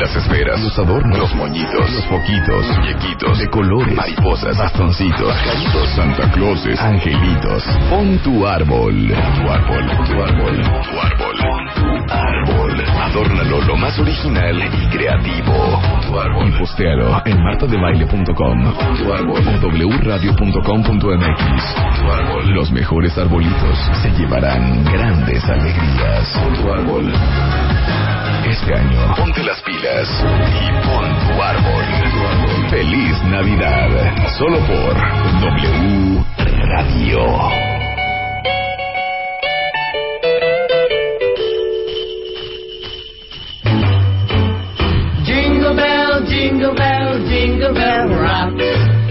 Las esferas, los adornos, los moñitos, los poquitos, muñequitos, de colores, mariposas, bastoncitos, pajaritos, Santa Clauses, angelitos. Pon tu árbol. Tu árbol, tu árbol, tu árbol, pon tu árbol. Adórnalo lo más original y creativo. Tu árbol. Y postéalo en martadebaile.com tu árbol o wradio.com.mx. Tu árbol. Los mejores arbolitos se llevarán grandes alegrías. Tu árbol. Este año, ponte las pilas y pon tu árbol. Feliz Navidad. Solo por W Radio. Jingle bell, jingle bell, jingle bell rock.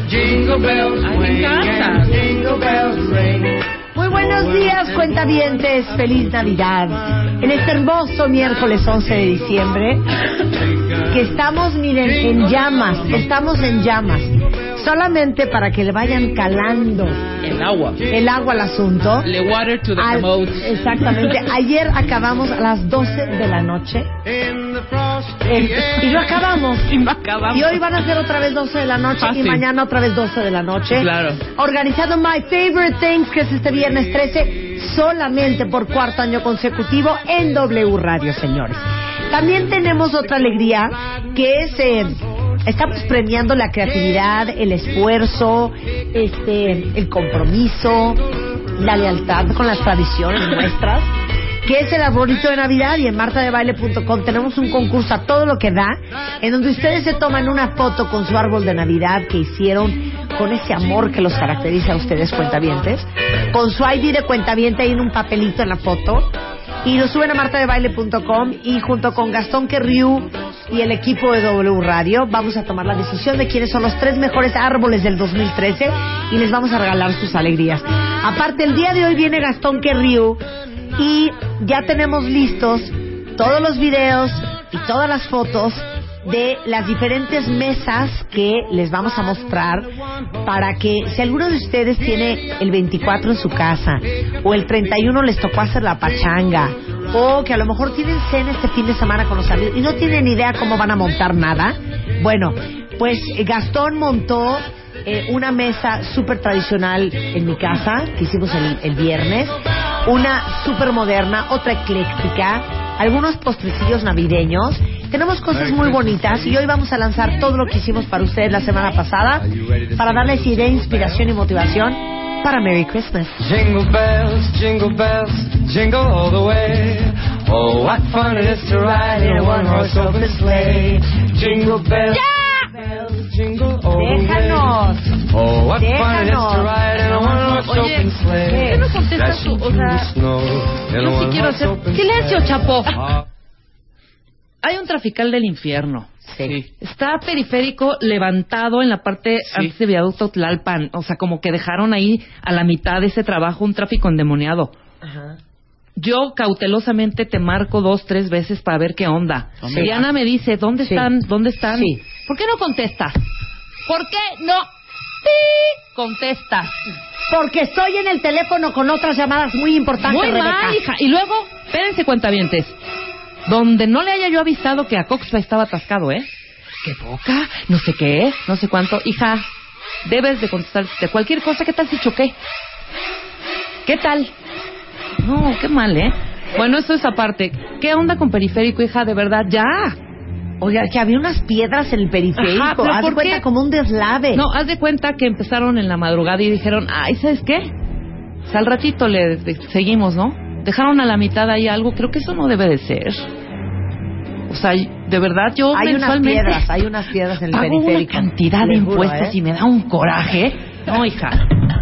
Jingle bells and jingle bells ring. Buenos días, cuentavientes. Feliz Navidad. En este hermoso miércoles 11 de diciembre, que estamos, miren, en llamas. Estamos en llamas. Solamente para que le vayan calando El agua. el agua al asunto. Le water to the Al- remote. exactamente. Ayer acabamos a las 12 de la noche. El- y lo acabamos. Y no acabamos. Y hoy van a ser otra vez 12 de la noche Fácil. y mañana otra vez 12 de la noche. Claro. Organizando My Favorite Things, que es este viernes 13, solamente por cuarto año consecutivo en W Radio, señores. También tenemos otra alegría, que es... eh, Estamos premiando la creatividad, el esfuerzo, este, el compromiso, la lealtad con las tradiciones nuestras que es el arbolito de Navidad y en martadebaile.com tenemos un concurso a todo lo que da, en donde ustedes se toman una foto con su árbol de Navidad que hicieron con ese amor que los caracteriza a ustedes cuentavientes, con su ID de cuentaviente ahí en un papelito en la foto y lo suben a martadebaile.com y junto con Gastón Querriu y el equipo de W Radio vamos a tomar la decisión de quiénes son los tres mejores árboles del 2013 y les vamos a regalar sus alegrías. Aparte, el día de hoy viene Gastón Querriu y ya tenemos listos todos los videos y todas las fotos de las diferentes mesas que les vamos a mostrar para que si alguno de ustedes tiene el 24 en su casa o el 31 les tocó hacer la pachanga o que a lo mejor tienen cena este fin de semana con los amigos y no tienen idea cómo van a montar nada, bueno, pues eh, Gastón montó eh, una mesa súper tradicional en mi casa que hicimos el, el viernes, una súper moderna, otra ecléctica, algunos postrecillos navideños. Tenemos cosas muy bonitas y hoy vamos a lanzar todo lo que hicimos para ustedes la semana pasada para darles idea, inspiración y motivación para Merry Christmas. Jingle bells, jingle bells, jingle all the way. Oh, what fun it is to ride in a one-horse open sleigh. Jingle bells, bells, Déjanos. Oh, what fun it is Déjanos. to ride in a one-horse Oye, open sleigh. ¿qué nos contestas tú? O sea, Yo sí quiero hacer... Silencio, chapo. Ah, Hay un trafical del infierno. Sí. Está periférico levantado en la parte antes de viaducto Tlalpan. O sea, como que dejaron ahí a la mitad de ese trabajo un tráfico endemoniado. Ajá. Yo cautelosamente te marco dos, tres veces para ver qué onda. Sí. Diana me dice, ¿dónde Sí. están? ¿Dónde están? Sí. ¿Por qué no contestas? ¿Por qué no ¡Sí! contestas? Porque estoy en el teléfono con otras llamadas muy importantes, Muy Rebeca. mal, hija. Y luego, espérense, cuentavientes. Donde no le haya yo avisado que a Coxpa estaba atascado, ¿eh? ¿Qué poca? No sé qué, no sé cuánto. Hija, debes de contestar de cualquier cosa. ¿Qué tal si choqué? ¿Qué tal? No, qué mal, ¿eh? Bueno, eso es aparte. ¿Qué onda con periférico, hija? De verdad, ya. Oiga, que había unas piedras en el periférico. Ajá, Haz de ¿por cuenta qué? como un deslave. No, haz de cuenta que empezaron en la madrugada y dijeron, ay, ¿sabes qué? O sea, al ratito le seguimos, ¿no? Dejaron a la mitad ahí algo, creo que eso no debe de ser. O sea, de verdad yo hay unas piedras, hay unas piedras en el pago periférico. una cantidad de juro, impuestos ¿eh? y me da un coraje. No, hija.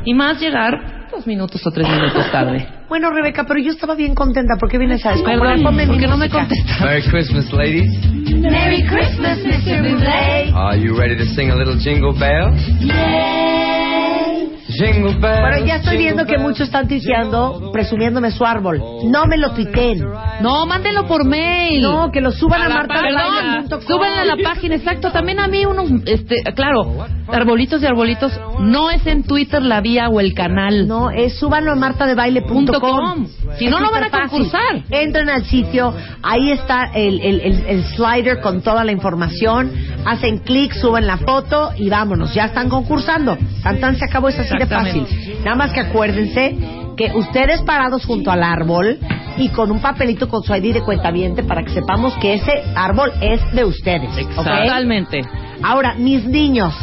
Y más llegar dos minutos o tres minutos tarde. Bueno, Rebeca, pero yo estaba bien contenta. ¿Por qué vienes a descomponer? Perdón, Ponme mi no me contestas. Merry Christmas, ladies. Merry Christmas, Mr. Bublé. Are you ready to sing a little jingle bell? Jingle bells. Bueno, ya estoy viendo que muchos están tuiteando presumiéndome su árbol. No me lo tuiteen. No, mándenlo por mail. No, que lo suban a, A Marta Perdón, súbanla a la página, exacto. También a mí unos, este, claro, arbolitos y arbolitos. No es en Twitter la vía o el canal. No, es súbanlo a martadebaile.com. Com. Si no, no van a concursar. Entran al sitio, ahí está el, el- el- el slider con toda la información, hacen clic, suben la foto y vámonos, ya están concursando. Tan tan se acabó, es así de fácil. Nada más que acuérdense que ustedes parados junto al árbol y con un papelito con su ID de cuentaviente para que sepamos que ese árbol es de ustedes. Totalmente. Ahora, mis niños,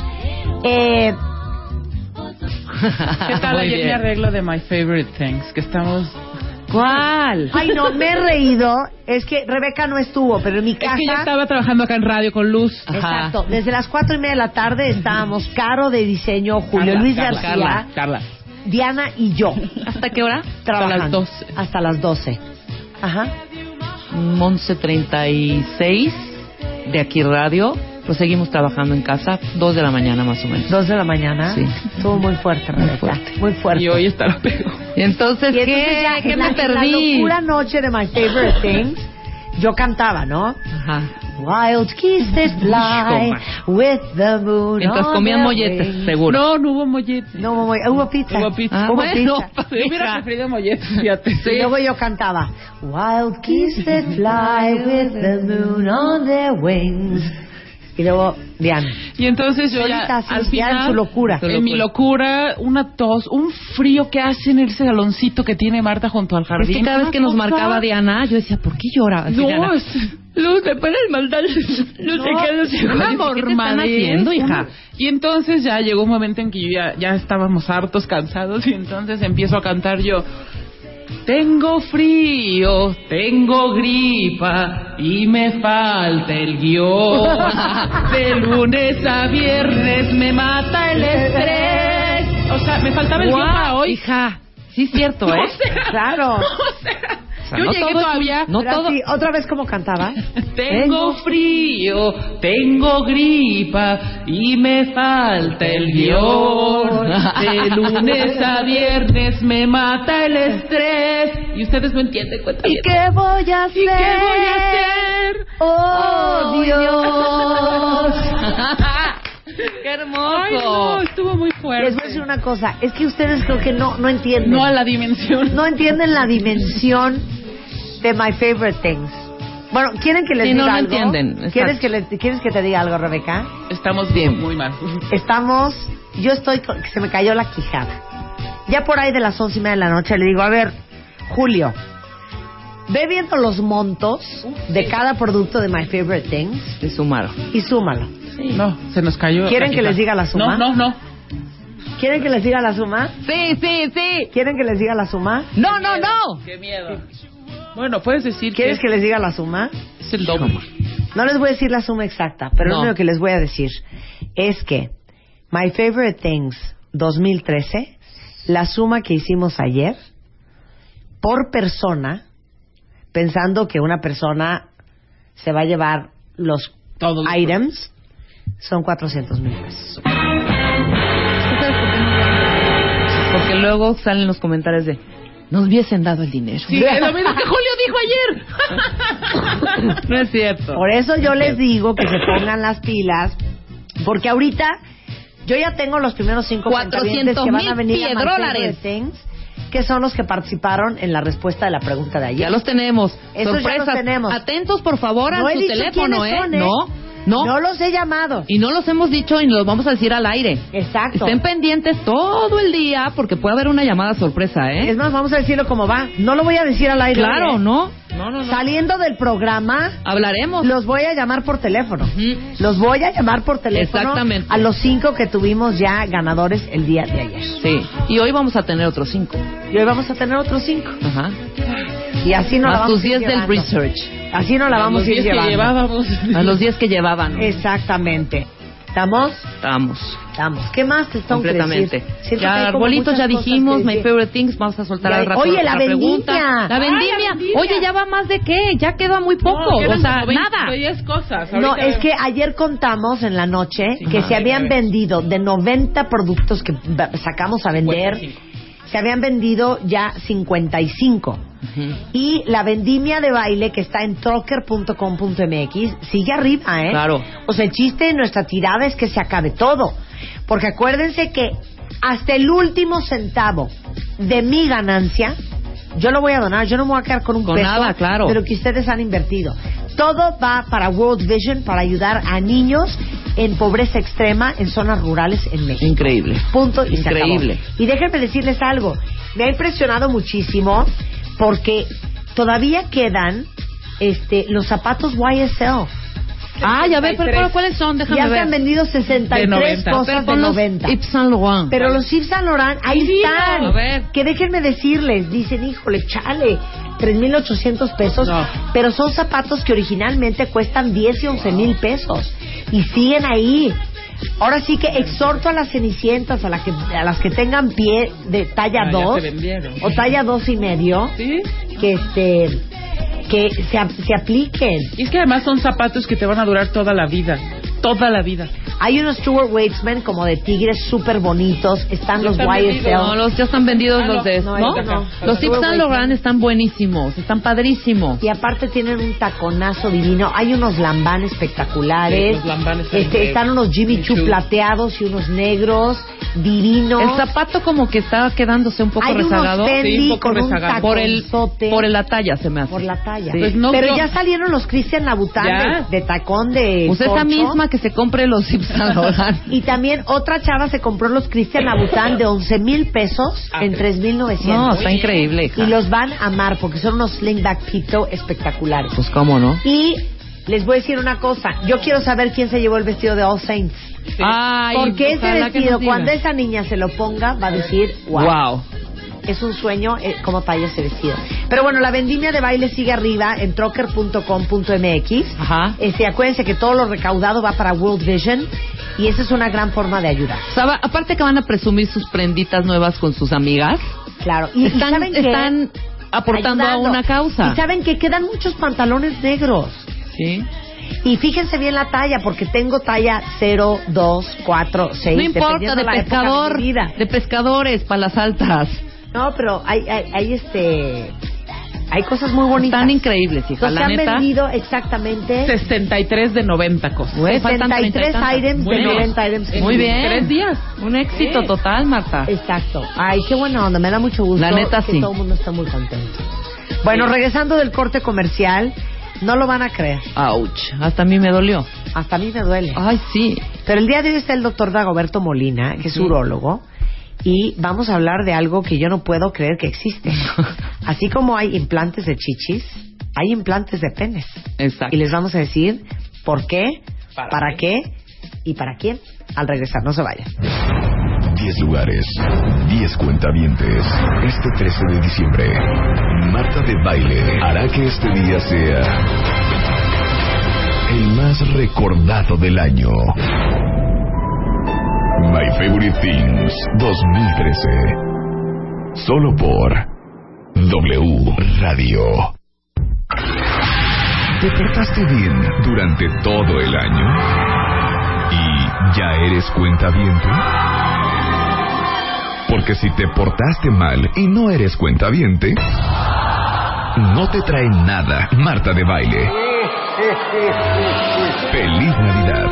eh, ¿Qué tal? Muy Ayer bien. mi arreglo de My Favorite Things, que estamos... ¿Cuál? ay no, me he reído, es que Rebeca no estuvo, pero en mi Es casa... que yo estaba trabajando acá en radio con Luz. Ajá. Exacto. Desde las cuatro y media de la tarde estábamos Caro de diseño, Julio Carla, Luis Carla, García, Carla, Carla. Diana y yo ¿Hasta qué hora? trabajando. las 12. Hasta las 12. Ajá. 11.36 de aquí radio. Pues seguimos trabajando en casa, 2 de la mañana más o menos. Dos de la mañana. Sí. Estuvo muy fuerte, Rebeca. fuerte. Muy fuerte. Y hoy estará peor. Y entonces, Y entonces ¿qué? ya, ¿Qué en la, me en la perdí? locura noche de My Favorite Things, yo cantaba, ¿no? Ajá. Wild kisses fly with the moon Mientras comían molletes, seguro. No, no hubo molletes. No, hubo, hubo pizza. Hubo pizza. Ah, Hubo bueno, pizza. Yo hubiera preferido molletes, fíjate. Y luego yo cantaba Wild kisses fly with the moon on their wings. Y luego Diana. Y entonces yo Solita, ya, así, al ya final, en su locura. en mi locura, una tos, un frío que hace en ese saloncito que tiene Marta junto al Es jardín. que cada vez que nos marcaba Diana, yo decía, ¿por qué llora? Así, Diana, No, es Luz, te pones maldad. No, No, sé qué, no sé una ¿Qué te están haciendo, hija? Y entonces ya llegó un momento en que yo ya, ya estábamos hartos, cansados, y entonces empiezo a cantar yo. Tengo frío, tengo gripa y me falta el guion. De lunes a viernes me mata el estrés. O sea, me faltaba el guion Guau, para hoy. hija. Sí, es cierto, ¿eh? O sea, Claro. o sea, Yo no llegué todo todavía. no todo. así, otra vez como cantaba. Tengo frío, tengo gripa y me falta el guion. De lunes a viernes me mata el estrés. Y ustedes no entienden cuenta ¿Y qué voy a hacer? ¿Y qué voy a hacer? Oh, Dios. ¡Qué hermoso! Ay, no, estuvo muy fuerte. Les voy a decir una cosa, es que ustedes creo que no, no entienden. No a la dimensión. No entienden la dimensión de My Favorite Things. Bueno, ¿quieren que les Sí, diga no lo algo? entienden, ¿Quieres que, les- ¿Quieres que te diga algo, Rebeca? Estamos bien, muy mal. Estamos, yo estoy, se me cayó la quijada. Ya por ahí de las once y media de la noche le digo, a ver, Julio, ve viendo los montos de cada producto de My Favorite Things Se sumaron. y súmalo. No, se nos cayó. ¿Quieren la que les diga la suma? No, no, no. ¿Quieren que les diga la suma? Sí, sí, sí. ¿Quieren que les diga la suma? No, no, no. Qué miedo. Bueno, puedes decir ¿Quieres que que les diga la suma? es el doble. No les voy a decir la suma exacta, pero No. lo único que les voy a decir es que My Favorite Things 2013, la suma que hicimos ayer, por persona, pensando que una persona se va a llevar los Todos items, son 400 mil pesos. Porque luego salen los comentarios de nos hubiesen dado el dinero. Sí, es lo mismo que Julio dijo ayer. no es cierto. Por eso yo les digo que se pongan las pilas, porque ahorita yo ya tengo los primeros cinco 400 cuentavientes que van a mil venir a Things, que son los que participaron en la respuesta de la pregunta de ayer. Ya los tenemos. Esos ya Sorpresas. los tenemos. Atentos, por favor, no a he su dicho teléfono, quiénes ¿eh? son, ¿eh? No, no. No los he llamado. Y no los hemos dicho y los vamos a decir al aire. Exacto. Estén pendientes todo el día porque puede haber una llamada sorpresa, ¿eh? Es más, vamos a decirlo como va. No lo voy a decir al aire. claro, ¿eh? ¿no? No, no, no. Saliendo del programa, Hablaremos. los voy a llamar por teléfono. Los voy a llamar por teléfono Exactamente. a los cinco que tuvimos ya ganadores el día de ayer. Sí. Y hoy vamos a tener otros cinco. Y hoy vamos a tener otros cinco. Ajá. Y así no la vamos tus a ir 10 del llevando. research. Así no la vamos Los a ir llevando. llevábamos. A los 10 que llevaban. Exactamente. ¿Estamos? Estamos. Estamos. ¿Qué más te que Completamente. Ya arbolitos ya dijimos, My. Favorite Things, vamos a soltar Ya- al rato oye, la vendimia. La Ay, la vendimia. vendimia. Oye, ya va más de qué? Ya queda muy poco. No, o sea, como 20, nada. 10 cosas. No, es que ayer contamos en la noche Sí. que se habían vendido de 90 productos que sacamos a vender, 55. Se habían vendido ya 55. Ujú. Y la vendimia de baile que está en trocker.com.mx sigue arriba, ¿eh? Claro. O sea, el chiste de nuestra tirada es que se acabe todo. Porque acuérdense que hasta el último centavo de mi ganancia yo lo voy a donar, yo no me voy a quedar con un Con peso nada, claro. de lo que ustedes han invertido. Todo va para World Vision para ayudar a niños en pobreza extrema en zonas rurales en México. Increíble. Punto y se acabó. Increíble. Y déjenme decirles algo. Me ha impresionado muchísimo porque todavía quedan este los zapatos YSL. Ah, ya ver, pero, ¿cuáles son? Déjame Ya se ver. han vendido 63 De 90. cosas de pon los 90. Yves Saint Laurent. Pero los Yves Saint Laurent, ahí Sí, están. a ver. Que déjenme decirles, dicen, híjole, chale, 3.800 pesos. No. Pero son zapatos que originalmente cuestan 10 y 11 mil pesos. Y siguen ahí. Ahora sí que exhorto a las cenicientas, a, la que, a las que tengan pie de talla Ah, ya 2 se vendieron. o talla dos y medio, ¿Sí? que este que se, se apliquen. Y es que además son zapatos que te van a durar toda la vida. Toda la vida. Hay unos Stuart Weitzman como de tigres súper bonitos. Están Ya los están YSL. No, los ya están vendidos Ah, los no, de... no, ¿No? este no. Los Yves Saint Laurent están buenísimos, están padrísimos. Y aparte tienen un taconazo divino. Hay unos lambanes espectaculares. Sí, los lambanes son este, están unos Jimmy Choo plateados y unos negros divinos. El zapato como que está quedándose un poco Hay rezagado. unos Sí, un poco con un rezagado. por el por la talla se me hace. por la talla. Sí. Pues no, Pero no. ya salieron los Christian Louboutin Ya. de, de tacón de Pues esa misma que se compre los Yves Laurent. Y también otra chava se compró los Christian Louboutin de 11 mil pesos Ah, en 3.900. No, está increíble, hija. Y los van a amar porque son unos slingback pito espectaculares. Pues cómo no. Y les voy a decir una cosa. Yo quiero saber quién se llevó el vestido de All Saints. Ay, Porque ese vestido, cuando esa niña se lo ponga, va a decir, wow. Wow. Es un sueño eh, cómo talla ese vestido. Pero bueno, la vendimia de baile sigue arriba en trocker.com.mx. Ajá. Este, acuérdense que todo lo recaudado va para World Vision y esa es una gran forma de ayudar. O sea, va- aparte que van a presumir sus prenditas nuevas con sus amigas, Claro. Y, ¿saben qué? están aportando Ayudando. a una causa. Y saben que quedan muchos pantalones negros. Sí. Y fíjense bien la talla, porque tengo talla 0, 2, 4, 6. No importa, de pescador, vida. de pescadores, para las altas. No, pero hay, hay, hay este. Hay cosas muy bonitas. Están increíbles, hija. Entonces, La se han neta. vendido exactamente 63 de 90 cosas. Güey, faltan 63 treinta y tantas. items Muy de bien. 90 items. Muy bien. Tres días. Un éxito Sí. total, Marta. Exacto. Ay, qué buena onda. Me da mucho gusto La neta, que sí. todo el mundo está muy contento. Bueno, regresando del corte comercial, no lo van a creer. Ouch. Hasta a mí me dolió. Hasta a mí me duele. Ay, sí. Pero el día de hoy está el doctor Dagoberto Molina, que es Sí. urólogo, y vamos a hablar de algo que yo no puedo creer que existe. Así como hay implantes de chichis, hay implantes de penes. Exacto. Y les vamos a decir por qué, para, ¿Para qué y para quién. Al regresar, no se vayan. 10 lugares, 10 cuentavientes. Este 13 de diciembre, Marta de Baile hará que este día sea el más recordado del año. My Favorite Things 2013. Solo por W Radio. ¿Te portaste bien durante todo el año? ¿Y ya eres cuentaviente? Porque si te portaste mal y no eres cuentaviente, no te trae nada Marta de Baile. ¡Feliz Navidad!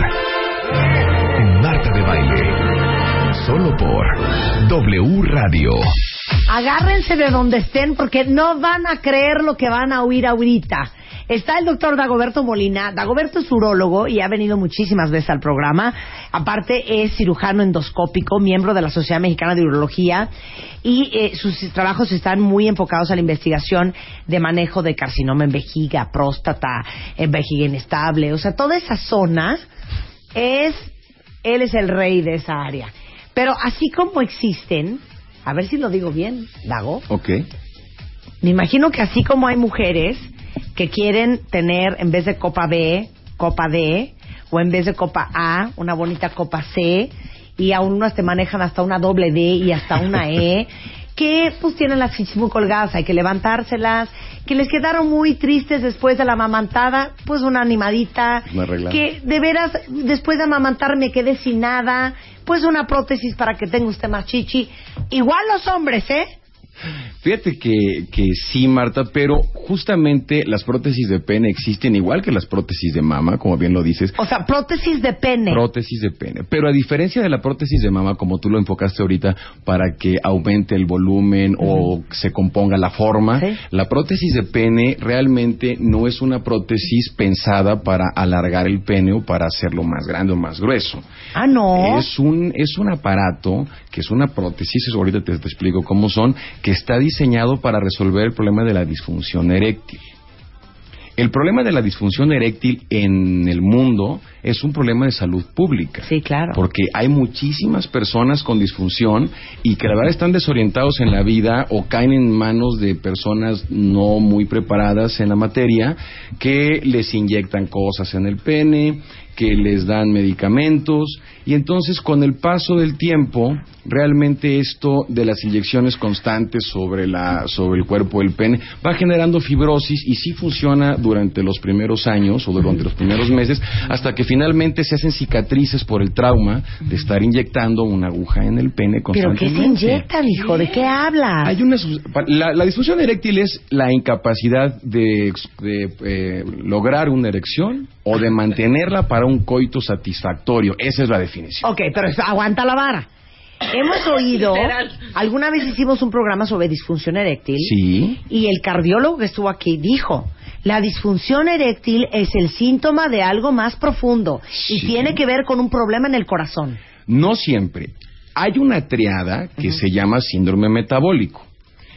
De. Solo por W Radio. Agárrense de donde estén porque no van a creer lo que van a oír ahorita. Está el doctor Dagoberto Molina. Dagoberto es urólogo y ha venido muchísimas veces al programa. Aparte es cirujano endoscópico, miembro de la Sociedad Mexicana de Urología y eh, sus trabajos están muy enfocados a la investigación de manejo de carcinoma en vejiga, próstata, en vejiga inestable. O sea, toda esa zona es, él es el rey de esa área. Pero así como existen, a ver si lo digo bien, Dago, Ok. me imagino que así como hay mujeres que quieren tener en vez de copa B, copa D, o en vez de copa A, una bonita copa C, y aún unas te manejan hasta una doble D y hasta una E, que pues tienen las fichas muy colgadas, hay que levantárselas, que les quedaron muy tristes después de la amamantada, pues una animadita, Una que de veras después de amamantar me quedé sin nada, pues una prótesis para que tenga usted más chichi. Igual los hombres, ¿eh? Fíjate que, que sí, Marta, pero justamente las prótesis de pene existen igual que las prótesis de mama, como bien lo dices. O sea, prótesis de pene. Prótesis de pene. Pero a diferencia de la prótesis de mama, como tú lo enfocaste ahorita, para que aumente el volumen o se componga la forma, Sí. la prótesis de pene realmente no es una prótesis pensada para alargar el pene o para hacerlo más grande o más grueso. ah, no. Es un, es un aparato que es una prótesis, ahorita te, te explico cómo son, que está diseñado para resolver el problema de la disfunción eréctil. El problema de la disfunción eréctil en el mundo es un problema de salud pública. Sí, claro. Porque hay muchísimas personas con disfunción y que la verdad están desorientados en la vida o caen en manos de personas no muy preparadas en la materia que les inyectan cosas en el pene, que les dan medicamentos y entonces con el paso del tiempo realmente esto de las inyecciones constantes sobre la sobre el cuerpo del pene va generando fibrosis y sí funciona durante los primeros años o durante los primeros meses hasta que finalmente se hacen cicatrices por el trauma de estar inyectando una aguja en el pene ¿Pero qué se constantemente. inyectan, hijo? ¿De qué hablas? Hay una la, la disfunción eréctil es la incapacidad de, de, eh, lograr una erección o de mantenerla para un coito satisfactorio. Esa es la definición. Ok, pero aguanta la vara. Hemos oído, alguna vez hicimos un programa sobre disfunción eréctil Sí. y el cardiólogo que estuvo aquí dijo, la disfunción eréctil es el síntoma de algo más profundo y Sí. tiene que ver con un problema en el corazón. No siempre. Hay una triada que se llama síndrome metabólico.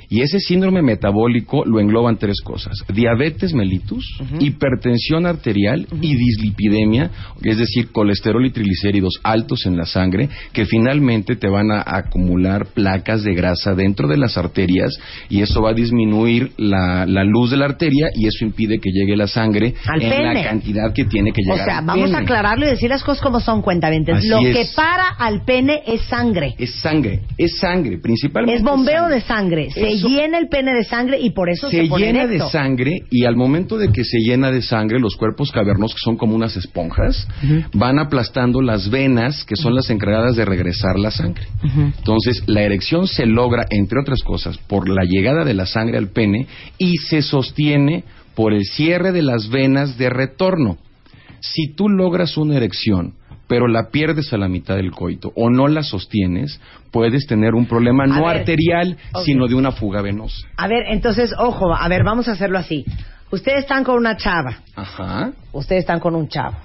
Y ese síndrome metabólico lo engloban tres cosas. Diabetes mellitus, hipertensión arterial y dislipidemia, es decir, colesterol y triglicéridos altos en la sangre, que finalmente te van a acumular placas de grasa dentro de las arterias y eso va a disminuir la, la luz de la arteria y eso impide que llegue la sangre Al en pene. la cantidad que tiene que O llegar. sea, al vamos a aclararlo y decir las cosas como son, cuentaventes. Así Lo es. que para al pene es sangre. Es sangre, es sangre, principalmente. Es bombeo sangre. de sangre. Se Eso- llena el pene de sangre y por eso se, se pone llena erecto. de sangre y al momento de que se llena de sangre, los cuerpos cavernosos, que son como unas esponjas, van aplastando las venas, que son las encargadas de regresar la sangre. Entonces, la erección se logra, entre otras cosas, por la llegada de la sangre al pene y se sostiene por el cierre de las venas de retorno. Si tú logras una erección, pero la pierdes a la mitad del coito o no la sostienes, puedes tener un problema no ver, arterial, sino de una fuga venosa. A ver, entonces, ojo, a ver, vamos a hacerlo así. Ustedes están con una chava, Ajá. ustedes están con un chavo.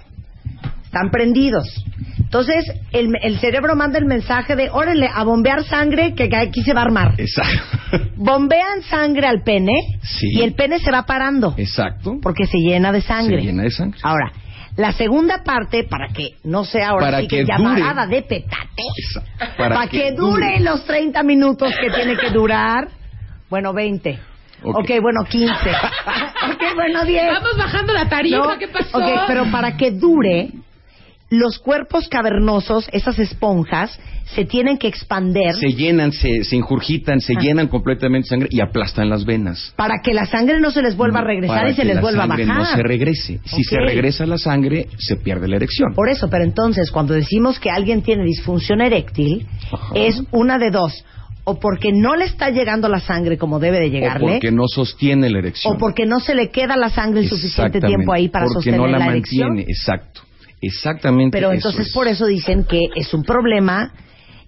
Están prendidos. Entonces, el, el cerebro manda el mensaje de, órale, a bombear sangre que aquí se va a armar. Exacto. Bombean sangre al pene Sí. y el pene se va parando Exacto. porque se llena de sangre. Se llena de sangre. Ahora, la segunda parte, para que no sea ahora Para sí que que llamarada dure. de petate, Exacto. para, que, dure los 30 minutos que tiene que durar, bueno, 20. Ok. ok, bueno, 15. ok, bueno, 10. Vamos bajando la tarifa, No, ¿qué pasó? Ok, pero para que dure, los cuerpos cavernosos, esas esponjas, se tienen que expander Se llenan, se, se injurgitan, se Ah. llenan completamente de sangre y aplastan las venas. para que la sangre no se les vuelva a regresar Para y se que les la vuelva a sangre bajar. no se regrese. Si se regresa la sangre, se pierde la erección. Por eso, pero entonces cuando decimos que alguien tiene disfunción eréctil, Ajá. es una de dos. O porque no le está llegando la sangre como debe de O llegarle, porque no sostiene la erección. o porque no se le queda la sangre el suficiente tiempo ahí para porque sostener no la, la, mantiene. erección. Exacto. Exactamente. Pero eso entonces es. por eso dicen que es un problema,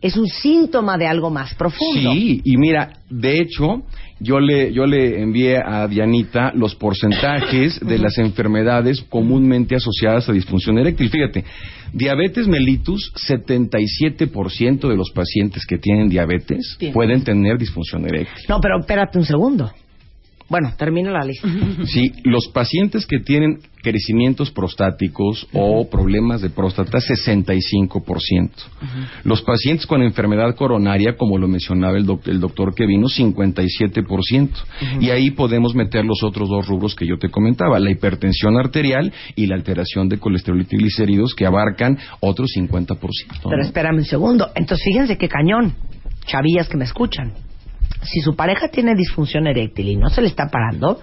es un síntoma de algo más profundo. Sí, y mira, de hecho, yo le, yo le envié a Dianita los porcentajes de las enfermedades comúnmente asociadas a disfunción eréctil. Fíjate, diabetes mellitus, 77% de los pacientes que tienen diabetes pueden tener disfunción eréctil. No, pero espérate un segundo. Bueno, termina la lista. Sí, los pacientes que tienen crecimientos prostáticos o problemas de próstata, 65%. Los pacientes con enfermedad coronaria, como lo mencionaba el, doc- el doctor que vino, 57%. Y ahí podemos meter los otros dos rubros que yo te comentaba, la hipertensión arterial y la alteración de colesterol y triglicéridos, que abarcan otro 50%. ¿no? Pero espérame un segundo. Entonces fíjense qué cañón, chavillas que me escuchan. Si su pareja tiene disfunción eréctil y no se le está parando,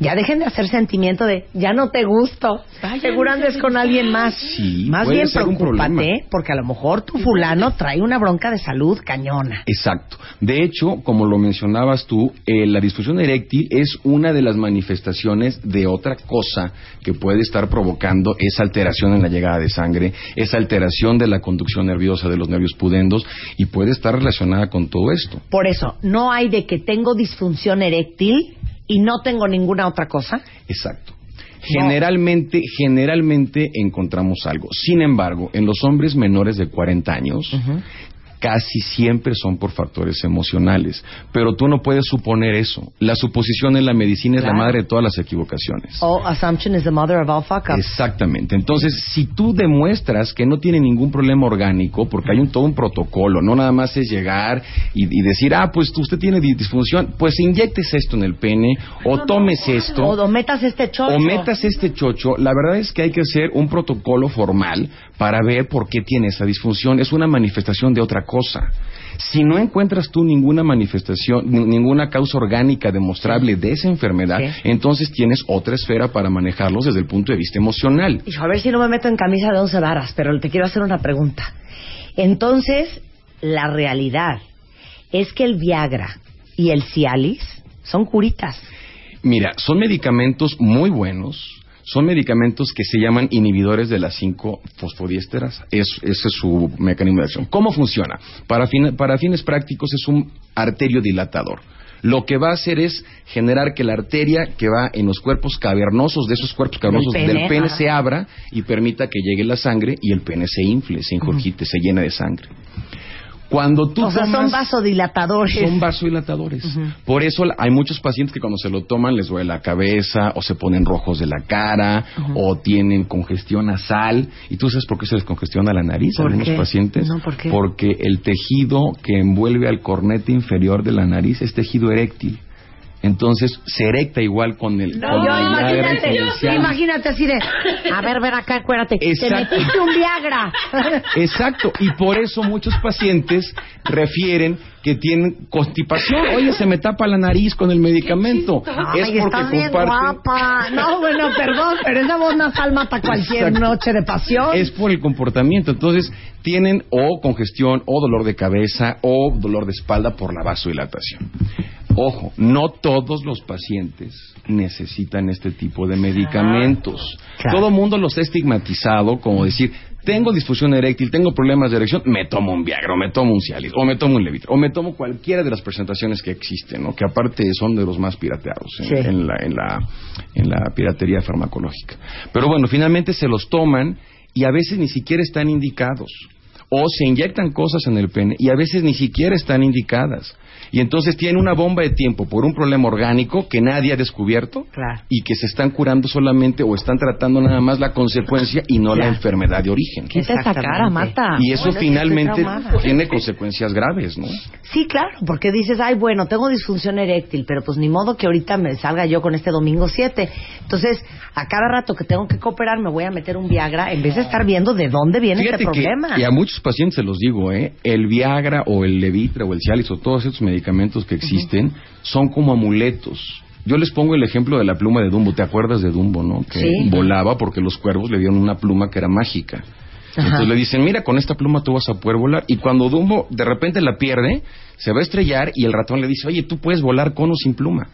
Ya dejen de hacer sentimiento de ya no te gusto. Seguro andes con alguien más. Sí, más puede bien preocúpate, porque a lo mejor tu fulano trae una bronca de salud cañona. Exacto. De hecho, como lo mencionabas tú, eh, la disfunción eréctil es una de las manifestaciones de otra cosa que puede estar provocando esa alteración en la llegada de sangre, esa alteración de la conducción nerviosa de los nervios pudendos y puede estar relacionada con todo esto. Por eso, no hay de que tengo disfunción eréctil y no tengo ninguna otra cosa. Exacto. Generalmente, generalmente encontramos algo. Sin embargo, en los hombres menores de 40 años, casi siempre son por factores emocionales. Pero tú no puedes suponer eso. La suposición en la medicina es la madre de todas las equivocaciones. Oh, assumption is the mother of all fuck ups. Exactamente. Entonces, si tú demuestras que no tiene ningún problema orgánico, porque hay un, todo un protocolo, no nada más es llegar y, y decir, ah, pues usted tiene di- disfunción, pues inyectes esto en el pene, o tomes esto, O, o metas este chocho. o metas este chocho. La verdad es que hay que hacer un protocolo formal para ver por qué tiene esa disfunción. Es una manifestación de otra cosa. Si no encuentras tú ninguna manifestación, ni- ninguna causa orgánica demostrable de esa enfermedad, entonces tienes otra esfera para manejarlos desde el punto de vista emocional. Hijo, a ver si no me meto en camisa de once varas, pero te quiero hacer una pregunta. Entonces, la realidad es que el Viagra y el Cialis son curitas. Mira, son medicamentos muy buenos. Son medicamentos que se llaman inhibidores de las 5 fosfodiésteras. Es, ese es su mecanismo de acción. ¿Cómo funciona? Para, fin- para fines prácticos es un arterio dilatador. Lo que va a hacer es generar que la arteria que va en los cuerpos cavernosos de esos cuerpos cavernosos Del del pene, se abra y permita que llegue la sangre y el pene se infle, se ingurgite, se llene de sangre. Cuando tú o sea, son tomas- vasodilatadores. son vasodilatadores. Por eso hay muchos pacientes que cuando se lo toman les duele la cabeza o se ponen rojos de la cara o tienen congestión nasal. ¿Y tú sabes por qué se les congestiona la nariz a ¿Por algunos qué? pacientes? No, ¿por qué? Porque el tejido que envuelve al cornete inferior de la nariz es tejido eréctil. Entonces se erecta igual con el, No, con yo, imagínate, imagínate así de, a ver, ven acá, acuérdate, te Exacto. metiste un Viagra. Exacto, y por eso muchos pacientes refieren que tienen constipación. Oye, se me tapa la nariz con el medicamento. Ay, es porque estás bien comparten. guapa. No, bueno, perdón, pero esa voz nasal mata cualquier Exacto. noche de pasión. Es por el comportamiento. Entonces, tienen o congestión, o dolor de cabeza, o dolor de espalda por la vasodilatación. Ojo, no todos los pacientes necesitan este tipo de medicamentos. Claro. Todo mundo los ha estigmatizado como decir, tengo disfunción eréctil, tengo problemas de erección, me tomo un Viagra, o me tomo un Cialis, o me tomo un Levitra, o me tomo cualquiera de las presentaciones que existen, ¿no? que aparte son de los más pirateados en, Sí. en la, en, la, en la piratería farmacológica. Pero bueno, finalmente se los toman y a veces ni siquiera están indicados. O se inyectan cosas en el pene y a veces ni siquiera están indicadas. Y entonces tienen una bomba de tiempo por un problema orgánico que nadie ha descubierto Claro. y que se están curando solamente o están tratando nada más la consecuencia y no la enfermedad de origen. Quita esa cara, Marta. Y eso Bueno, finalmente tiene consecuencias graves, ¿no? Sí, claro, porque dices, ay, bueno, tengo disfunción eréctil, pero pues ni modo que ahorita me salga yo con este domingo 7. Entonces, a cada rato que tengo que cooperar me voy a meter un Viagra en vez de estar viendo de dónde viene este Fíjate que, problema. y a muchos pacientes se los digo, ¿eh? el Viagra o el Levitra o el Cialis o todos estos medicamentos que existen son como amuletos. Yo les pongo el ejemplo de la pluma de Dumbo. ¿Te acuerdas de Dumbo, no? Que Sí. volaba porque los cuervos le dieron una pluma que era mágica. Entonces le dicen, mira, con esta pluma tú vas a poder volar. Y cuando Dumbo de repente la pierde, se va a estrellar y el ratón le dice, oye, tú puedes volar con o sin pluma.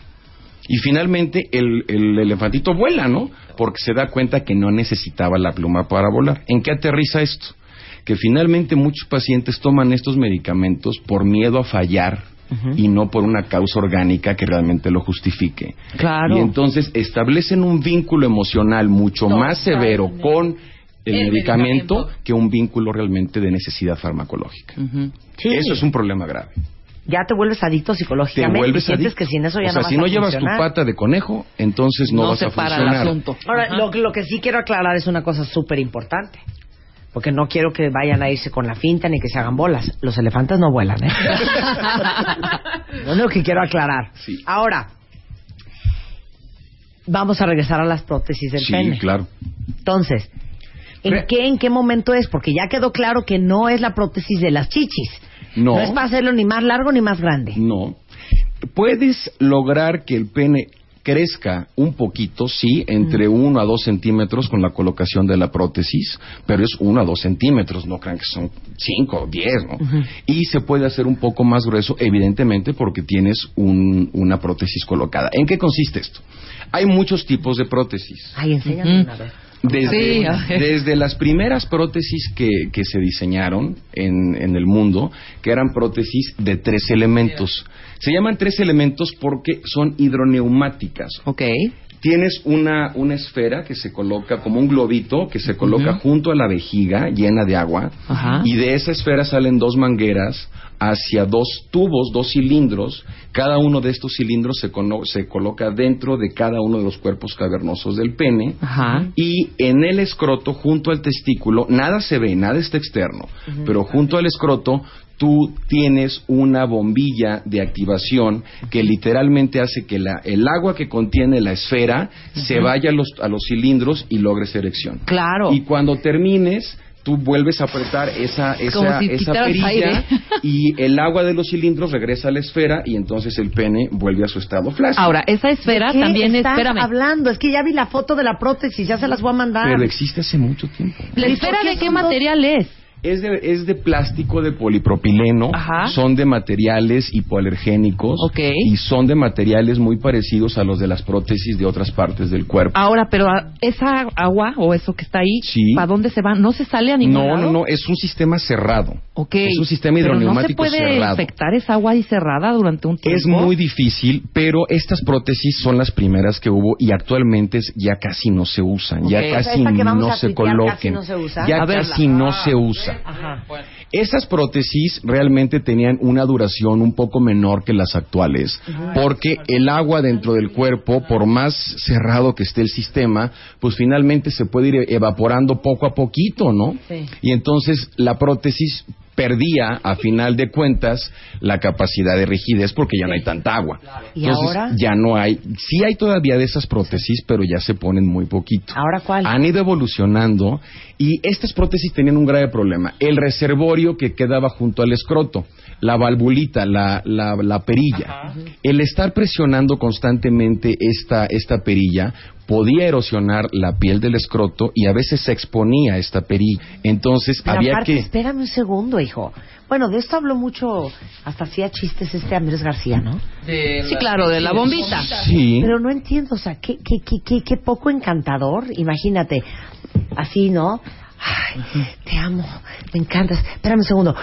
Y finalmente el, el elefantito vuela, ¿no? Porque se da cuenta que no necesitaba la pluma para volar. ¿En qué aterriza esto? Que finalmente muchos pacientes toman estos medicamentos por miedo a fallar y no por una causa orgánica que realmente lo justifique. Claro. Y entonces establecen un vínculo emocional mucho más severo con el, El medicamento, medicamento. que un vínculo realmente de necesidad farmacológica. Sí. Eso es un problema grave. Ya te vuelves adicto Te psicológicamente vuelves y sientes adicto. que sin eso ya o sea, no si vas no a llevas tu pata de conejo, entonces no, No vas se a para el funcionar. asunto. Ahora, lo, lo que sí quiero aclarar es una cosa súper importante. Porque no quiero que vayan a irse con la finta ni que se hagan bolas. Los elefantes no vuelan, ¿eh? Lo único que quiero aclarar. Sí. Ahora, vamos a regresar a las prótesis del Sí, pene. claro. Entonces, ¿en Re- qué, ¿en qué momento es? Porque ya quedó claro que no es la prótesis de las chichis. No. es para hacerlo ni más largo ni más grande. No. Puedes lograr que el pene crezca un poquito, sí, entre 1 a 2 centímetros con la colocación de la prótesis, pero es 1 a 2 centímetros, no crean que son 5 o 10, ¿no? Y se puede hacer un poco más grueso, evidentemente, porque tienes un- una prótesis colocada. ¿En qué consiste esto? Hay muchos tipos de prótesis. Ay, enséñame una vez. Desde, Sí, desde las primeras prótesis que, que se diseñaron en, en el mundo, que eran prótesis de tres elementos. Se llaman tres elementos porque son hidroneumáticas. Ok. Tienes una, una esfera que se coloca como un globito que se coloca junto a la vejiga llena de agua y de esa esfera salen dos mangueras hacia dos tubos, dos cilindros. Cada uno de estos cilindros se, cono- se coloca dentro de cada uno de los cuerpos cavernosos del pene Ajá. y en el escroto junto al testículo nada se ve, nada está externo, pero junto al escroto tú tienes una bombilla de activación que literalmente hace que la- el agua que contiene la esfera se vaya a los, a los cilindros y logres erección. Claro. Y cuando termines, tú vuelves a apretar esa, esa, si esa perilla aire. y el agua de los cilindros regresa a la esfera y entonces el pene vuelve a su estado flácido. Ahora, esa esfera ¿De qué también es, estás espérame. hablando? Es que ya vi la foto de la prótesis, ya se las voy a mandar. Pero existe hace mucho tiempo. ¿La ¿Y esfera de qué material es? Es de, es de plástico de polipropileno, Ajá. son de materiales hipoalergénicos Ok. y son de materiales muy parecidos a los de las prótesis de otras partes del cuerpo. Ahora, pero ah, esa agua o eso que está ahí, Sí. ¿para dónde se va? ¿No se sale a ningún no, lado? no, no, es un sistema cerrado. Ok. Es un sistema Pero hidroneumático ¿No se puede cerrado. infectar esa agua ahí cerrada durante un tiempo? Es muy difícil, pero estas prótesis son las primeras que hubo y actualmente ya casi no se usan, ya O sea, casi que vamos no se coloquen, casi no se usa. ya casi no se usa. Ajá. Esas prótesis realmente tenían una duración un poco menor que las actuales, porque el agua dentro del cuerpo, por más cerrado que esté el sistema, pues finalmente se puede ir evaporando poco a poquito, ¿no? Sí. Y entonces la prótesis perdía, a final de cuentas, la capacidad de rigidez porque ya no hay tanta agua. ¿Y Entonces, ahora? ya no hay, sí hay todavía de esas prótesis, pero ya se ponen muy poquito ¿Ahora cuál? han ido evolucionando y estas prótesis tenían un grave problema. El reservorio que quedaba junto al escroto, la valvulita, la, la, la perilla, el estar presionando constantemente esta, esta perilla podía erosionar la piel del escroto y a veces se exponía esta perilla. Entonces Pero había aparte, que... espérame un segundo, hijo. Bueno, de esto habló mucho, hasta hacía chistes este Andrés García, ¿no? Sí, claro, de la bombita. Sí. Pero no entiendo, o sea, qué, qué, qué, qué, qué poco encantador. Imagínate, así, ¿no? Ay, te amo, me encantas. Espérame un segundo.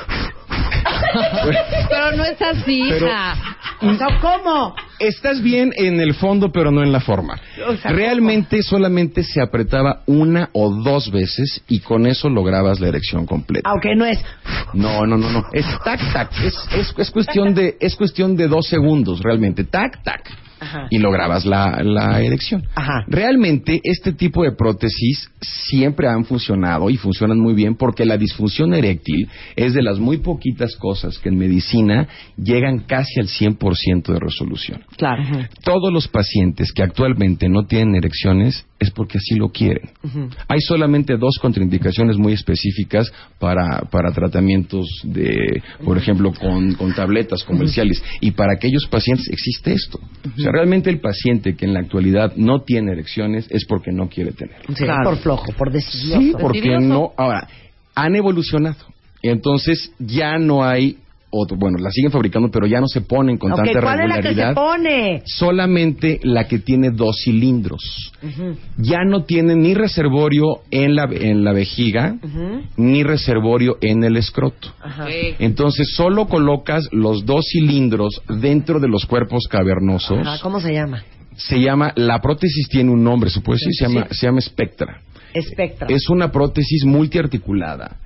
Pero no es así, Pero- hija. O sea, ¿Cómo? Estás bien en el fondo, pero no en la forma. O sea, Realmente solamente se apretaba una o dos veces y con eso lograbas la erección completa. Aunque no es. No, no, no, no. Es tac, tac. Es, es, es cuestión de, es cuestión de dos segundos, realmente. Tac, tac. Ajá. Y lograbas la, la erección. Ajá. Realmente, este tipo de prótesis siempre han funcionado y funcionan muy bien porque la disfunción eréctil es de las muy poquitas cosas que en medicina llegan casi al 100% de resolución. Claro. Todos los pacientes que actualmente no tienen erecciones es porque así lo quieren. Hay solamente dos contraindicaciones muy específicas para, para tratamientos de, por ejemplo, con, con tabletas comerciales. Y para aquellos pacientes existe esto. O sea, realmente el paciente que en la actualidad no tiene erecciones es porque no quiere tener. Sí, Claro. Por flojo, por decidioso. Sí, porque Decidioso. no. Ahora, han evolucionado. Entonces ya no hay otro. Bueno, la siguen fabricando, pero ya no se ponen con tanta ¿cuál es la que se regularidad. pone? Solamente la que tiene dos cilindros. Ya no tiene ni reservorio en la, en la vejiga, ni reservorio en el escroto. Entonces solo colocas los dos cilindros dentro de los cuerpos cavernosos. ¿Cómo se llama? Se llama, la prótesis tiene un nombre, se puede decir, se llama, se llama Spectra. Espectra. Es una prótesis multiarticulada.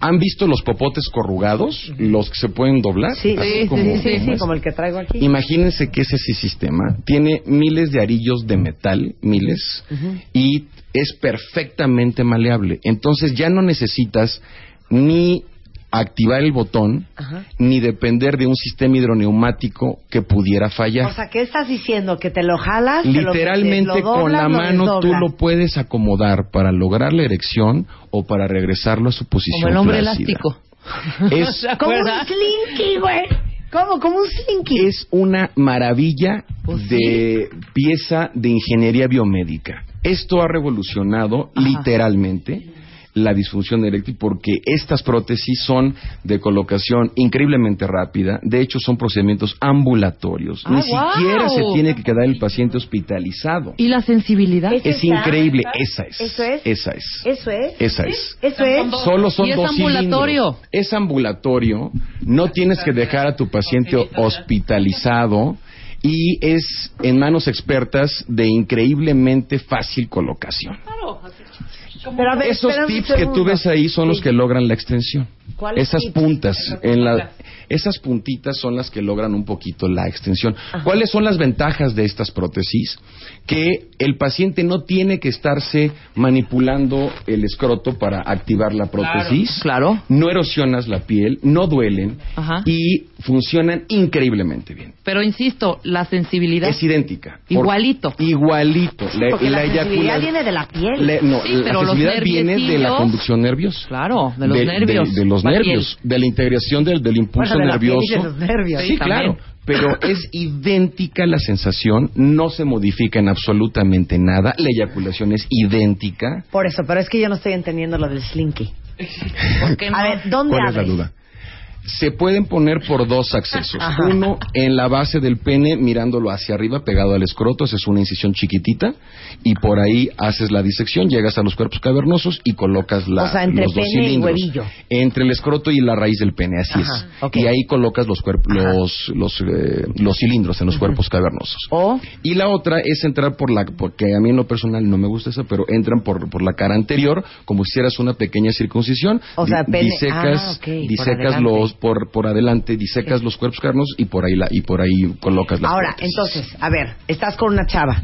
¿Han visto los popotes corrugados? Los que se pueden doblar. Sí, Así sí, como- sí, sí, sí, como el que traigo aquí. Imagínense que es ese sistema. Tiene miles de arillos de metal, miles, y es perfectamente maleable. Entonces ya no necesitas ni activar el botón, Ajá. ni depender de un sistema hidroneumático que pudiera fallar. O sea, ¿qué estás diciendo? ¿Que te lo jalas? te lo- Literalmente te lo con la lo mano tú lo puedes acomodar para lograr la erección o para regresarlo a su posición Como el hombre elástico. Es, ¿Se Como un slinky, güey. ¿Cómo? ¿Como un slinky? Es una maravilla Pues de pieza de ingeniería biomédica. Esto ha revolucionado Ajá. literalmente la disfunción eréctil porque estas prótesis son de colocación increíblemente rápida. De hecho, son procedimientos ambulatorios. Ah, Ni siquiera se tiene que quedar el paciente hospitalizado. ¿Y la sensibilidad? ¿Es Es esa? increíble. Esa es. ¿Eso es? Esa es. ¿Eso es? Esa es. ¿Eso es? Solo son Y es dos ambulatorio. cilindros. Es ambulatorio. No tienes que dejar a tu paciente hospitalizado y es en manos expertas de increíblemente fácil colocación. Pero a ver, Esos tips que tú ves ahí son los Sí. que logran la extensión. ¿Cuáles Esas tips? puntas en la esas puntitas son las que logran un poquito la extensión. ¿Cuáles son las ventajas de estas prótesis? Que el paciente no tiene que estarse manipulando el escroto para activar la prótesis. Claro. No erosionas la piel, no duelen Ajá. y funcionan increíblemente bien. Pero insisto, la sensibilidad. Es idéntica. Por- Igualito. Igualito. Porque la, eyacula- sensibilidad viene de la piel. le- no, Sí, la pero los sensibilidad viene de la conducción nerviosa. Claro, de los nervios. De, los La piel. nervios, de la integración del, del impulso Bueno, de la piel y nervioso. de los nervios. Sí, Sí, claro. Pero es idéntica la sensación, no se modifica en absolutamente nada. La eyaculación es idéntica. Por eso, pero es que yo no estoy entendiendo lo del slinky. ¿Por qué no? A ver, ¿dónde ¿Cuál es la abres? duda? Se pueden poner por dos accesos. Uno en la base del pene, mirándolo hacia arriba, pegado al escroto, haces una incisión chiquitita y por ahí haces la disección, llegas a los cuerpos cavernosos y colocas la, O sea, entre los dos pene y cilindros. huevillo. Entre el escroto y la raíz del pene, así Ajá, es. Y ahí colocas los, los, los, eh, los cilindros en los cuerpos cavernosos. O Y la otra es entrar por la, porque a mí en lo personal no me gusta esa, pero entran por, por la cara anterior, como si hicieras una pequeña circuncisión. O sea, pene- disecas, ah, disecas adelante. Por, por adelante, disecas los cuerpos cavernosos y por ahí la, y por ahí colocas las ahora, prótesis. entonces, a ver, estás con una chava.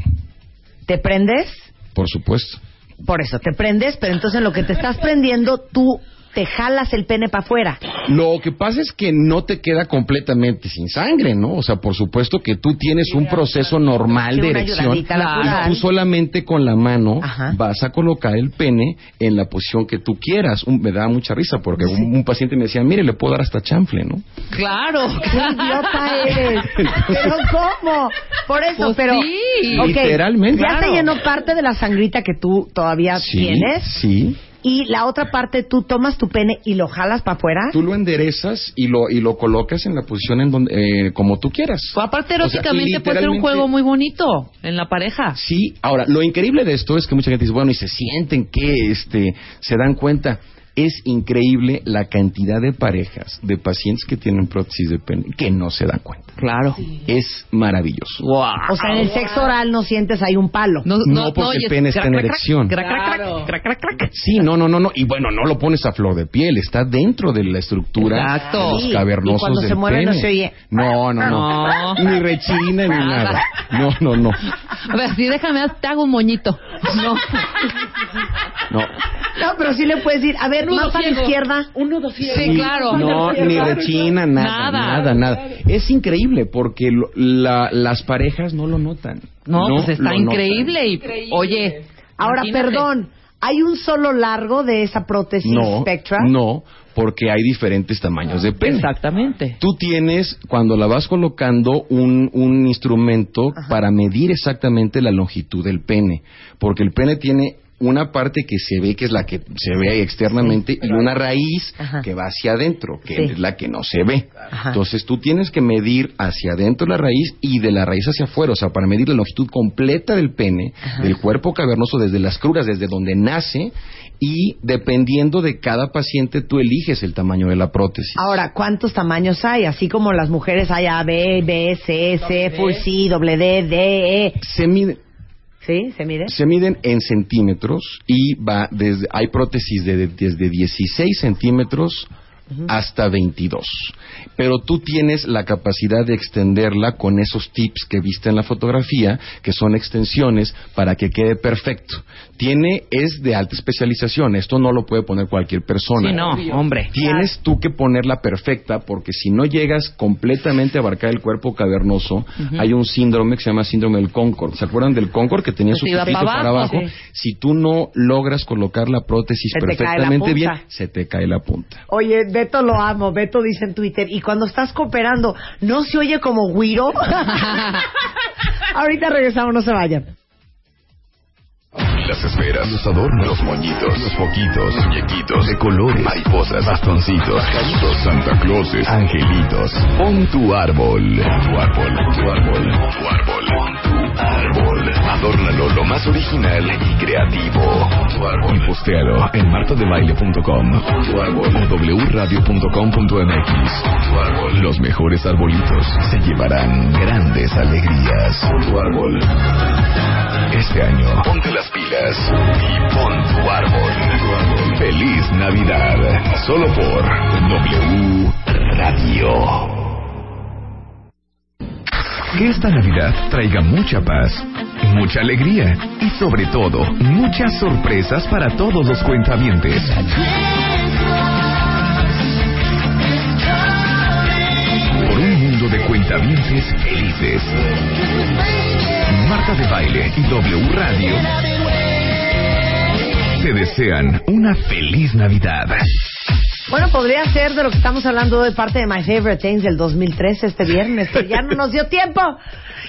¿Te prendes? Por supuesto. Por eso, te prendes, pero entonces en lo que te estás prendiendo, tú te jalas el pene para afuera. Lo que pasa es que no te queda completamente sin sangre, ¿no? O sea, por supuesto que tú tienes un proceso normal Sí, de erección y tú solamente con la mano Ajá. vas a colocar el pene en la posición que tú quieras. Un- me da mucha risa porque un, un paciente me decía, mire, le puedo dar hasta chanfle, ¿no? Claro. ¡Qué idiota eres! ¿Pero cómo? Por eso, Pues pero... sí. Literalmente. Ya te llenó parte de la sangrita que tú todavía Sí, tienes. sí. Y la otra parte, tú tomas tu pene y lo jalas para afuera. Tú lo enderezas y lo y lo colocas en la posición en donde eh, como tú quieras. Pues aparte, O sea, eróticamente puede ser un juego muy bonito en la pareja. Sí, ahora, lo increíble de esto es que mucha gente dice, bueno, y se sienten que este, se dan cuenta. Es increíble la cantidad de parejas, de pacientes que tienen prótesis de pene, que no se dan cuenta. Claro. Es maravilloso. Wow. O sea, en el sexo oral no sientes ahí un palo. No, porque el oyes pene está en erección. crac, crac, crac, Claro. crac, crac, crac. Sí, no, no, no, no. Y bueno, no lo pones a flor de piel, está dentro de la estructura Exacto. de los Sí, cavernosos y cuando del se mueve no pene. se oye. No, no, no. No. Ni rechina ni nada. No, no, no. A ver, si déjame, te hago un moñito. No. No, No, pero sí le puedes decir, a ver, más para la izquierda. Un nudo ciego. Sí, claro. No, ni rechina, nada, Nada. nada, nada. Es increíble porque lo- la- las parejas no lo notan. No, pues está increíble. Y, oye, Ahora, imagínate. perdón, ¿hay un solo largo de esa prótesis notan. Spectra? No, no, porque hay diferentes tamaños de pene. Exactamente. Tú tienes, cuando la vas colocando, un, un instrumento para medir exactamente la longitud del pene. Porque el pene tiene una parte que se ve, que es la que se ve externamente, y una raíz Ajá. que va hacia adentro, que Sí. es la que no se ve. Ajá. Entonces tú tienes que medir hacia adentro la raíz y de la raíz hacia afuera, o sea, para medir la longitud completa del pene, del cuerpo cavernoso, desde las cruras, desde donde nace, y dependiendo de cada paciente, tú eliges el tamaño de la prótesis. Ahora, ¿cuántos tamaños hay? Así como las mujeres hay A, B, B, C, S, Full C, doble D, D, E. Se mide, ¿Sí? ¿Se mide? Se miden en centímetros y va desde hay prótesis de, desde 16 centímetros hasta 22. Pero tú tienes la capacidad de extenderla con esos tips que viste en la fotografía, que son extensiones para que quede perfecto. Tiene es de alta especialización, esto no lo puede poner cualquier persona. Sí, no, hombre. Tienes tú que ponerla perfecta porque si no llegas completamente a abarcar el cuerpo cavernoso, hay un síndrome que se llama síndrome del Concord. ¿Se acuerdan del Concord que tenía Pues su pipito para para abajo, sí. Si tú no logras colocar la prótesis Se perfectamente bien, se te cae la punta. Oye, Beto lo amo. Beto dice en Twitter, y cuando estás cooperando, ¿no se oye como güiro? Ahorita regresamos, no se vayan. Las esferas, los adornos, los moñitos, los foquitos, muñequitos de colores, mariposas, bastoncitos, pajaritos, Santa Clauses, angelitos. Pon tu árbol. Pon tu árbol. Pon tu árbol. Pon tu árbol. Pon tu árbol. Adórnalo lo más original y creativo. Pon tu árbol. Y postéalo en martadebaile.com. Pon tu árbol. O wradio.com.mx. Tu árbol. Los mejores arbolitos se llevarán grandes alegrías. Pon tu árbol. Este año, ponte las pilas y pon tu árbol. Feliz Navidad. Solo por W Radio. Que esta Navidad traiga mucha paz, mucha alegría y sobre todo muchas sorpresas para todos los cuentavientes. Por un mundo de cuentavientes felices. Marta de Baile y W Radio te desean una feliz Navidad. Bueno, podría ser de lo que estamos hablando de parte de My Favorite Things del 2013 este viernes, pero ya no nos dio tiempo.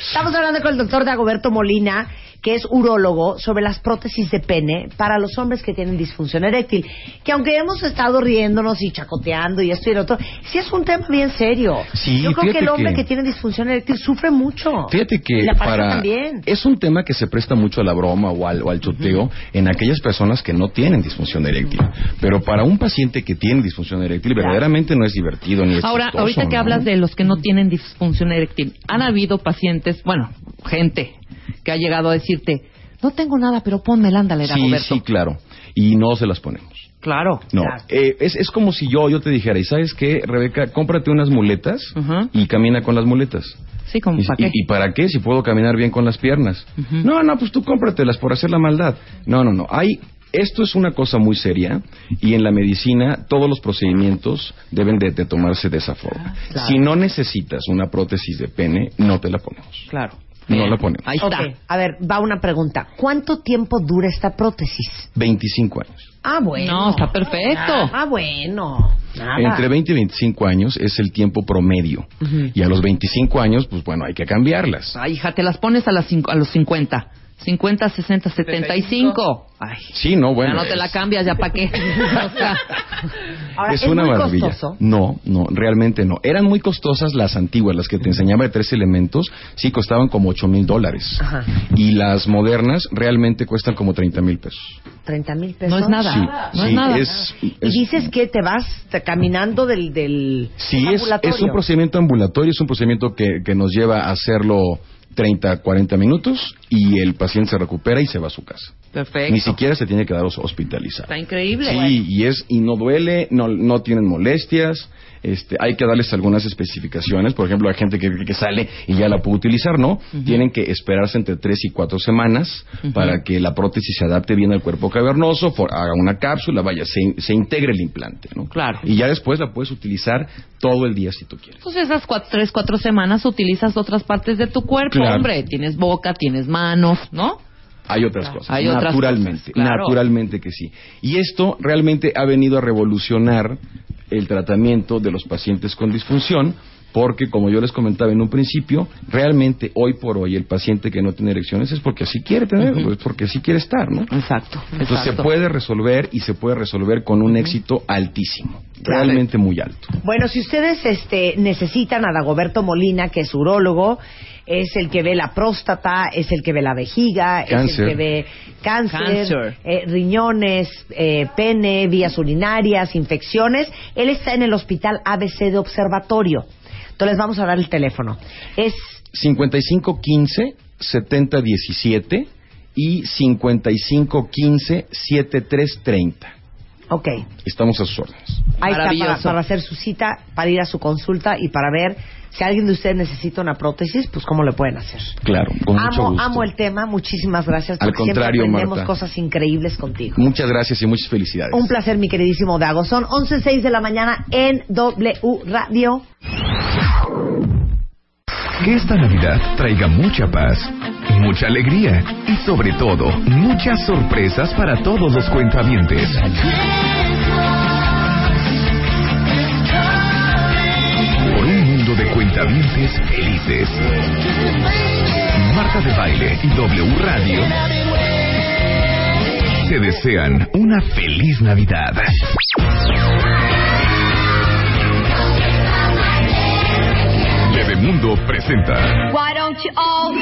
Estamos hablando con el doctor Dagoberto Molina, que es urólogo, sobre las prótesis de pene para los hombres que tienen disfunción eréctil. Que aunque hemos estado riéndonos y chacoteando y esto y lo otro, sí es un tema bien serio. Sí, Yo creo que el hombre que... que- tiene disfunción eréctil sufre mucho. Fíjate que Y la para también. es un tema que se presta mucho a la broma o al, o al choteo en aquellas personas que no tienen disfunción eréctil. Pero para un paciente que tiene disfunción eréctil, verdaderamente no es divertido ni es Ahora, chistoso, ahorita que ¿no? hablas de los que no tienen disfunción eréctil, han habido pacientes, bueno, gente que ha llegado a decirte, no tengo nada, pero ponme el ándale, Sí, Dagoberto. sí, claro. Y no se las ponemos. Claro. No, Claro. eh, es, es como si yo, yo te dijera, ¿y sabes qué, Rebeca? Cómprate unas muletas y camina con las muletas. Sí, como ¿Y, para qué. y- y para qué? Si puedo caminar bien con las piernas. No, no, pues tú cómpratelas por hacer la maldad. No, no, no. Hay, esto es una cosa muy seria y en la medicina todos los procedimientos deben de, de tomarse de esa forma. Ah, claro. Si no necesitas una prótesis de pene, no te la ponemos. Claro. No la ponemos. Ahí está. Ok, a ver, va una pregunta. ¿Cuánto tiempo dura esta prótesis? 25 años. Ah, bueno. No, está perfecto. Ah, bueno. Nada. Entre 20 y 25 años es el tiempo promedio. Y a los 25 años, pues bueno, hay que cambiarlas. Ay, hija, te las pones a, las cinco- a los 50. 50, 60, 75. Ay, Sí, no, bueno. ya no te la cambias, ¿ya para qué? O sea, Ahora, es, ¿es una muy maravilla. costoso? No, no, realmente no. Eran muy costosas las antiguas, las que te enseñaba de tres elementos, sí costaban como ocho mil dólares. Ajá. Y las modernas realmente cuestan como 30 mil pesos. 30 mil pesos. No es nada. Sí, no es nada. es- Y es- dices que te vas caminando del, del Sí, es, es un procedimiento ambulatorio, es un procedimiento que, que nos lleva a hacerlo 30, 40 minutos y el paciente se recupera y se va a su casa. Perfecto. Ni siquiera se tiene que dar hos- hospitalizado. Está increíble. Sí, y es y no duele, no, no tienen molestias. Este, hay que darles algunas especificaciones. Por ejemplo, hay gente que, que sale y ya la puede utilizar, ¿no? Tienen que esperarse entre tres y cuatro semanas para que la prótesis se adapte bien al cuerpo cavernoso, for- haga una cápsula, vaya, se, se integre el implante, ¿no? Claro. Y ya después la puedes utilizar todo el día si tú quieres. Entonces esas cuatro, tres, cuatro semanas utilizas otras partes de tu cuerpo, Claro. hombre. Tienes boca, tienes manos, ¿no? Hay otras cosas. Hay otras naturalmente, cosas, claro. naturalmente que sí. Y esto realmente ha venido a revolucionar el tratamiento de los pacientes con disfunción, porque como yo les comentaba en un principio, realmente hoy por hoy el paciente que no tiene erecciones es porque así quiere tener, pues porque así quiere estar, ¿no? Exacto. Entonces se puede resolver y se puede resolver con un éxito altísimo, realmente muy alto. Bueno, si ustedes este, necesitan a Dagoberto Molina, que es urólogo, es el que ve la próstata, es el que ve la vejiga, es Cáncer. el que ve cáncer, Cáncer. eh, riñones, eh, pene, vías urinarias, infecciones. Él está en el hospital ABC de Observatorio. Entonces les vamos a dar el teléfono. Es 5515 7017 y 5515 7330. Ok. Estamos a sus órdenes. Ahí está para, para hacer su cita, para ir a su consulta y para ver si alguien de ustedes necesita una prótesis, pues cómo le pueden hacer. Claro, con mucho Amo, gusto. amo el tema, muchísimas gracias. Al porque siempre contrario, aprendemos Marta. cosas increíbles contigo. Muchas gracias y muchas felicidades. Un placer, mi queridísimo Dago. Son 11.06 de la mañana en W Radio. Que esta Navidad traiga mucha paz, mucha alegría y sobre todo muchas sorpresas para todos los cuentavientes. Mujeres felices. Marta de Baile y W Radio te desean una feliz Navidad. Bebemundo presenta Why don't you all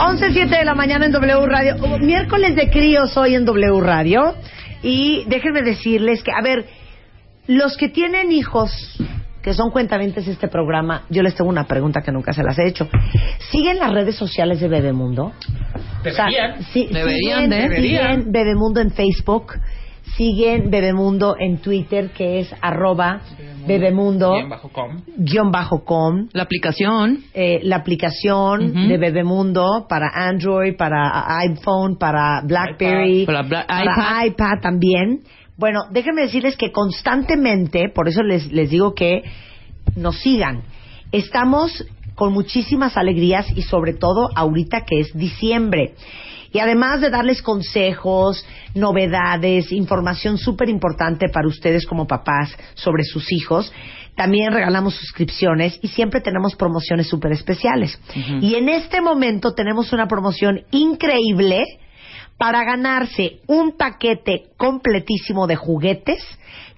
11.07 de la mañana en W Radio. Miércoles de críos hoy en W Radio. Y déjenme decirles que, a ver, los que tienen hijos que son cuentamientos de este programa, yo les tengo una pregunta que nunca se las he hecho. ¿Siguen las redes sociales de Bebemundo? Deberían. sí, Deberían siguen, de. siguen Bebemundo en Facebook, siguen Bebemundo en Twitter, que es arroba Bebemundo Bien bajo com. guion bajo com La aplicación. eh, la aplicación Ujú. de Bebemundo para Android, para iPhone, para BlackBerry, Para Bla- para iPad. también. Bueno, déjenme decirles que constantemente, por eso les, les digo que nos sigan. Estamos con muchísimas alegrías y sobre todo ahorita que es diciembre. Y además de darles consejos, novedades, información súper importante para ustedes como papás sobre sus hijos, también regalamos suscripciones y siempre tenemos promociones súper especiales. Y en este momento tenemos una promoción increíble para ganarse un paquete completísimo de juguetes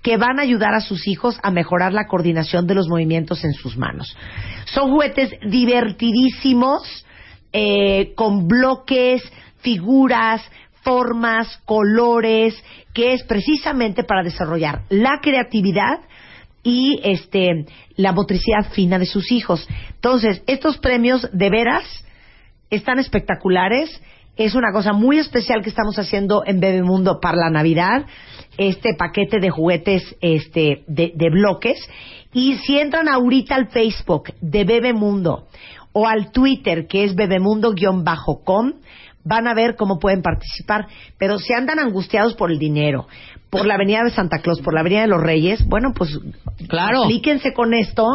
que van a ayudar a sus hijos a mejorar la coordinación de los movimientos en sus manos. Son juguetes divertidísimos, eh, con bloques, figuras, formas, colores, que es precisamente para desarrollar la creatividad y este la motricidad fina de sus hijos. Entonces, estos premios de veras están espectaculares. Es una cosa muy especial que estamos haciendo en Bebemundo para la Navidad. Este paquete de juguetes este, de, de bloques. Y si entran ahorita al Facebook de Bebemundo o al Twitter que es bebemundo-com, van a ver cómo pueden participar. Pero si andan angustiados por el dinero, por la Avenida de Santa Claus, por la Avenida de los Reyes, bueno, pues Claro. aplíquense con esto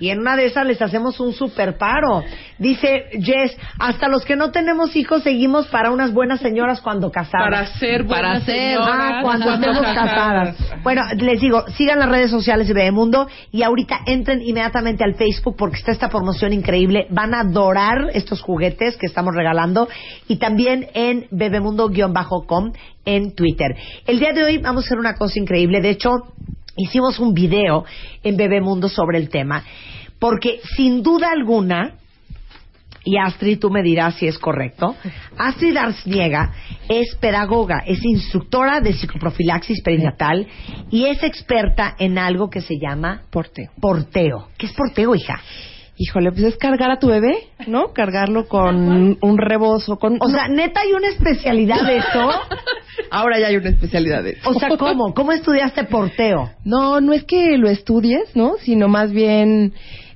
y en una de esas les hacemos un super paro. Dice Jess, hasta los que no tenemos hijos seguimos para unas buenas señoras cuando casadas. Para ser Para buenas ser- señoras, Ah, cuando cuando estemos casadas. Bueno, les digo, sigan las redes sociales de Bebemundo y ahorita entren inmediatamente al Facebook porque está esta promoción increíble. Van a adorar estos juguetes que estamos regalando y también en bebemundo-com en Twitter. El día de hoy vamos a hacer una cosa increíble. De hecho, hicimos un video en Bebemundo sobre el tema porque sin duda alguna y Astrid, tú me dirás si es correcto. Astrid Arsniega es pedagoga, es instructora de psicoprofilaxis perinatal y es experta en algo que se llama Porteo. porteo. ¿Qué es porteo, hija? Híjole, pues es cargar a tu bebé, ¿no? Cargarlo con un rebozo, con... O sea, neta, hay una especialidad de esto. ahora ya hay una especialidad de eso. O sea, ¿cómo? ¿Cómo estudiaste porteo? No, no es que lo estudies, ¿no? Sino más bien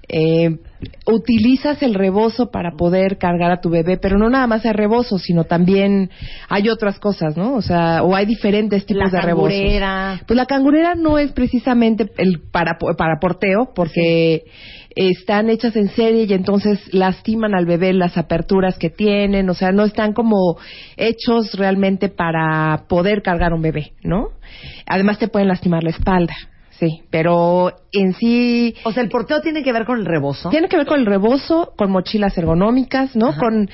eh, utilizas el rebozo para poder cargar a tu bebé, pero no nada más hay rebozo, sino también hay otras cosas, ¿no? O sea, o hay diferentes tipos La de rebozos. cangurera. Pues la cangurera no es precisamente el para, para porteo, porque están hechas en serie y entonces lastiman al bebé las aperturas que tienen, o sea, no están como hechos realmente para poder cargar un bebé, ¿no? Además te pueden lastimar la espalda, sí, pero en sí O sea, el porteo tiene que ver con el rebozo. tiene que ver con el rebozo, con mochilas ergonómicas, ¿no? Ajá. Con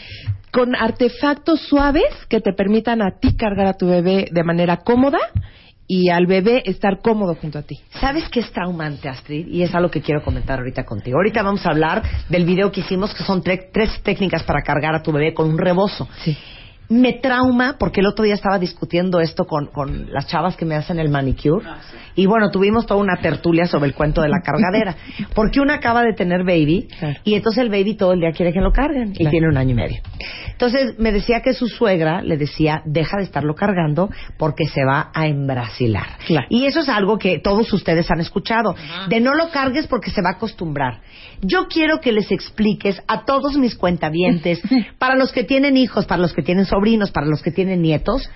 con artefactos suaves que te permitan a ti cargar a tu bebé de manera cómoda y al bebé estar cómodo junto a ti. ¿Sabes qué es traumante, Astrid? Y es algo que quiero comentar ahorita contigo. Ahorita vamos a hablar del video que hicimos, que son tre- tres técnicas para cargar a tu bebé con un rebozo. Sí. Me trauma porque el otro día estaba discutiendo esto con, con las chavas que me hacen el manicure. Y bueno, tuvimos toda una tertulia sobre el cuento de la cargadera. Porque una acaba de tener baby Claro. y entonces el baby todo el día quiere que lo carguen y tiene un año y medio. Entonces me decía que su suegra le decía, deja de estarlo cargando porque se va a embrasilar. Claro. Y eso es algo que todos ustedes han escuchado. De no lo cargues porque se va a acostumbrar. Yo quiero que les expliques a todos mis cuentavientes, para los que tienen hijos, para los que tienen sobrinos, para los que tienen nietos,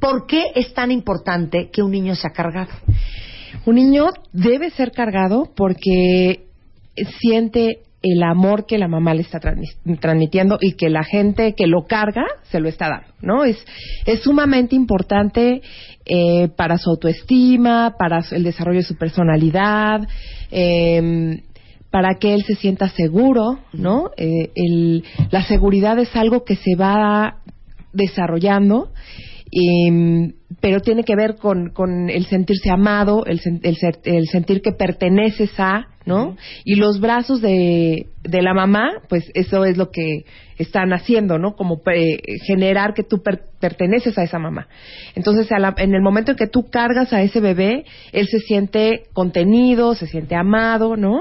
¿por qué es tan importante que un niño sea cargado? Un niño debe ser cargado porque siente el amor que la mamá le está transmi- transmitiendo y que la gente que lo carga se lo está dando, ¿no? Es, es sumamente importante eh, para su autoestima, para el desarrollo de su personalidad, eh, para que él se sienta seguro, ¿no? Eh, el- la seguridad es algo que se va desarrollando, y, pero tiene que ver con, con el sentirse amado, el, sen- el ser- el sentir que perteneces a, ¿no? Y los brazos de, de la mamá, pues eso es lo que están haciendo, ¿no? Como eh, generar que tú per- perteneces a esa mamá. Entonces, a la- en el momento en que tú cargas a ese bebé, él se siente contenido, se siente amado, ¿no?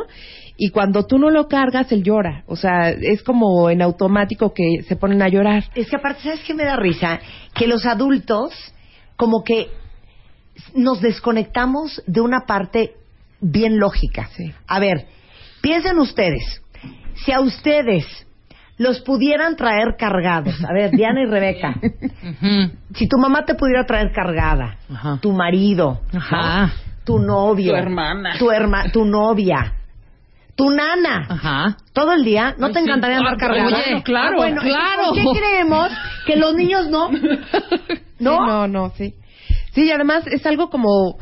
Y cuando tú no lo cargas, él llora. O sea, es como en automático que se ponen a llorar. Es que aparte, ¿sabes qué me da risa? Que los adultos, como que nos desconectamos de una parte bien lógica. Sí. A ver, piensen ustedes, si a ustedes los pudieran traer cargados, a ver, Diana y Rebeca, si tu mamá te pudiera traer cargada, Ajá. tu marido, ¿no? Ajá. tu novio, Tu hermana. tu, herma- tu novia, tu nana, Ajá. todo el día, ¿no Ay, te sí, encantaría andar claro, cargada? oye, claro, Ah, bueno, claro. ¿por qué creemos que los niños no? Sí, no, no, sí. Sí, y además es algo como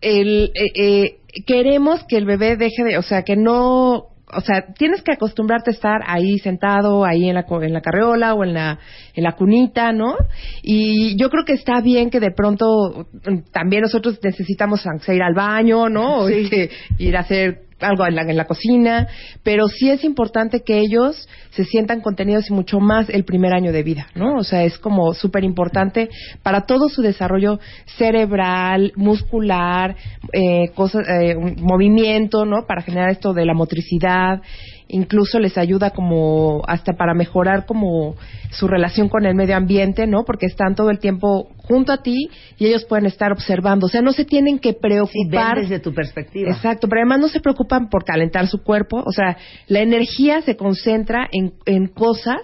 el eh, eh, queremos que el bebé deje de, o sea, que no, o sea, tienes que acostumbrarte a estar ahí sentado, ahí en la co- en la carriola o en la en la cunita, ¿no? Y yo creo que está bien que de pronto mm, también nosotros necesitamos ir al baño, ¿no? O este, ir a hacer algo en la, en la cocina, pero sí es importante que ellos se sientan contenidos y mucho más el primer año de vida, ¿no? O sea, es como súper importante para todo su desarrollo cerebral, muscular, eh, cosas, eh, movimiento, ¿no? Para generar esto de la motricidad, incluso les ayuda como hasta para mejorar como su relación con el medio ambiente, ¿no? Porque están todo el tiempo junto a ti y ellos pueden estar observando, o sea, no se tienen que preocupar desde tu perspectiva. Exacto, pero además no se preocupan por calentar su cuerpo, o sea, la energía se concentra en, en cosas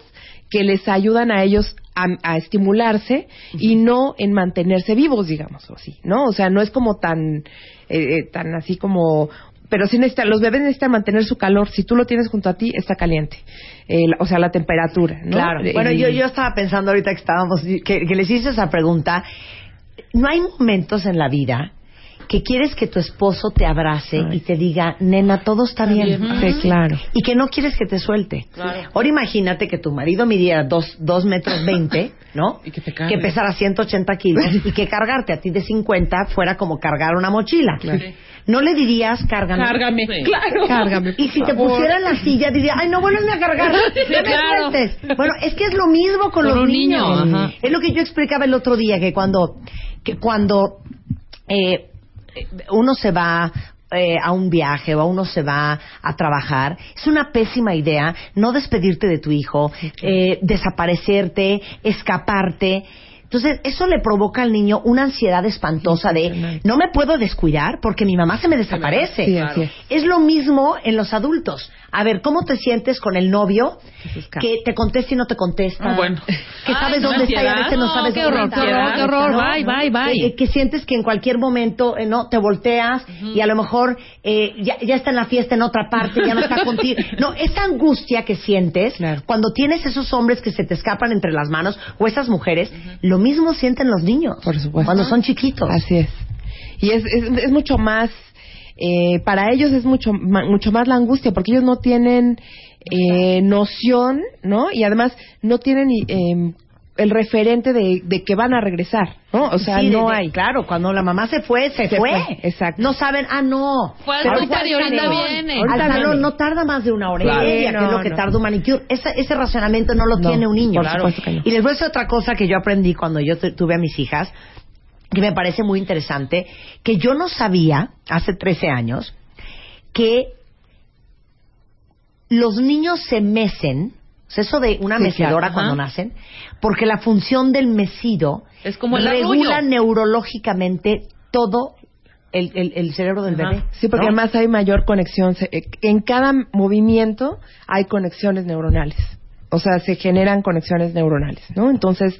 que les ayudan a ellos a, a estimularse y no en mantenerse vivos, digamos, o así, ¿no? O sea, no es como tan, eh, eh, tan así como, pero sí necesitan, los bebés necesitan mantener su calor, si tú lo tienes junto a ti, está caliente, Eh, o sea, la temperatura, ¿no? Claro. Eh, Bueno, yo, yo estaba pensando ahorita que estábamos, que, que les hice esa pregunta. No hay momentos en la vida que quieres que tu esposo te abrace y te diga, nena, todo está, bien. Sí, claro. Y que no quieres que te suelte. Ahora imagínate que tu marido midiera dos, dos metros veinte, ¿no? Y que te cargue. que pesara 180 kilos y que cargarte a ti de 50 fuera como cargar una mochila. No le dirías, cárgame. Cárgame. Sí. Claro. Cárgame, Y si te pusiera en la silla, diría, ay, no vuelves a cargar. No me claro. sueltes. Bueno, es que es lo mismo con, Con los un niño, niños. ajá. Es lo que yo explicaba el otro día, que cuando, que cuando eh, uno se va eh, a un viaje o uno se va a trabajar, es una pésima idea no despedirte de tu hijo, eh, desaparecerte, escaparte. Entonces, eso le provoca al niño una ansiedad espantosa de no me puedo descuidar porque mi mamá se me desaparece. Sí. Es lo mismo en los adultos. A ver, ¿cómo te sientes con el novio que te contesta y no te contesta? Ah, bueno. Que sabes Ay, dónde está y a veces no No, sabes qué dónde horror, está. qué horror, qué horror. Bye, bye, bye. Eh, que sientes que en cualquier momento eh, no te volteas y a lo mejor eh, ya, ya está en la fiesta en otra parte, ya no está contigo. No, esa angustia que sientes Claro. cuando tienes esos hombres que se te escapan entre las manos o esas mujeres, lo mismo sienten los niños. Por supuesto. Cuando son chiquitos. Así es. Y es, es, es mucho más, eh, para ellos es mucho, ma- mucho más la angustia, porque ellos no tienen eh, noción, ¿no? Y además no tienen eh, el referente de, de que van a regresar, ¿no? O sea, Sí, de- no de- hay. Claro, cuando la mamá se fue, se, Se fue. fue, exacto. No saben, ah, no. Fue al súper y ahorita viene. Al salón viene. no tarda más de una hora Claro. y media, que es lo no, que no. tarda un manicure. Ese, ese razonamiento no lo No, tiene un niño. por supuesto que no. Y les voy a decir otra cosa que yo aprendí cuando yo tu- tuve a mis hijas, que me parece muy interesante, que yo no sabía, hace 13 años, que los niños se mecen, o sea, eso de una Sí, mecedora claro, cuando nacen, porque la función del mecido Es como el regula arrullo. neurológicamente todo el, el- el cerebro del Ajá. bebé. Sí, porque ¿no? además hay mayor conexión. eh, En cada movimiento hay conexiones neuronales. O sea, se generan conexiones neuronales, ¿no? Entonces,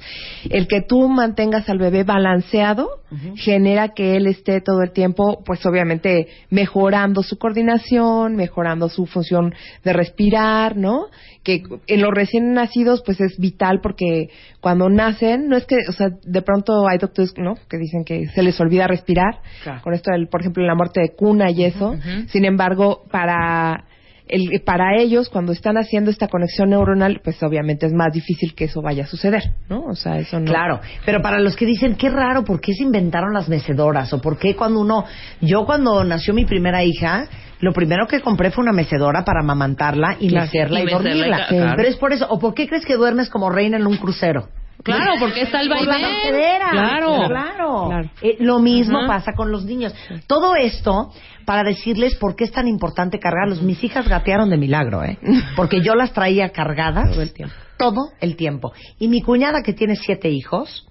el que tú mantengas al bebé balanceado genera que él esté todo el tiempo, pues obviamente mejorando su coordinación, mejorando su función de respirar, ¿no? Que en los recién nacidos, pues es vital porque cuando nacen, no es que, o sea, de pronto hay doctores, ¿no? Que dicen que se les olvida respirar, Claro. con esto del, por ejemplo, la muerte de cuna y eso. Sin embargo, para el- para ellos, cuando están haciendo esta conexión neuronal, pues obviamente es más difícil que eso vaya a suceder, ¿no? O sea, eso no. Claro, pero para los que dicen, qué raro, ¿por qué se inventaron las mecedoras? ¿O por qué cuando uno... Yo cuando nació mi primera hija, lo primero que compré fue una mecedora para amamantarla y Claro. mecerla y, Y mecerla y dormirla. claro. Pero es por eso. ¿O por qué crees que duermes como reina en un crucero? Claro, porque está el Por la vaivén. mecedera. Claro. Claro. Claro. Eh, lo mismo Ajá. pasa con los niños. Todo esto para decirles por qué es tan importante cargarlos. Mis hijas gatearon de milagro, ¿eh? Porque yo las traía cargadas Todo el tiempo. todo el tiempo. Y mi cuñada que tiene siete hijos,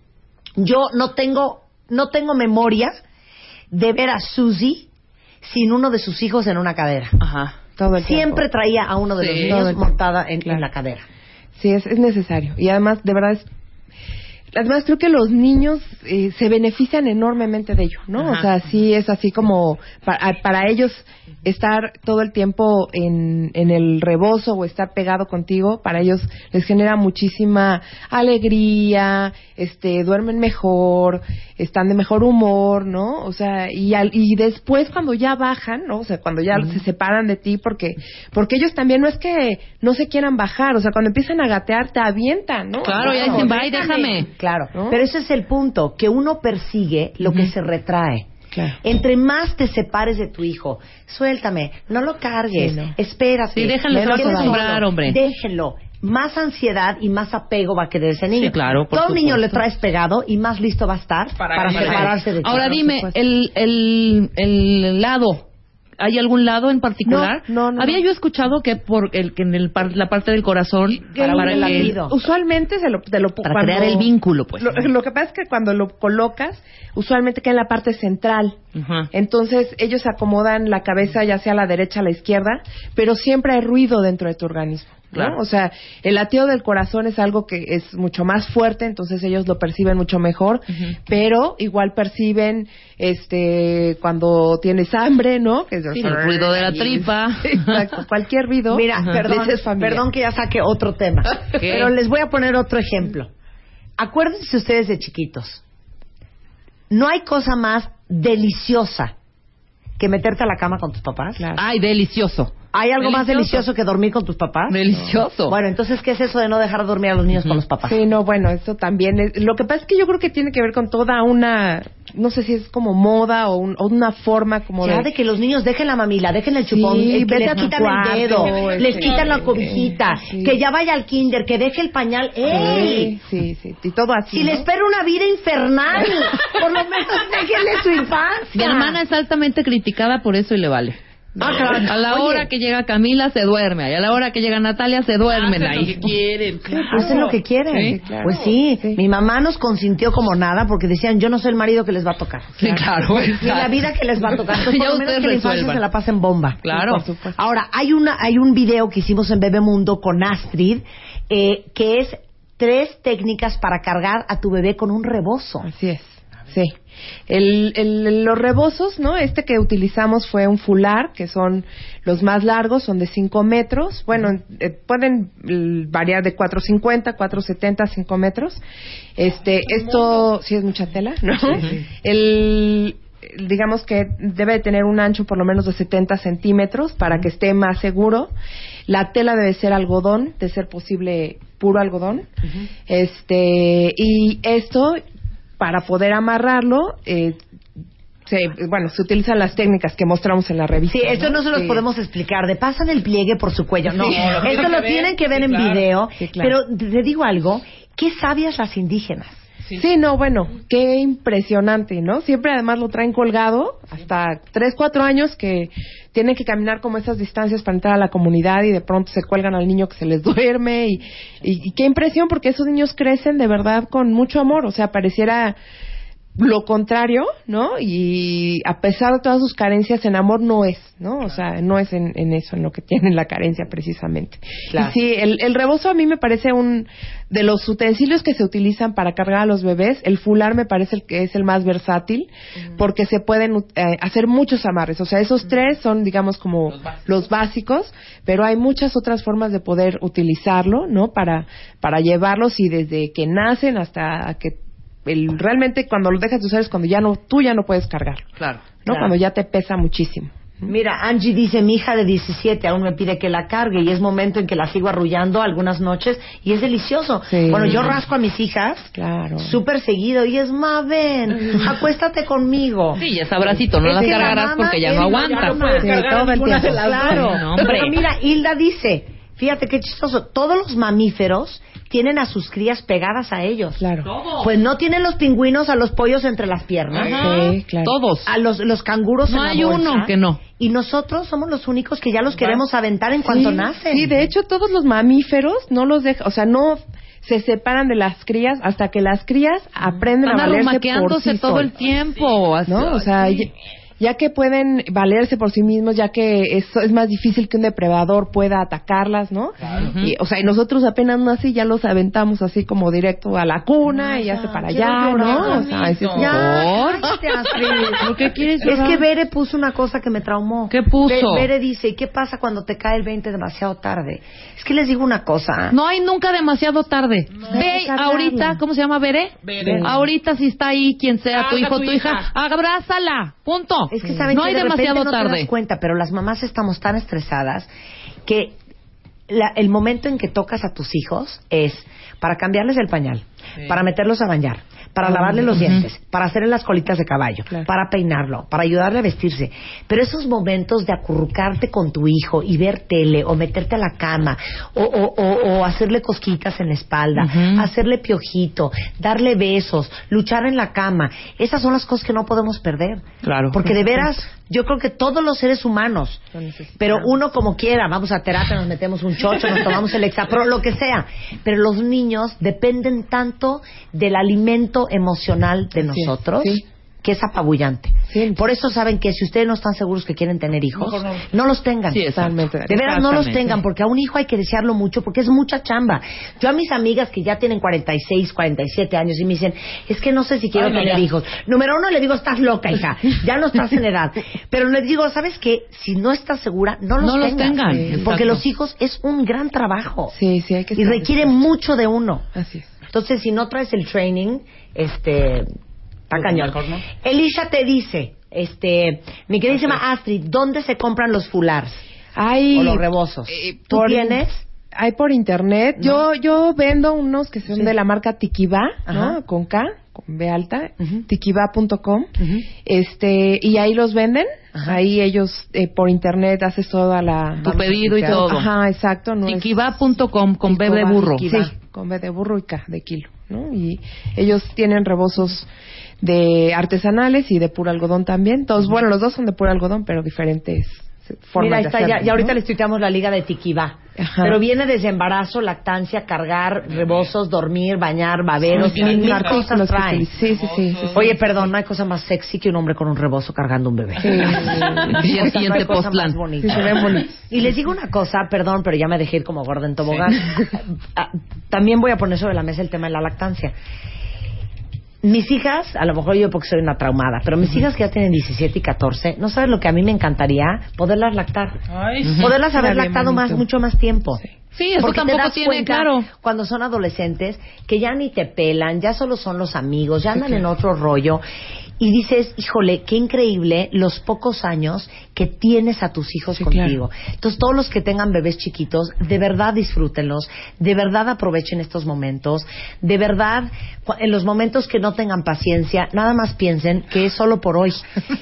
yo no tengo, no tengo memoria de ver a Susie sin uno de sus hijos en una cadera. Ajá. Todo el Siempre tiempo. traía a uno de Sí. los niños montada en, en la cadera. Sí, es, es necesario. Y además, de verdad, es. Además, creo que los niños eh, se benefician enormemente de ello, ¿no? O sea, sí es así como para, para ellos estar todo el tiempo en, en el rebozo o estar pegado contigo, para ellos les genera muchísima alegría, este, duermen mejor, están de mejor humor, ¿no? O sea, y, al- y después cuando ya bajan, ¿no? O sea, cuando ya se separan de ti, porque, porque ellos también no es que no se quieran bajar, o sea, cuando empiezan a gatear te avientan, ¿no? Claro, ya dicen, bye, déjame. Claro, ¿No? pero ese es el punto, que uno persigue lo que se retrae. Claro. Entre más te separes de tu hijo, suéltame, no lo cargues, Sí, no. espérate. Sí, déjenlo me lo solo quieres acostumbrar, hombre. Déjenlo. Más ansiedad y más apego va a querer ese niño. Sí, claro, por Todo niño supuesto. le traes pegado y más listo va a estar Para para, separarse de ti. Ahora dime, el, el, el lado, ¿hay algún lado en particular? No, no, no, Había no. yo escuchado que por el que en el par- la parte del corazón Para para, el latido. Usualmente se lo, te lo para cuando- crear el vínculo, pues. Lo, lo que pasa es que cuando lo colocas, usualmente queda en la parte central. Entonces ellos acomodan la cabeza ya sea a la derecha o a la izquierda, pero siempre hay ruido dentro de tu organismo. ¿No? O sea, el latido del corazón es algo que es mucho más fuerte, entonces ellos lo perciben mucho mejor, pero igual perciben este cuando tienes hambre, ¿no? Que es Sí, el ruido de la tripa. Exacto, cualquier ruido. Mira, perdón, perdón que ya saque otro tema, pero les voy a poner otro ejemplo. Acuérdense ustedes de chiquitos. No hay cosa más deliciosa que meterte a la cama con tus papás. Claro. Ay, delicioso. ¿Hay algo más Delicioso. que dormir con tus papás? Delicioso. Bueno, entonces, ¿qué es eso de no dejar dormir a los niños con los papás? Sí, no, bueno, eso también es. Lo que pasa es que yo creo que tiene que ver con toda una. No sé si es como moda o, un- o una forma como Ya de. de que los niños dejen la mamila, dejen el chupón, Sí, el que vete les quitan cuarto, el dedo, este, les quitan la eh, cobijita, sí. que ya vaya al kinder, que deje el pañal. ¡Ey! Sí, sí, sí. Y todo así. Si ¿no? le espera una vida infernal, por lo menos déjenle su infancia. Mi hermana es altamente criticada por eso y le vale. Ah. A la Oye, hora que llega Camila se duerme, y a la hora que llega Natalia se duermen Hacen lo ahí. que quieren, claro. Hacen lo que quieren. Sí, claro. Pues sí, Sí. mi mamá nos consintió como nada porque decían, yo no soy el marido que les va a tocar. Sí, claro. Y en la vida que les va a tocar. Entonces, por Ya lo menos que la infancia se la pasen bomba. Claro. por supuesto. Ahora, hay, una, hay un video que hicimos en Bebemundo con Astrid eh, que es tres técnicas para cargar a tu bebé con un rebozo. Así es. Sí. El, el- los rebozos, ¿no? Este que utilizamos fue un fular, que son los más largos, son de 5 metros. Bueno, eh, pueden eh, variar de 4.50, 4.70, 5 metros. Este, esto sí es mucha tela, ¿no? El, digamos que debe de tener un ancho por lo menos de 70 centímetros para que esté más seguro. La tela debe ser algodón, de ser posible puro algodón. Este, y esto para poder amarrarlo, eh, se, bueno, se utilizan las técnicas que mostramos en la revista. Sí, esto no se los Sí. podemos explicar. De pasan el pliegue por su cuello. No, Sí, lo esto lo tienen que ver Sí, en claro. video. Claro. Pero te digo algo, qué sabias las indígenas. Sí. no, bueno, qué impresionante, ¿no? Siempre además lo traen colgado hasta 3, 4 años que tienen que caminar como esas distancias para entrar a la comunidad y de pronto se cuelgan al niño que se les duerme y, y, y qué impresión porque esos niños crecen de verdad con mucho amor, o sea, pareciera lo contrario, ¿no? Y a pesar de todas sus carencias, en amor no es, ¿no? O sea, no es en, en eso en lo que tienen la carencia precisamente. Claro. Y sí, el, el rebozo a mí me parece un de los utensilios que se utilizan para cargar a los bebés, el fular me parece el que es el más versátil porque se pueden eh, hacer muchos amarres. O sea, esos tres son, digamos, como los básicos. pero hay muchas otras formas de poder utilizarlo, ¿no? Para para llevarlos y desde que nacen hasta que el, realmente cuando lo dejas de usar es cuando ya no tú ya no puedes cargarlo, Claro. ¿no? Claro. Cuando ya te pesa muchísimo. Mira, Angie dice, mi hija de 17 aún me pide que la cargue y es momento en que la sigo arrullando algunas noches y es delicioso. Sí. Bueno, yo rasco a mis hijas Claro. súper seguido y es, ma, ven, acuéstate conmigo. Sí, ya es abracito, no Es las la cargarás porque ya no ya aguantas. no puedes Sí, cargar todo el ninguna tiempo. de las dos. Claro. No. Pero mira, Hilda dice, fíjate qué chistoso, todos los mamíferos tienen a sus crías pegadas a ellos. Claro. Pues no tienen los pingüinos a los pollos entre las piernas. Sí, claro. Todos. A los, los canguros No en la hay bolsa. uno que no. Y nosotros somos los únicos que ya los queremos aventar en cuanto sí, nacen. Sí, de hecho todos los mamíferos no los dejan, o sea, no se separan de las crías hasta que las crías aprenden Están a valerse por sí todo el solas, tiempo. ¿no? O sea, ya que pueden valerse por sí mismos, ya que es, es más difícil que un depredador pueda atacarlas, ¿no? Y, o sea, y nosotros apenas así ya los aventamos así como directo a la cuna y ya se para allá, ¿no? O sea, es- Ya. ¿Por qué quieres Es llorar? que Bere puso una cosa que me traumó. ¿Qué puso? Be- Bere dice, ¿y qué pasa cuando te cae el 20 demasiado tarde? Es que les digo una cosa. No hay nunca demasiado tarde. Ve ahorita, ¿cómo se llama Bere? Bere. Ahorita si está ahí quien sea, tu hijo, tu tu hija, hija. abrázala. Punto. Es que saben no que hay de demasiado no te das cuenta, pero las mamás estamos tan estresadas que la- el momento en que tocas a tus hijos es para cambiarles el pañal, para meterlos a bañar, para lavarle los dientes, para hacerle las colitas de caballo, Claro. para peinarlo, para ayudarle a vestirse. Pero esos momentos de acurrucarte con tu hijo y ver tele o meterte a la cama o, o- o- o hacerle cosquitas en la espalda, hacerle piojito, darle besos, luchar en la cama, esas son las cosas que no podemos perder. Claro. Porque de veras, yo creo que todos los seres humanos, pero uno como quiera, vamos a terapia, nos metemos un chocho, nos tomamos el exapro, lo que sea. Pero los niños dependen tanto del alimento emocional de nosotros. sí. Que es apabullante. Sí. Por eso saben que si ustedes no están seguros que quieren tener hijos, no. no los tengan. Sí. De veras no los tengan, porque a un hijo hay que desearlo mucho, porque es mucha chamba. Yo a mis amigas que ya tienen 46, 47 años y me dicen, es que no sé si quiero Ay, tener hijos. Número uno le digo, estás loca, hija, ya no estás en edad. Pero les digo, ¿sabes qué? Si no estás segura, no los No los tengan. tengan, Sí. exacto. Porque los hijos es un gran trabajo. Sí, sí, hay que Y requiere mucho de uno. Así es. Entonces, si no traes el training, este, está Pues, cañón. mejor no. Elisha te dice, este, mi queridísima Astrid, ¿dónde se compran los fulars? Hay O los rebozos. eh, ¿Tú por- tienes? Hay por internet. Yo yo vendo unos que son Sí. de la marca Tikiba, Ajá. ¿no? Con K, con B alta, Ujú. tikiba.com. Ujú. Este, y ahí los venden. Ajá. Ahí ellos eh, por internet haces toda la Tu pedido y todo. Ajá, exacto, no Tiquiba.com con B de Tikiba, burro. Sí, con B de burro y K de kilo, ¿no? Y ellos tienen rebozos de artesanales y de puro algodón también. Todos, bueno, los dos son de puro algodón, pero diferentes formas Mira, ahí de está, ya, ya ahorita les tuiteamos la liga de Tiquibá. Ajá. Pero viene desde embarazo, lactancia, cargar, rebozos, dormir, bañar, baberos, Sí, mil, mil cosas traen. Sí, sí, sí. Oye, perdón, no hay cosa más sexy que un hombre con un rebozo cargando un bebé. Sí. Y el siguiente no bonita. Sí. Y les digo una cosa, perdón, pero ya me dejé ir como gorda en tobogán. Ah, También voy a poner sobre la mesa el tema de la lactancia. Mis hijas, a lo mejor yo porque soy una traumada, pero mis hijas que ya tienen 17 y 14, no sabes lo que a mí me encantaría poderlas lactar. Ay, sí. Poderlas haber lactado más, mucho más tiempo. Sí, eso Porque te tampoco das tiene, cuenta claro. cuando son adolescentes que ya ni te pelan, ya solo son los amigos, ya andan en otro rollo. Y dices, híjole, qué increíble los pocos años que tienes a tus hijos Sí, contigo. Entonces, todos los que tengan bebés chiquitos, de verdad disfrútenlos, de verdad aprovechen estos momentos, de verdad, en los momentos que no tengan paciencia, nada más piensen que es solo por hoy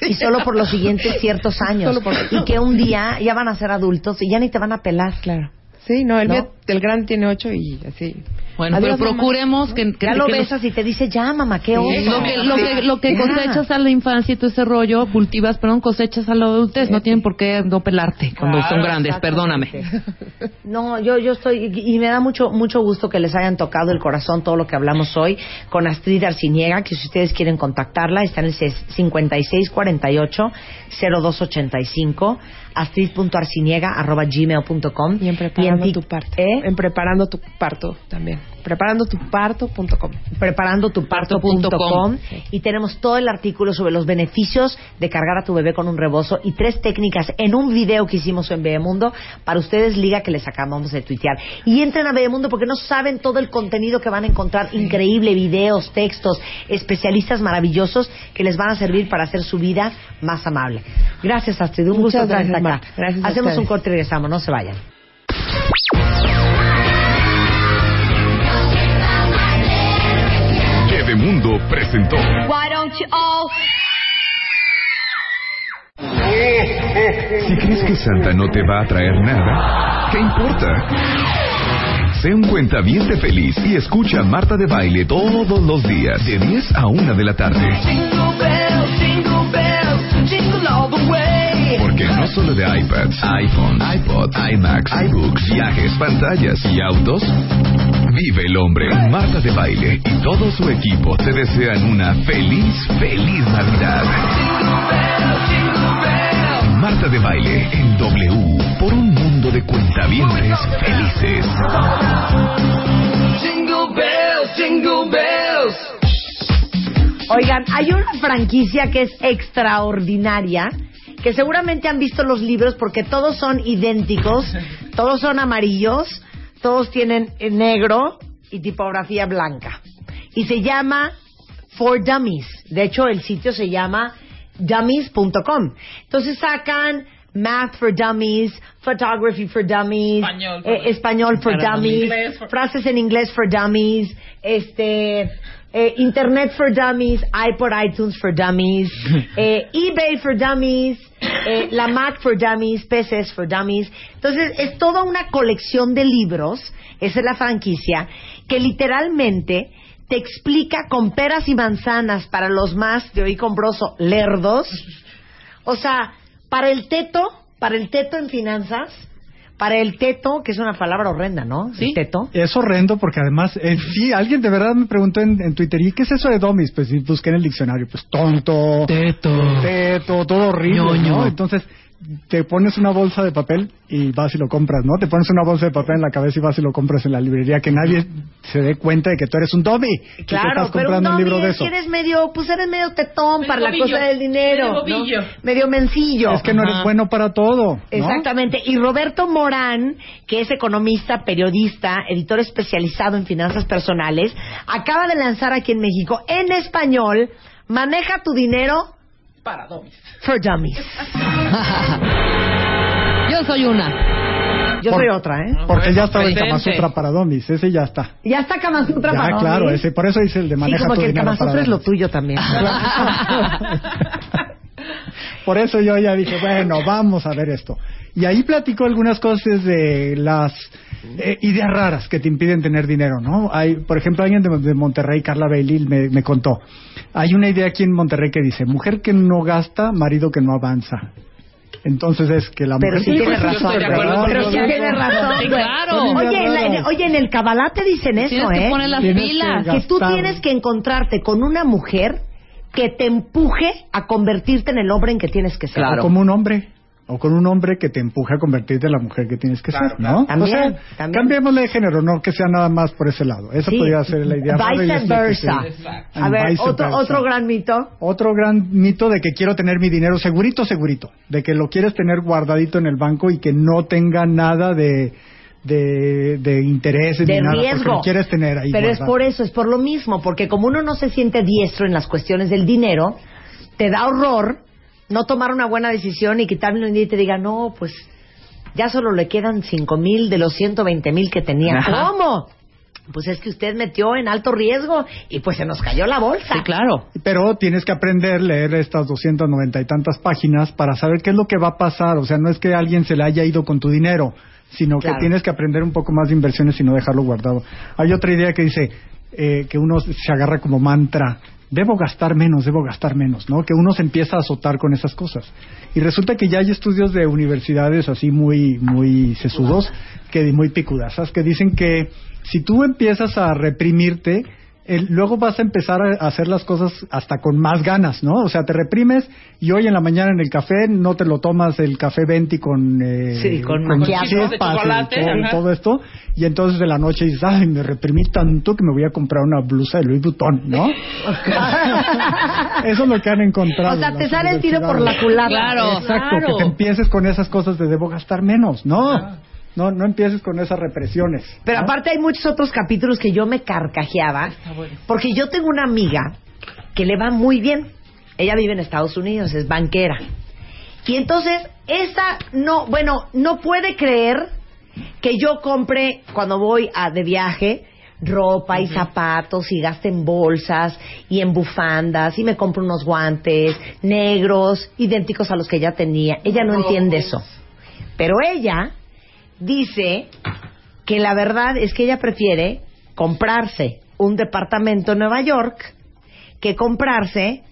y solo por los siguientes ciertos años. Y que un día ya van a ser adultos y ya ni te van a pelar. Claro. Sí, no, el ¿No? mío el grande tiene ocho y así. Bueno, Adiós, pero mamá. procuremos que, que, Ya lo que los- besas y te dice, ya, mamá, qué oso. lo que, lo que, lo que cosechas a la infancia y todo ese rollo, cultivas, perdón, cosechas a la adultez. No tienen por qué no pelarte cuando Claro, son grandes, perdóname. No, yo, yo estoy, y me da mucho, mucho gusto que les hayan tocado el corazón todo lo que hablamos hoy con Astrid Arciniega, que si ustedes quieren contactarla, está en el 5648-0285, astrid.arciniega arroba gmail.com. Y en preparando ti- tu parto. ¿Eh? En preparando tu parto también. Preparando tu parto.com. preparando tu parto.com Parto.com. y tenemos todo el artículo sobre los beneficios de cargar a tu bebé con un rebozo y tres técnicas en un video que hicimos en Bebemundo para ustedes liga que les acabamos de tuitear. Y entren a Bebemundo porque no saben todo el contenido que van a encontrar increíble videos textos especialistas maravillosos que les van a servir para hacer su vida más amable. Gracias Astrid. Un Muchas gusto gracias, acá. Gracias hacemos un corte y regresamos. No se vayan Bebemundo presentó Si crees que Santa no te va a traer nada, ¿qué importa? Sé un cuentaviente feliz y escucha a Marta de Baile todos los días, de 10 a 1 de la tarde. Porque no solo de iPads, iPhone, iPod, iMacs, iBooks, viajes, pantallas y autos, vive el hombre. Marta de Baile y todo su equipo te desean una feliz, feliz Navidad. Marta de Baile en W por un mundo de cuentavientes felices. Oigan, hay una franquicia que es extraordinaria, que seguramente han visto los libros porque todos son idénticos, todos son amarillos, todos tienen eh, negro y tipografía blanca. Y se llama For Dummies. De hecho, el sitio se llama dummies.com. Entonces sacan Math for Dummies, Photography for Dummies, Español for- eh, español for Dummies, frases en inglés for Dummies, este, eh, Internet for Dummies, iPod iTunes for Dummies, eh, eBay for Dummies, eh, la Mac for Dummies, PCs for Dummies. Entonces, es toda una colección de libros, esa es la franquicia, que literalmente te explica con peras y manzanas para los más, de hoy comproso, lerdos. O sea, para el teto, para el teto en finanzas, para el teto, que es una palabra horrenda, ¿no? Sí. El teto. Es horrendo porque además, eh, sí, alguien de verdad me preguntó en, en Twitter, ¿y qué es eso de dummies? Pues busqué en el diccionario, pues tonto, Teto. teto, todo horrible, Ñoño. ¿no? Entonces, te pones una bolsa de papel y vas y lo compras, ¿no? Te pones una bolsa de papel en la cabeza y vas y lo compras en la librería, que nadie se dé cuenta de que tú eres un dummy. y que Claro, estás pero un comprando un, dummy libro de es eso. que eres medio, pues eres medio tetón Medio para la cosa del dinero. medio ¿no? bobillo. Medio mencillo. Es que no eres Ajá. bueno para todo, ¿no? Exactamente. Y Roberto Morán, que es economista, periodista, editor especializado en finanzas personales, acaba de lanzar aquí en México, en español, Maneja tu dinero Para domis. for Dummies. Yo soy una. Yo Por- soy otra, ¿eh? Porque ya estaba el Presente. Kama Sutra para Domis, ese ya está. Ya está Kama Sutra Ya, para claro, Dummies. ese, por eso dice el de Sí, maneja como tu que el dinero Kama para Sutra es lo tuyo también. Por eso yo ya dije, bueno, vamos a ver esto. Y ahí platico algunas cosas de las eh, ideas raras que te impiden tener dinero, ¿no? Hay, por ejemplo, alguien de, de Monterrey, Carla Bailey, me, me contó. Hay una idea aquí en Monterrey que dice, mujer que no gasta, marido que no avanza. Entonces es que la Pero mujer... sí tiene razón. Pero sí eso. tiene razón. Sí, claro. Oye, en la- oye, en el Kabbalah te dicen eso, Tienes que ¿eh? poner las Tienes que que tú tienes que encontrarte con una mujer que te empuje a convertirte en el hombre en que tienes que ser. O como un hombre. O con un hombre que te empuje a convertirte en la mujer que tienes que ser, ¿no? También, o sea, también. cambiémosle de género, no que sea nada más por ese lado. Esa Sí. podría ser la idea. sí. Exacto. A And ver, vice otro, versa. otro gran mito. Otro gran mito de que quiero tener mi dinero segurito, segurito. De que lo quieres tener guardadito en el banco y que no tenga nada de, de, de intereses de ni nada. Riesgo. lo quieres tener ahí Pero es por eso, es por lo mismo, porque como uno no se siente diestro en las cuestiones del dinero, te da horror no tomar una buena decisión y quitarle un día y te diga, no, pues ya solo le quedan cinco mil de los 120 mil que tenía. Ajá. ¿Cómo? Pues es que usted metió en alto riesgo y pues se nos cayó la bolsa. Sí, claro. Pero tienes que aprender, leer estas 290 y tantas páginas para saber qué es lo que va a pasar. O sea, no es que alguien se le haya ido con tu dinero, sino Claro. que tienes que aprender un poco más de inversiones y no dejarlo guardado. Hay otra idea que dice eh, que uno se agarra como mantra, debo gastar menos, debo gastar menos, ¿no? Que uno se empieza a azotar con esas cosas. Y resulta que ya hay estudios de universidades así muy, muy sesudos, que muy picudazas, que dicen que si tú empiezas a reprimirte, el- luego vas a empezar a hacer las cosas hasta con más ganas, ¿no? O sea, te reprimes y hoy en la mañana en el café no te lo tomas el café venti con, eh, Sí, con de chispas y chocolate, todo, esto. Y entonces de la noche dices, ay, me reprimí tanto que me voy a comprar una blusa de Louis Vuitton, ¿no? Eso es lo que han encontrado. O sea, te sale el tiro por la culata. Claro. Exacto, claro. que te empieces con esas cosas de debo gastar menos, ¿no? No, no empieces con esas represiones. Pero ¿no? aparte hay muchos otros capítulos que yo me carcajeaba, porque yo tengo una amiga que le va muy bien. Ella vive en Estados Unidos, es banquera. Y entonces, esa no, bueno, no puede creer que yo compre cuando voy a, de viaje ropa y zapatos y gaste en bolsas y en bufandas y me compro unos guantes negros idénticos a los que ella tenía. Ella no entiende eso. Pero ella dice que la verdad es que ella prefiere comprarse un departamento en Nueva York que comprarse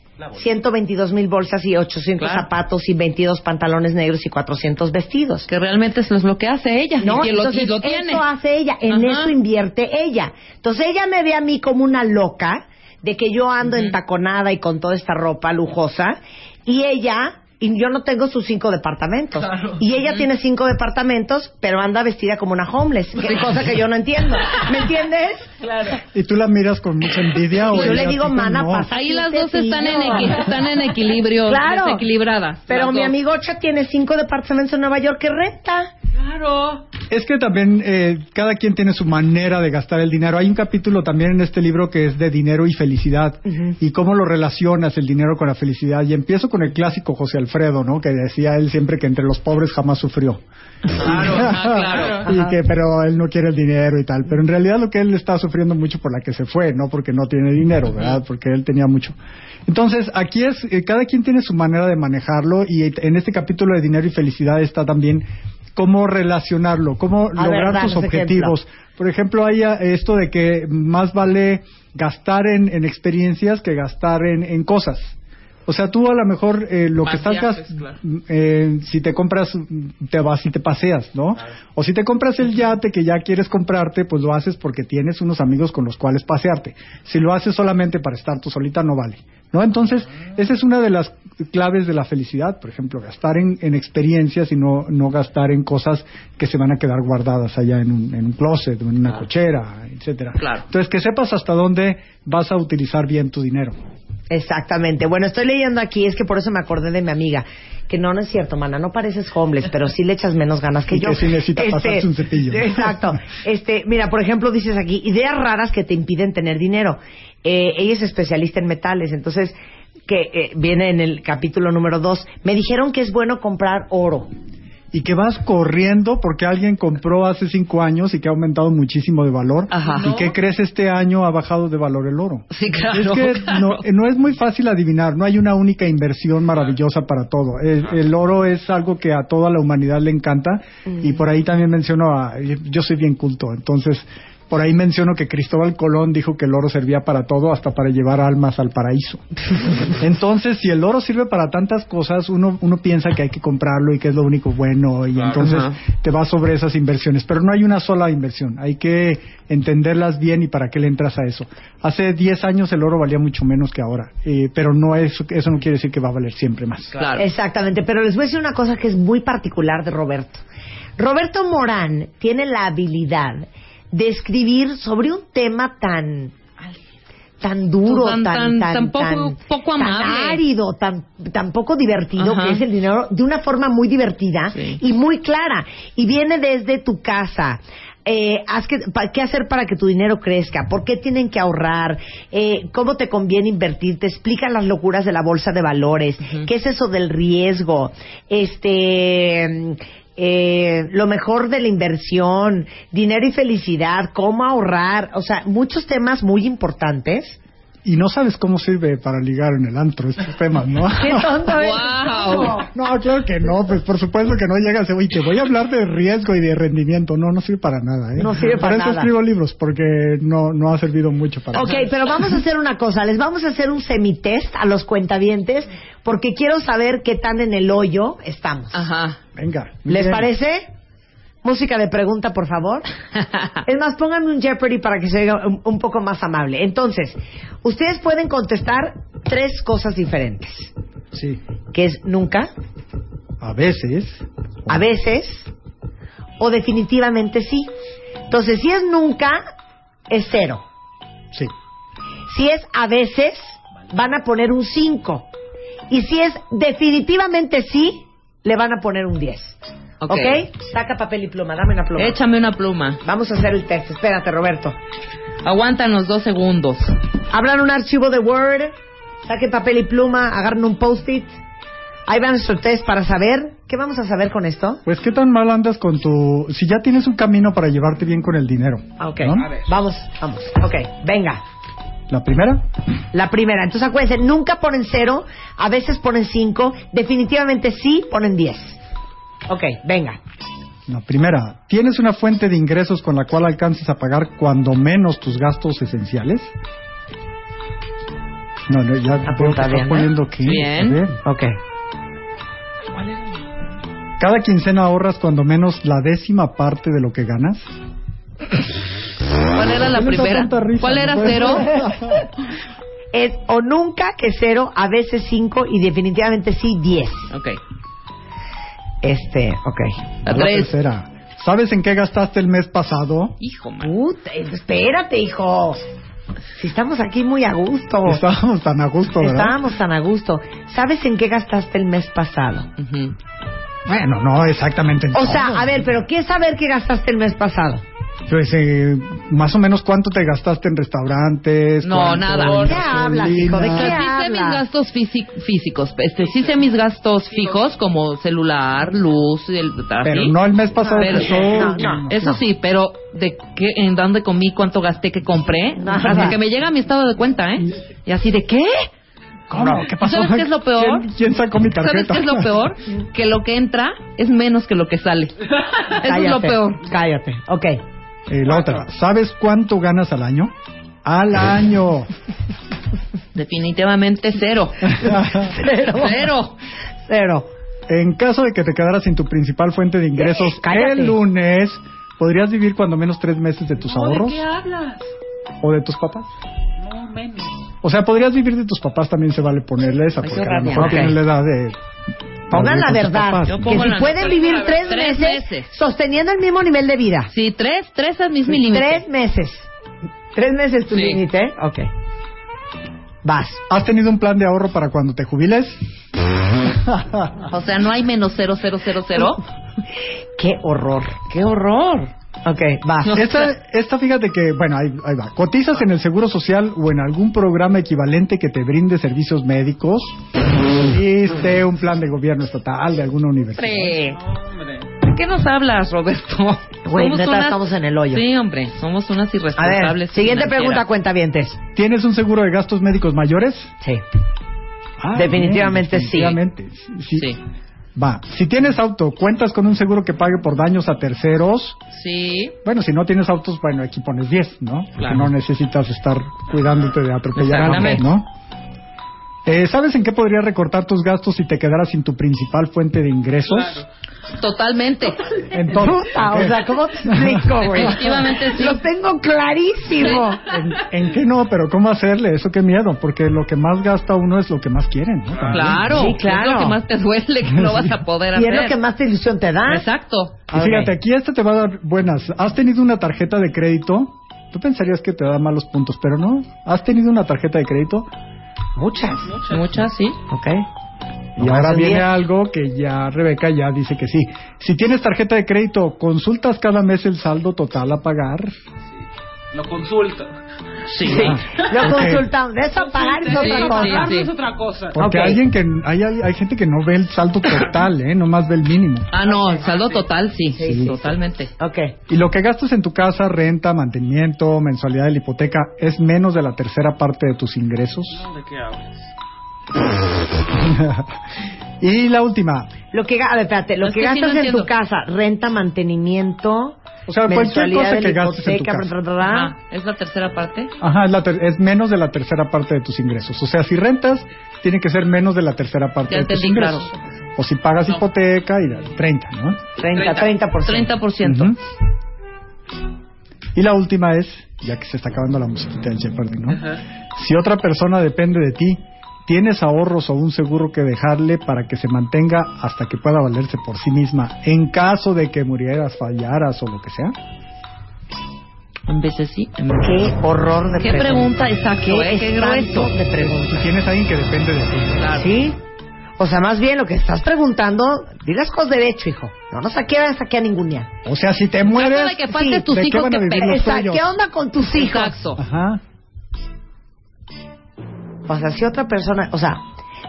122 mil bolsas y 800 Claro. zapatos y 22 pantalones negros y 400 vestidos. Que realmente eso es lo que hace ella. No, y lo, entonces y lo tiene. eso hace ella, en Ajá. eso invierte ella. Entonces ella me ve a mí como una loca de que yo ando entaconada y con toda esta ropa lujosa y ella y yo no tengo sus cinco departamentos y ella tiene cinco departamentos pero anda vestida como una homeless, que cosa que yo no entiendo, ¿me entiendes? ¿Y tú la miras con mucha envidia? o Y yo le digo, mana, no? pasa Ahí las dos están en, están equilibrio, Claro. desequilibradas. Pero mi dos. amigocha tiene cinco departamentos en Nueva York que renta. Claro. Es que también eh, cada quien tiene su manera de gastar el dinero. Hay un capítulo también en este libro que es de dinero y felicidad y cómo lo relacionas el dinero con la felicidad. Y empiezo con el clásico José Alfredo, ¿no? Que decía él siempre que entre los pobres jamás sufrió. Claro, ah, claro. y que pero él no quiere el dinero y tal. Pero en realidad lo que él está sufriendo mucho por la que se fue, no porque no tiene dinero, ¿verdad? Porque él tenía mucho. Entonces, aquí es, eh, cada quien tiene su manera de manejarlo y en este capítulo de dinero y felicidad está también cómo relacionarlo, cómo A ver, lograr danos tus objetivos. Por ejemplo, hay ah, esto de que más vale gastar en, en experiencias que gastar en, en cosas. O sea, tú a lo mejor eh, lo Más que viajes, claro. eh, si te compras, te vas y te paseas, ¿no? O si te compras el yate que ya quieres comprarte, pues lo haces porque tienes unos amigos con los cuales pasearte. Si lo haces solamente para estar tú solita, no vale, ¿no? Entonces, esa es una de las claves de la felicidad, por ejemplo, gastar en, en experiencias y no, no gastar en cosas que se van a quedar guardadas allá en un, en un closet o en una cochera, etcétera. Claro. Entonces, que sepas hasta dónde vas a utilizar bien tu dinero. Exactamente. Bueno, estoy leyendo aquí, es que por eso me acordé de mi amiga. Que no, no es cierto, mana, no pareces homeless, pero sí le echas menos ganas que Y yo. que sí necesita pasarse un cepillo. Exacto. Este, mira, por ejemplo, dices aquí, ideas raras que te impiden tener dinero. Eh, ella es especialista en metales, entonces, que eh, viene en el capítulo número dos. Me dijeron que es bueno comprar oro. y que vas corriendo porque alguien compró hace cinco años y que ha aumentado muchísimo de valor. Ajá. ¿Y qué crees este año ha bajado de valor el oro? Sí, claro. es que claro. no, no es muy fácil adivinar, no hay una única inversión maravillosa para todo. El, el oro es algo que a toda la humanidad le encanta y por ahí también menciono a, yo soy bien culto, entonces por ahí menciono que Cristóbal Colón dijo que el oro servía para todo, hasta para llevar almas al paraíso. Entonces, si el oro sirve para tantas cosas, uno, uno piensa que hay que comprarlo y que es lo único bueno, y entonces te vas sobre esas inversiones. Pero no hay una sola inversión, hay que entenderlas bien y para qué le entras a eso. Hace 10 años el oro valía mucho menos que ahora, eh, pero no es, eso no quiere decir que va a valer siempre más. Claro. Exactamente, pero les voy a decir una cosa que es muy particular de Roberto. Roberto Morán tiene la habilidad de escribir sobre un tema tan tan duro, Tan- tan, tan- tan, poco- tan- árido, tan, tan poco divertido Ajá. que es el dinero, de una forma muy divertida Sí. y muy clara. Y viene desde tu casa. Eh, haz que, pa- ¿Qué hacer para que tu dinero crezca? ¿Por qué tienen que ahorrar? Eh, ¿Cómo te conviene invertir? Te explican las locuras de la bolsa de valores. ¿Qué es eso del riesgo? Este. Eh, lo mejor de la inversión, dinero y felicidad, cómo ahorrar, o sea, muchos temas muy importantes. y no sabes cómo sirve para ligar en el antro estos temas, ¿no? ¿Qué tonto? Wow. No, claro que no, pues por supuesto que no llegas, oye, te voy a hablar de riesgo y de rendimiento. No, no sirve para nada, ¿eh? No sirve para eso nada. escribo libros, porque no, no ha servido mucho para Ok, pero vamos a hacer una cosa. Les vamos a hacer un semitest a los cuentavientes porque quiero saber qué tan en el hoyo estamos. Ajá. Venga. ¿Les bien. parece? Música de pregunta, por favor. Es más, pónganme un Jeopardy para que se oiga un, un poco más amable. Entonces, ustedes pueden contestar tres cosas diferentes. Sí. Que es nunca, A veces. a veces o definitivamente sí. Entonces, si es nunca, es cero. Sí. Si es a veces, van a poner un 5. Y si es definitivamente sí, le van a poner un 10. Ok. ¿Ok? Saca papel y pluma, dame una pluma. Échame una pluma. Vamos a hacer el test. Espérate, Roberto. Aguántanos dos segundos. Abran un archivo de Word, saquen papel y pluma, agarren un post-it. Ahí va nuestro test para saber. ¿Qué vamos a saber con esto? Pues, ¿qué tan mal andas con tu... Si ya tienes un camino para llevarte bien con el dinero? Ah, Ok. ¿no? Vamos, vamos. Ok, venga. La primera, La primera. Entonces acuérdense, nunca ponen cero, a veces ponen cinco, definitivamente sí ponen diez. Ok, venga. la primera, ¿tienes una fuente de ingresos con la cual alcances a pagar cuando menos tus gastos esenciales? No, no, ya Apunta veo que estás bien, ¿eh? poniendo aquí. Bien. Ok. Cada quincena ahorras cuando menos la décima parte de lo que ganas. ¿Cuál era la ¿Tienes primera? ¿Cuál era cero? Es o nunca que cero, a veces cinco y definitivamente sí diez. Ok. Este, ok. La La tres. tercera, ¿sabes en qué gastaste el mes pasado? Hijo, man. Puta, espérate, hijo. Si estamos aquí muy a gusto. Estábamos tan a gusto, ¿verdad? Estábamos tan a gusto. ¿Sabes en qué gastaste el mes pasado? Bueno, no exactamente. en O todo. sea, a ver, pero ¿qué saber qué gastaste el mes pasado? Pues, eh, más o menos cuánto te gastaste en restaurantes. No, nada. en ¿De qué hablas, hijo? ¿De qué sí sé mis gastos físi- físicos, este, sí sé mis gastos fijos como celular, luz, el, Pero así. no el mes pasado. Pero- no, no. Eso sí, pero de qué, en dónde comí, cuánto gasté, qué compré, Nada. hasta que me llega mi estado de cuenta, ¿eh? Y así de qué? ¿Cómo? ¿Qué pasó? ¿Sabes qué es lo peor? ¿Quién, quién sacó mi ¿Sabes tarjeta? qué es lo peor? Que lo que entra es menos que lo que sale. Eso es lo Cállate, peor. Cállate, ok. Eh, la otra, ¿sabes cuánto ganas al año? Al año. Definitivamente cero. Cero. Cero. Cero. En caso de que te quedaras sin tu principal fuente de ingresos Eh, el lunes, ¿podrías vivir cuando menos tres meses de tus No, ahorros? ¿De qué hablas? ¿O de tus papás? No, menos. O sea, podrías vivir de tus papás, también se vale ponerle esa, porque a lo mejor Ok. tienen la edad de... Pongan la verdad. Que si pueden vivir tres, Tres meses, meses. sosteniendo el mismo nivel de vida. Sí, tres, tres es mis límites. Tres meses. Tres meses tu Sí. límite. ¿eh? Ok. Vas. ¿Has tenido un plan de ahorro para cuando te jubiles? O sea, no hay menos cero, cero, cero, cero. Qué horror. ¡Qué horror! Ok, vas. Esta, esta fíjate que, bueno, ahí, ahí va. ¿Cotizas en el Seguro Social o en algún programa equivalente que te brinde servicios médicos? ¿Viste un plan de gobierno estatal de alguna universidad? Hombre, Hombre. ¿de qué nos hablas, Roberto? Güey, neta, unas- estamos en el hoyo. Sí, hombre, somos unas A ver, irresponsables. siguiente pregunta, cuentavientes. ¿Tienes un seguro de gastos médicos mayores? Sí. Ah, Definitivamente sí. definitivamente. Sí. Sí. Va. Si tienes auto, ¿cuentas con un seguro que pague por daños a terceros? Sí. Bueno, si no tienes autos, bueno, aquí pones 10, ¿no? Porque Claro. no necesitas estar cuidándote de atropellar a. ¿no? Eh, ¿Sabes en qué podrías recortar tus gastos si te quedaras sin tu principal fuente de ingresos? Claro. Totalmente. En todo. Puta, ¿En o sea, ¿cómo te explico, güey? Definitivamente sí. Lo tengo clarísimo. ¿En, en qué no? Pero ¿cómo hacerle? Eso qué miedo, porque lo que más gasta uno es lo que más quieren, ¿no? Claro. Sí, claro. Es lo que más te duele que no vas a poder Y hacer. es lo que más te ilusión te da. Exacto. Y fíjate, aquí este te va a dar buenas. ¿Has tenido una tarjeta de crédito? Tú pensarías que te da malos puntos, pero no. ¿Has tenido una tarjeta de crédito? Muchas. Muchas, sí. Ok. Y Nomás ahora en viene algo que ya Rebeca ya dice que sí. Si tienes tarjeta de crédito, ¿consultas cada mes el saldo total a pagar? Lo consulto. Sí. Lo Ok. consultamos. De eso a pagar es Sí, otra sí, cosa. Sí. es otra cosa. Porque alguien que hay, hay, hay gente que no ve el salto total, ¿eh? Nomás ve el mínimo. Ah, no, el saldo total, sí, Sí, sí, totalmente. Ok. Y lo que gastas en tu casa, renta, mantenimiento, mensualidad de la hipoteca, es menos de la tercera parte de tus ingresos. ¿De qué hablas? y la última, Lo que, a ver, espérate, lo Es que, que sí gastas no en tu casa, renta, mantenimiento, O sea, cualquier cosa de que gastes en tu hipoteca, casa. bla, bla, bla. Ajá, ¿Es la tercera parte? ajá, es, la ter- es menos de la tercera parte de tus ingresos. O sea, si rentas, tiene que ser menos de la tercera parte Ya de tus ingresos. O si pagas hipoteca, y 30, ¿no? 30, 30%. 30%. Ujú. Y la última es, ya que se está acabando la musiquita del Jeopardy, ¿no? Si otra persona depende de ti, ¿tienes ahorros o un seguro que dejarle para que se mantenga hasta que pueda valerse por sí misma en caso de que murieras, fallaras o lo que sea? En veces sí. en Qué horror de Qué pregunta, exacto, Qué, qué grueso. de pregunta. Si tienes a alguien que depende de ti. Claro. ¿Sí? O sea, más bien lo que estás preguntando, digas cosas derecho, hijo. No nos saqueas aquí a ningún día. O sea, si te mueres, de que falten sí. ¿Qué onda con tus hijos? Exacto. Ajá. O sea, si otra persona, o sea,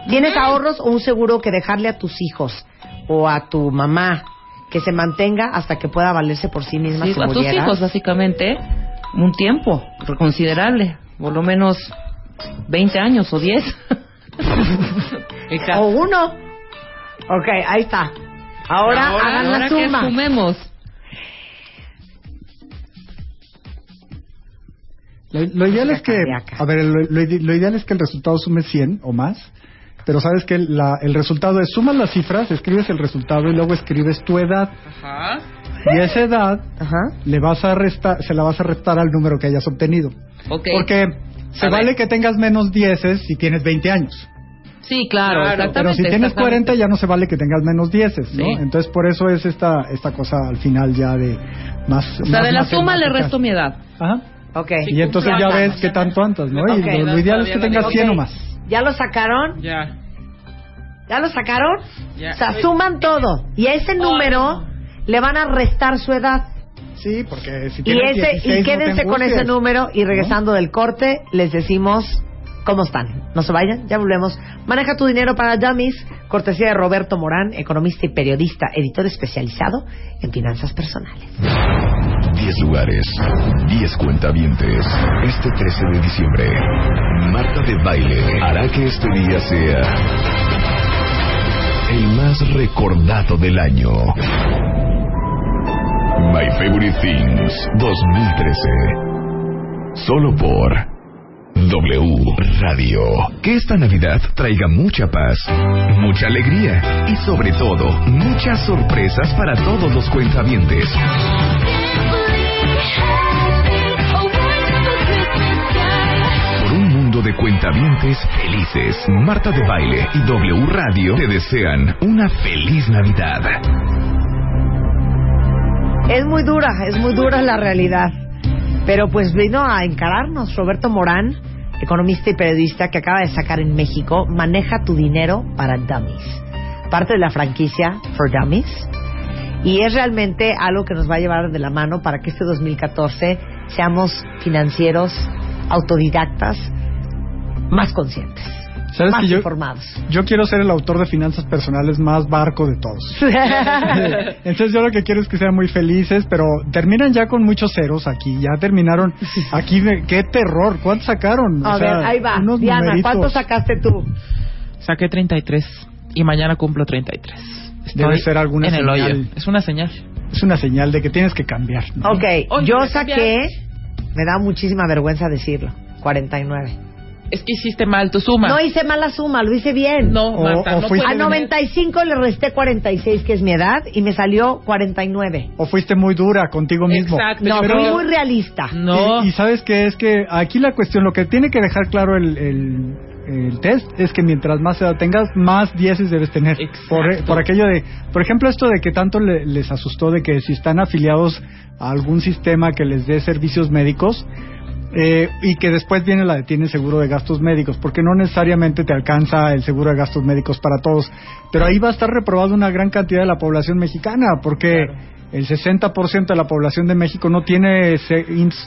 tienes ahorros o un seguro que dejarle a tus hijos o a tu mamá que se mantenga hasta que pueda valerse por sí misma Sí, si a tus hijos, básicamente, un tiempo considerable, por lo menos 20 años o 10. O uno. Ok, ahí está. Ahora, hagan ahora la que suma. sumemos. Lo, lo ideal es que, cardíaca. a ver, lo, lo lo ideal es que el resultado sume 100 o más, pero sabes que la- el resultado es, sumas las cifras, escribes el resultado y luego escribes tu edad. Ajá. Y esa edad Ajá. le vas a restar, se la vas a restar al número que hayas obtenido. Ok. Porque se A vale ver. que tengas menos 10 si tienes 20 años. Sí, claro, Claro, exactamente. Pero si tienes exactamente. 40 ya no se vale que tengas menos 10, ¿no? Sí. Entonces por eso es esta esta cosa al final ya de más O sea, más de la suma le resto mi edad. Ajá. Ok. Y entonces ya ves qué tanto andas, ¿no? Y lo, lo ideal es que tengas digo. 100 o más. ¿Ya lo sacaron? Ya. ¿Ya lo sacaron? Ya. O sea, suman todo. Y a ese número le van a restar su edad. Sí, porque si Y, tienes ese, 16, y no quédense con ese número y regresando del corte les decimos cómo están. No se vayan, ya volvemos. Maneja tu dinero para Dummies, cortesía de Roberto Morán, economista y periodista, editor especializado en finanzas personales. 10 lugares, 10 cuentavientes. Este 13 de diciembre, Marta de Baile hará que este día sea el más recordado del año. My Favorite Things 2013. Solo por W Radio. Que esta Navidad traiga mucha paz, mucha alegría y sobre todo muchas sorpresas para todos los cuentavientes. De cuentavientes felices, Marta de Baile y W Radio te desean una feliz Navidad. Es muy dura, es muy dura la realidad. Pero pues vino a encararnos Roberto Morán, economista y periodista que acaba de sacar en México, Maneja tu dinero para Dummies. Parte de la franquicia For Dummies. Y es realmente algo que nos va a llevar de la mano para que este 2014 seamos financieros autodidactas más conscientes, ¿Sabes más que yo, informados. yo quiero ser el autor de finanzas personales más barco de todos? Entonces yo lo que quiero es que sean muy felices, pero terminan ya con muchos ceros aquí, ya terminaron aquí, de- qué terror, ¿cuántos sacaron? A O sea, ver, ahí va. unos Diana, numeritos. ¿cuánto sacaste tú? Saqué 33 y mañana cumplo 33. Estoy Debe ser alguna en el señal. hoyo. Es una señal. Es una señal de que tienes que cambiar. ¿no? Ok, Oye, yo ¿me saqué, me da muchísima vergüenza decirlo, 49. Es que hiciste mal tu suma. No hice mala suma, lo hice bien. No, O- Marta, o no fuiste- A puedes tener- 95 le resté 46, que es mi edad, y me salió 49. O fuiste muy dura contigo mismo. Exacto. No, Pero- fui muy realista. No. Y, y sabes que es que aquí la cuestión, lo que tiene que dejar claro el, el, el test es que mientras más edad tengas, más dieces debes tener. Exacto. Por, por aquello de, por ejemplo, esto de que tanto le- les asustó de que si están afiliados a algún sistema que les dé servicios médicos, Eh, y que después viene la de tiene seguro de gastos médicos, porque no necesariamente te alcanza el seguro de gastos médicos para todos, pero ahí va a estar reprobado una gran cantidad de la población mexicana, porque el 60% de la población de México no tiene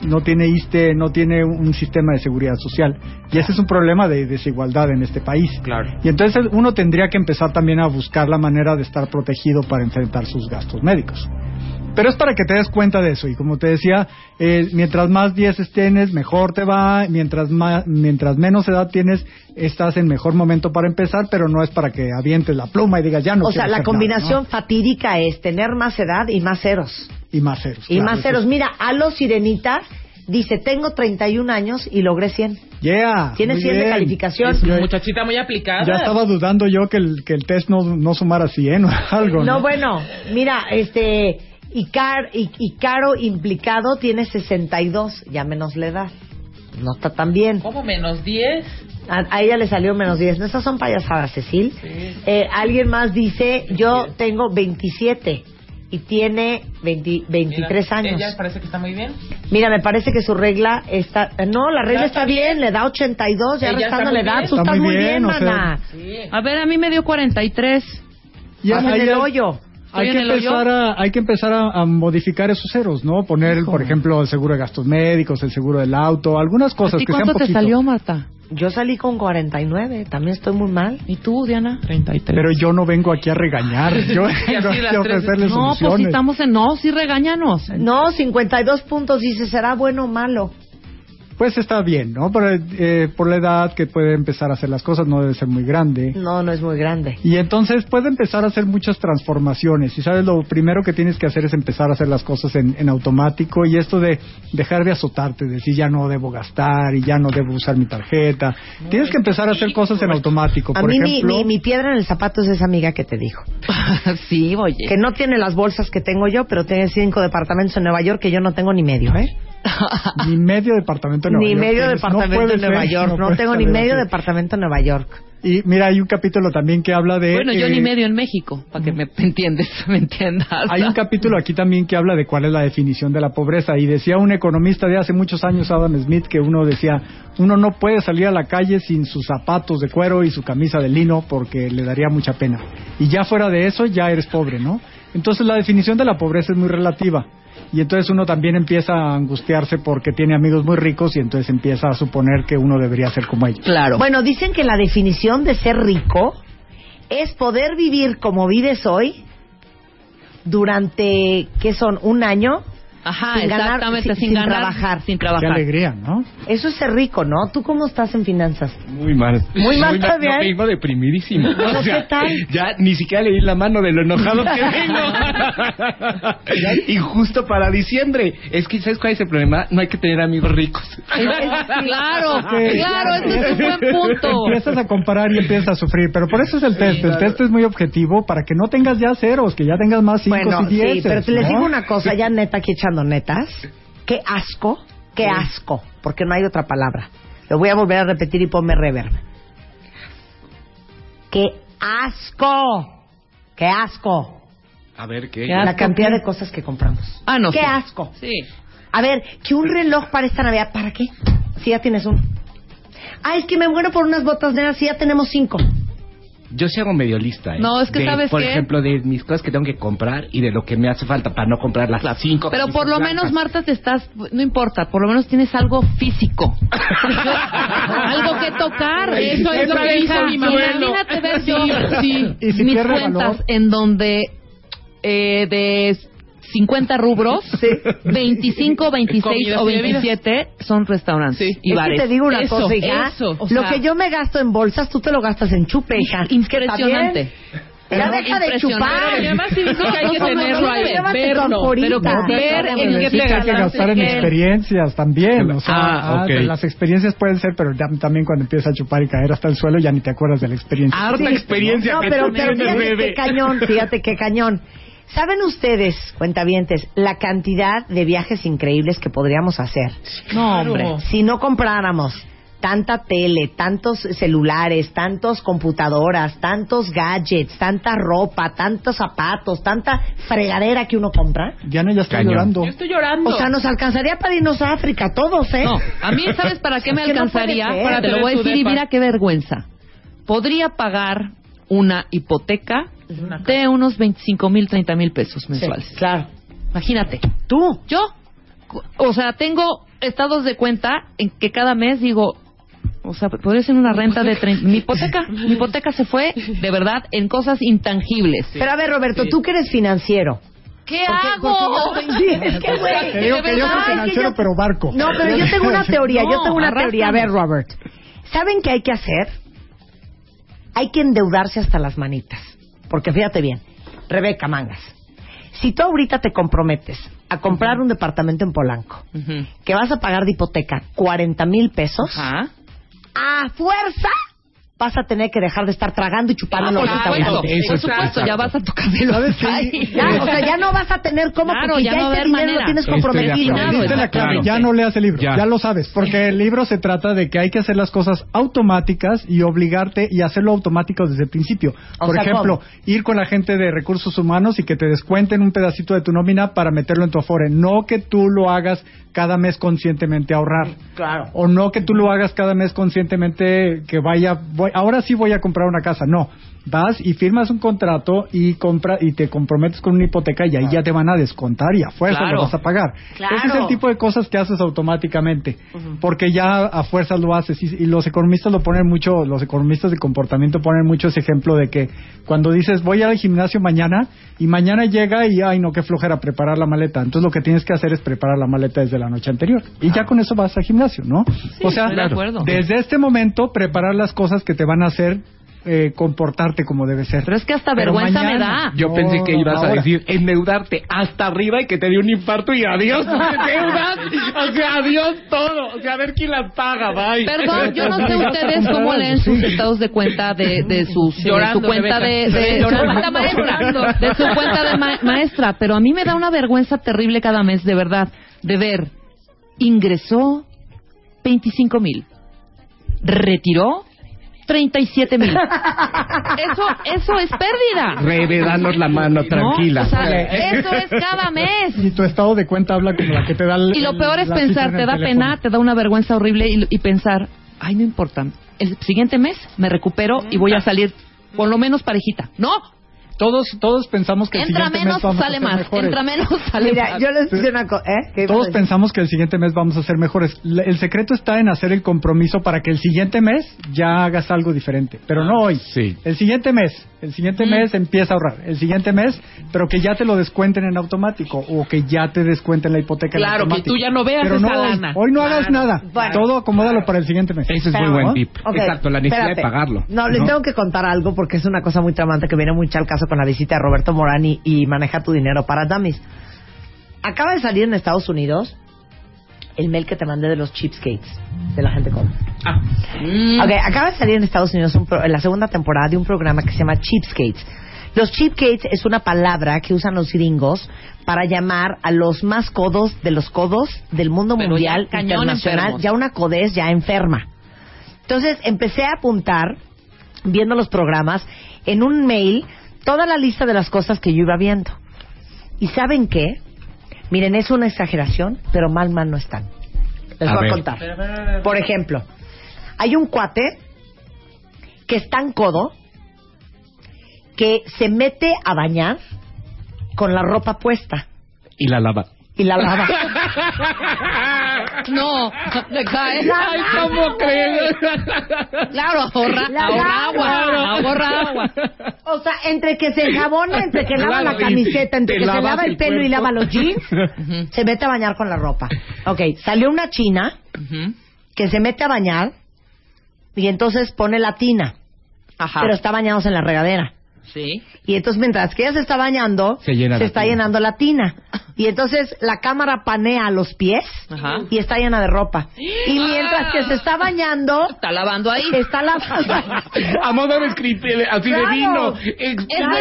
no tiene ISTE, no tiene un sistema de seguridad social, y ese es un problema de desigualdad en este país. Claro. Y entonces uno tendría que empezar también a buscar la manera de estar protegido para enfrentar sus gastos médicos. Pero es para que te des cuenta de eso. Y como te decía, eh, mientras más 10 tienes, mejor te va. Mientras, más, mientras menos edad tienes, estás en mejor momento para empezar, pero no es para que avientes la pluma y digas ya no o sea, la hacer combinación nada, fatídica es tener más edad y más ceros. ¿no? Y más ceros. Y claro, más ceros. es- Mira, Alo Sirenita dice, tengo 31 años y logré 100. Yeah, Tiene muy 100 de bien. calificación. Es una muchachita muy aplicada. Ya estaba dudando yo que el, que el test no, no sumara 100 o algo. No, bueno, mira, este, Icar, I- Icaro implicado tiene 62, ya menos la edad. No está tan bien. ¿Cómo menos 10? A, a ella le salió menos 10. No, esas son payasadas, Cecil. Eh, alguien más dice, yo tengo 27 y tiene 20 23 Mira, años. Ella parece que está muy bien. Mira, me parece que su regla está... eh, No, la regla Ya está está bien, le da 82, ya restando edad. bien. Tú Está estás muy bien, bien, o sea, mana. Sí. A ver, a mí me dio 43. Y Estás en ahí el hoyo. Hay que, empezar a, hay que empezar a, a modificar esos ceros, ¿no? Poner, Hijo. por ejemplo, el seguro de gastos médicos, el seguro del auto, algunas ¿A cosas ti que sean cuánto te poquito. salió, Marta? Yo salí con 49, también estoy muy mal. ¿Y tú, Diana? 33. Pero yo no vengo aquí a regañar, yo vengo aquí a ofrecerles No, pues si soluciones. estamos en... No, sí regáñanos. No, 52 puntos, dice, ¿será bueno o malo? Pues está bien, ¿no? Pero, eh, por la edad que puede empezar a hacer las cosas, no debe ser muy grande. No, no es muy grande. Y entonces puede empezar a hacer muchas transformaciones. Y sabes, lo primero que tienes que hacer es empezar a hacer las cosas en, en automático. Y esto de dejar de azotarte, decir ya no debo gastar y ya no debo usar mi tarjeta. tienes que empezar a hacer cosas en automático. A Por mí mi, ejemplo, mi, mi piedra en el zapato es esa amiga que te dijo. sí, oye. Que no tiene las bolsas que tengo yo, pero tiene cinco departamentos en Nueva York que yo no tengo ni medio, ¿eh? ni medio departamento en Nueva Ni York medio tienes. No departamento puede en Nueva ser, York. No, tengo ni medio así. departamento en Nueva York. Y mira, hay un capítulo también que habla de... Bueno, yo eh, ni medio en México, para que me entiendes, me entiendas. Hay un capítulo aquí también que habla de cuál es la definición de la pobreza y decía un economista de hace muchos años, Adam Smith, que uno decía, uno no puede salir a la calle sin sus zapatos de cuero y su camisa de lino porque le daría mucha pena. Y ya fuera de eso, ya eres pobre, ¿no? Entonces la definición de la pobreza es muy relativa. Y entonces uno también empieza a angustiarse porque tiene amigos muy ricos y entonces empieza a suponer que uno debería ser como ellos. Claro. Bueno, dicen que la definición de ser rico es poder vivir como vives hoy durante, ¿qué son? ¿Un año? Ajá, sin ganar- exactamente, sin- sin, sin ganar, trabajar. Sin Qué trabajar. alegría, ¿no? Eso es ser rico, ¿no? ¿Tú cómo estás en finanzas? Muy mal. Muy mal, no, ¿estás bien? vengo deprimidísimo. Bueno, O sea, ¿qué tal? Ya ni siquiera leí la mano de lo enojado que vengo. y justo para diciembre. Es que, ¿sabes cuál es el problema? No hay que tener amigos ricos. Claro, claro, ese es un buen punto. Empiezas a comparar y empiezas a sufrir, pero por eso es el test. El test es muy objetivo para que no tengas ya ceros, que ya tengas más cinco Bueno, y diez. sí, pero te les digo una cosa, ya neta aquí echando netas. Qué asco, qué asco, porque no hay otra palabra. Lo voy a volver a repetir y ponme reverb. Qué asco, qué asco. A ver, ¿qué? ¿Qué La cantidad qué? de cosas que compramos. Ah, no. Qué sí. asco. Sí. A ver, que un reloj para esta Navidad, ¿para qué? Si ya tienes uno. Ah, es que me muero por unas botas negras, si ya tenemos cinco. Yo sí hago medio lista, ¿eh? No, es que De, ¿sabes Por qué? ejemplo, de mis cosas que tengo que comprar y de lo que me hace falta para no comprar las cinco. Pero por lo menos. Marta, te estás, no importa, por lo menos tienes algo físico. algo que tocar. Eso es lo que hizo mi mamá. Imagínate ver yo Sí. Si mis cuentas valor. en donde eh, de 50 rubros, 25, 26 Comidas o y bebidas. 27 son restaurantes Sí. y es bares. que te digo una Eso, cosa, hija. eso. O lo sea- que yo me gasto en bolsas, tú te lo gastas en chupe, hija. Impresionante. Ya deja de chupar. Pero además sí dice que hay que No, no, tenerlo no, ahí, tu verlo, pero No, ver en qué Sí, te hay que gastar en que- experiencias también. O sea, Ah, ah, ok. las experiencias pueden ser, pero ya- también cuando empiezas a chupar y caer hasta el suelo ya ni te acuerdas de la experiencia. Harta Sí. experiencia No, que pero, tú pero tienes, fíjate bebé. qué cañón, fíjate qué cañón. ¿Saben ustedes, cuentavientes, la cantidad de viajes increíbles que podríamos hacer No, hombre. si no compráramos tanta tele, tantos celulares, tantos computadoras, tantos gadgets, tanta ropa, tantos zapatos, tanta fregadera que uno compra. Ya está Cañón. llorando. Yo estoy llorando. O sea, nos alcanzaría para irnos a África todos, ¿eh? No, a mí, ¿sabes para qué me no alcanzaría? Para te lo voy a decir y mira qué vergüenza. Podría pagar una hipoteca de unos 25 mil, 30 mil pesos mensuales. Sí, claro. Imagínate. Tú. Yo, o sea, tengo estados de cuenta en que cada mes digo, o sea, podría ser una renta de 30. Mi hipoteca, mi hipoteca se fue, de verdad, en cosas intangibles. Pero a ver, Roberto, tú que eres financiero. ¿Qué Porque- hago? porque yo- sí, es que, güey, Te digo de que yo soy financiero, yo- pero barco. No, pero yo tengo una teoría, yo tengo una teoría. A ver. Robert. ¿Saben qué hay que hacer? Hay que endeudarse hasta las manitas. Porque fíjate bien, Rebeca Mangas, si tú ahorita te comprometes a comprar un departamento en Polanco, que vas a pagar de hipoteca 40 mil pesos, a fuerza vas a tener que dejar de estar tragando y chupando Ah, los restaurantes. Eso por es supuesto, exacto. ya vas a tu. Ay, Ya, o sea, ya no vas a tener cómo Claro, porque ya ya, no dinero manera. lo tienes Estoy de comprometido. Diste la clave, ya no leas el libro, Ya. ya. lo sabes, porque el libro se trata de que hay que hacer las cosas automáticas y obligarte y hacerlo automático desde el principio. O Por sea, ejemplo, ¿cómo? ir con la gente de recursos humanos y que te descuenten un pedacito de tu nómina para meterlo en tu afore, no que tú lo hagas cada mes conscientemente ahorrar. Claro. O no que tú lo hagas cada mes conscientemente que vaya, voy, ahora sí voy a comprar una casa. No, vas y firmas un contrato y compra y te comprometes con una hipoteca y ahí ya te van a descontar y a fuerza Claro. lo vas a pagar. Claro. Ese es el tipo de cosas que haces automáticamente, porque ya a fuerzas lo haces y, y los economistas lo ponen mucho, los economistas de comportamiento ponen mucho ese ejemplo de que cuando dices voy al gimnasio mañana y mañana llega y ay no qué flojera preparar la maleta, entonces lo que tienes que hacer es preparar la maleta desde la noche anterior y ya con eso vas al gimnasio, ¿no? o sea, de acuerdo. desde este momento preparar las cosas que te van a hacer eh, comportarte como debe ser. Pero es que hasta Pero vergüenza me da. Yo No, pensé que ibas a decir endeudarte hasta arriba y que te dio un infarto y adiós tus deudas. O sea, adiós todo. O sea, a ver quién las paga, bye. Perdón, yo no sé ustedes cómo leen sus estados de cuenta de, de sus de Llorando, su cuenta de, de su cuenta maestra, de su cuenta de ma- maestra, pero a mí me da una vergüenza terrible cada mes, de verdad, de ver ingresó 25 mil, retiró 37 mil. Eso, eso es pérdida. Rebe, danos la mano, tranquila. No, o sea, eso es cada mes. Y tu estado de cuenta habla como la que te da el, Y lo peor es pensar, te da teléfono. pena, te da una vergüenza horrible y, y pensar, ay, no importa, el siguiente mes me recupero y voy a salir por lo menos parejita. No, Todos, todos pensamos que el entra siguiente menos, mes vamos sale a ser más, mejores. entra menos, sale Mira, más. yo les digo una cosa, ¿eh? ¿Qué ibas a Todos pensamos que el siguiente mes vamos a ser mejores. La- El secreto está en hacer el compromiso para que el siguiente mes ya hagas algo diferente. Pero no hoy. Sí. El siguiente mes. El siguiente Mm. mes empieza a ahorrar. El siguiente mes, pero que ya te lo descuenten en automático o que ya te descuenten la hipoteca en Claro, que automático. tú ya no veas pero esa no hoy. lana. Hoy no hagas nada. Bueno. Todo acomódalo para el siguiente mes. Ese es Pero, muy buen tip. Exacto, la necesidad espérate. de pagarlo. No, les tengo que contar algo porque es una cosa muy tramante que viene mucho al caso con la visita de Roberto Morani y Maneja tu dinero para dummies. Acaba de salir en Estados Unidos el mail que te mandé de los cheapskates de la gente con. Ah, Mm. Ok, acaba de salir en Estados Unidos un pro- en la segunda temporada de un programa que se llama Cheapskates. Los cheapskates es una palabra que usan los gringos para llamar a los más codos de los codos del mundo Pero mundial ya internacional, enfermos. ya una codez ya enferma. Entonces empecé a apuntar, viendo los programas, en un mail toda la lista de las cosas que yo iba viendo. ¿Y saben qué? Miren, es una exageración, pero mal, mal no están. Les A voy ver. a contar. Por ejemplo, hay un cuate que es tan codo que se mete a bañar con la ropa puesta Y la lava. Y la lava. No, le cae. Ay, ¿cómo crees? Claro, ahorra, La ahorra lava. agua, ahorra agua. O sea, entre que se enjabona, entre que lava Claro, la camiseta, entre que se lava el el pelo y lava los jeans, se mete a bañar con la ropa. Ok, salió una china que se mete a bañar y entonces pone la tina, Ajá. pero está bañándose en la regadera. Sí. Y entonces mientras que ella se está bañando, Se llena está tina. llenando la tina. Y entonces la cámara panea los pies Ajá. y está llena de ropa. Y mientras que se está bañando, Está lavando ahí. está lavando. A modo de script, así Claro. de vino. Ese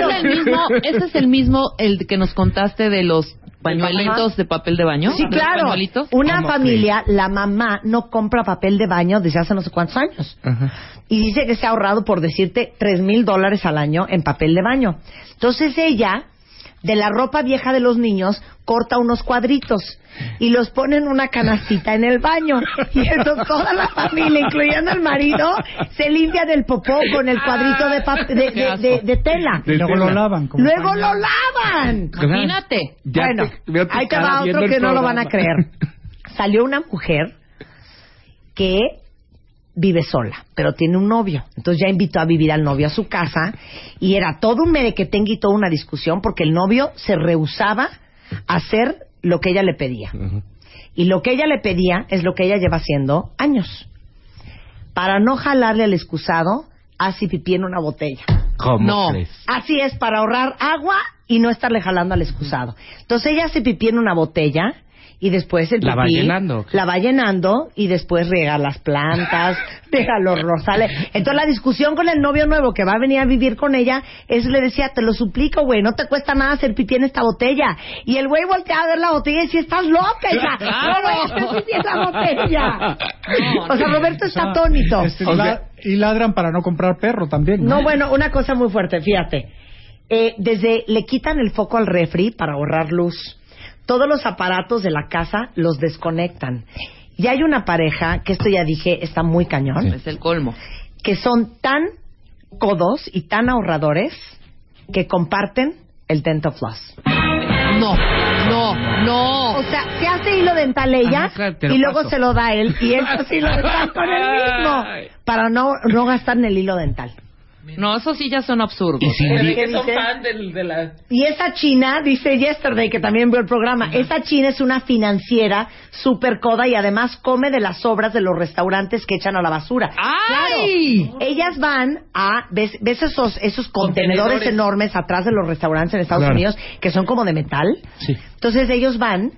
es el mismo, ese es el mismo el que nos contaste de los Pañuelitos de papel de baño. Sí, ¿Los claro. pañuelitos? Una ¿Cómo familia, la mamá no compra papel de baño desde hace no sé cuántos años. Y dice que se ha ahorrado, por decirte, tres mil dólares al año en papel de baño. Entonces ella, de la ropa vieja de los niños, corta unos cuadritos y los pone en una canastita en el baño. Y entonces toda la familia, incluyendo el marido, se limpia del popó con el cuadrito de, pap- de, de- de- de tela. Y luego lo lavan. como Luego pañal. lo lavan. Imagínate. Ya bueno, te- ahí te va otro que no lo van a creer. Salió una mujer que vive sola, pero tiene un novio. Entonces ya invitó a vivir al novio a su casa y era todo un merequetengue y toda una discusión porque el novio se rehusaba a hacer lo que ella le pedía. Y lo que ella le pedía es lo que ella lleva haciendo años. Para no jalarle al excusado, hace pipí en una botella. ¿Cómo No. crees? Así es, para ahorrar agua y no estarle jalando al excusado. Entonces ella hace pipí en una botella y después el pipí ¿La va llenando? la va llenando y después riega las plantas, deja los rosales. Entonces la discusión con el novio nuevo que va a venir a vivir con ella es le decía, te lo suplico, güey, no te cuesta nada hacer pipí en esta botella. Y el güey voltea a ver la botella y dice, estás loca, hija, no voy a hacer pipí en la botella. o sea, Roberto está atónito. Este, O sea- y ladran para no comprar perro también. No, bueno, una cosa muy fuerte, fíjate. Eh, desde le quitan el foco al refri para ahorrar luz. Todos los aparatos de la casa los desconectan. Y hay una pareja, que esto ya dije, está muy cañón, Es el colmo. que son tan codos y tan ahorradores que comparten el dental floss. No, no, no. O sea, se hace hilo dental ella Ajá, claro, te lo y luego paso. se lo da él y él hace hilo dental con él mismo para no, no gastar en el hilo dental. No, esos sí ya son absurdos. Y sin di- ¿Qué Que son dice? fan del, de la... Y esa china, dice Yesterday, que también vio el programa, esa china es una financiera super coda y además come de las sobras de los restaurantes que echan a la basura. ¡Ay! Claro. Ellas van a, ¿ves, ves esos, esos contenedores, Contenedores. enormes atrás de los restaurantes en Estados Claro. Unidos que son como de metal? Sí. Entonces ellos van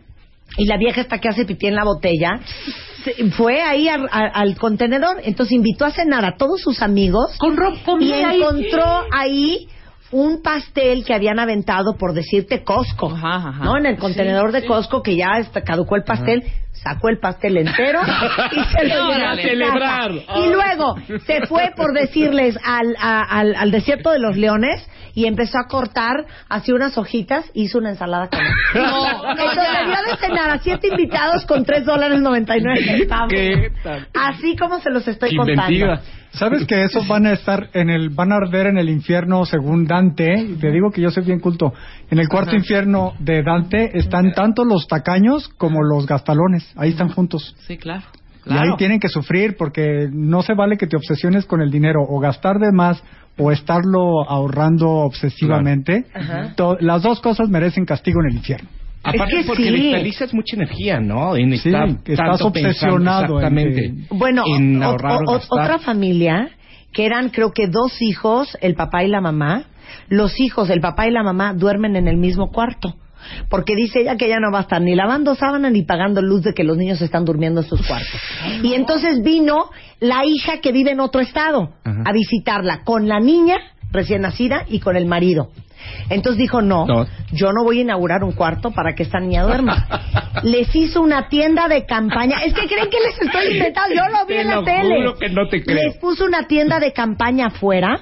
y la vieja esta que hace pipí en la botella se- fue ahí a- a- al contenedor, entonces invitó a cenar a todos sus amigos Con ropa, y encontró ahí un pastel que habían aventado por decirte Costco, Ajá, ajá. ¿no? En el contenedor de Costco que ya está- caducó el pastel, sacó el pastel entero y se lo llevó a Celebrar. Y luego se fue por decirles al, a- al, al desierto de los leones y empezó a cortar así unas hojitas y hizo una ensalada con No, no, Entonces le dio de cenar a siete invitados con tres dólares noventa y nueve centavos. ¿Qué tal? Así como se los estoy Inventiva. contando. ¿Sabes que esos van a estar en el, van a arder en el infierno según Dante? Y Te digo que yo soy bien culto. En el cuarto infierno de Dante están tanto los tacaños como los gastalones. Ahí están juntos. Sí, claro. Y ahí tienen que sufrir porque no se vale que te obsesiones con el dinero o gastar de más o estarlo ahorrando obsesivamente. To- las dos cosas merecen castigo en el infierno. Aparte que porque sí. desperdicias mucha energía, ¿no? En Sí, estar que estás obsesionado en exactamente. Bueno, en o- ahorrar o- o o- gastar. otra familia que eran creo que dos hijos, el papá y la mamá. Los hijos, el papá y la mamá duermen en el mismo cuarto. Porque dice ella que ella no va a estar ni lavando sábana ni pagando luz de que los niños están durmiendo en sus cuartos. Y entonces vino la hija que vive en otro estado Ajá. a visitarla con la niña recién nacida y con el marido. Entonces dijo, no, No. yo no voy a inaugurar un cuarto para que esta niña duerma. Les hizo una tienda de campaña. Es que creen que les estoy inventando. Yo lo vi Te en la lo tele. juro que no te creo. Les puso una tienda de campaña afuera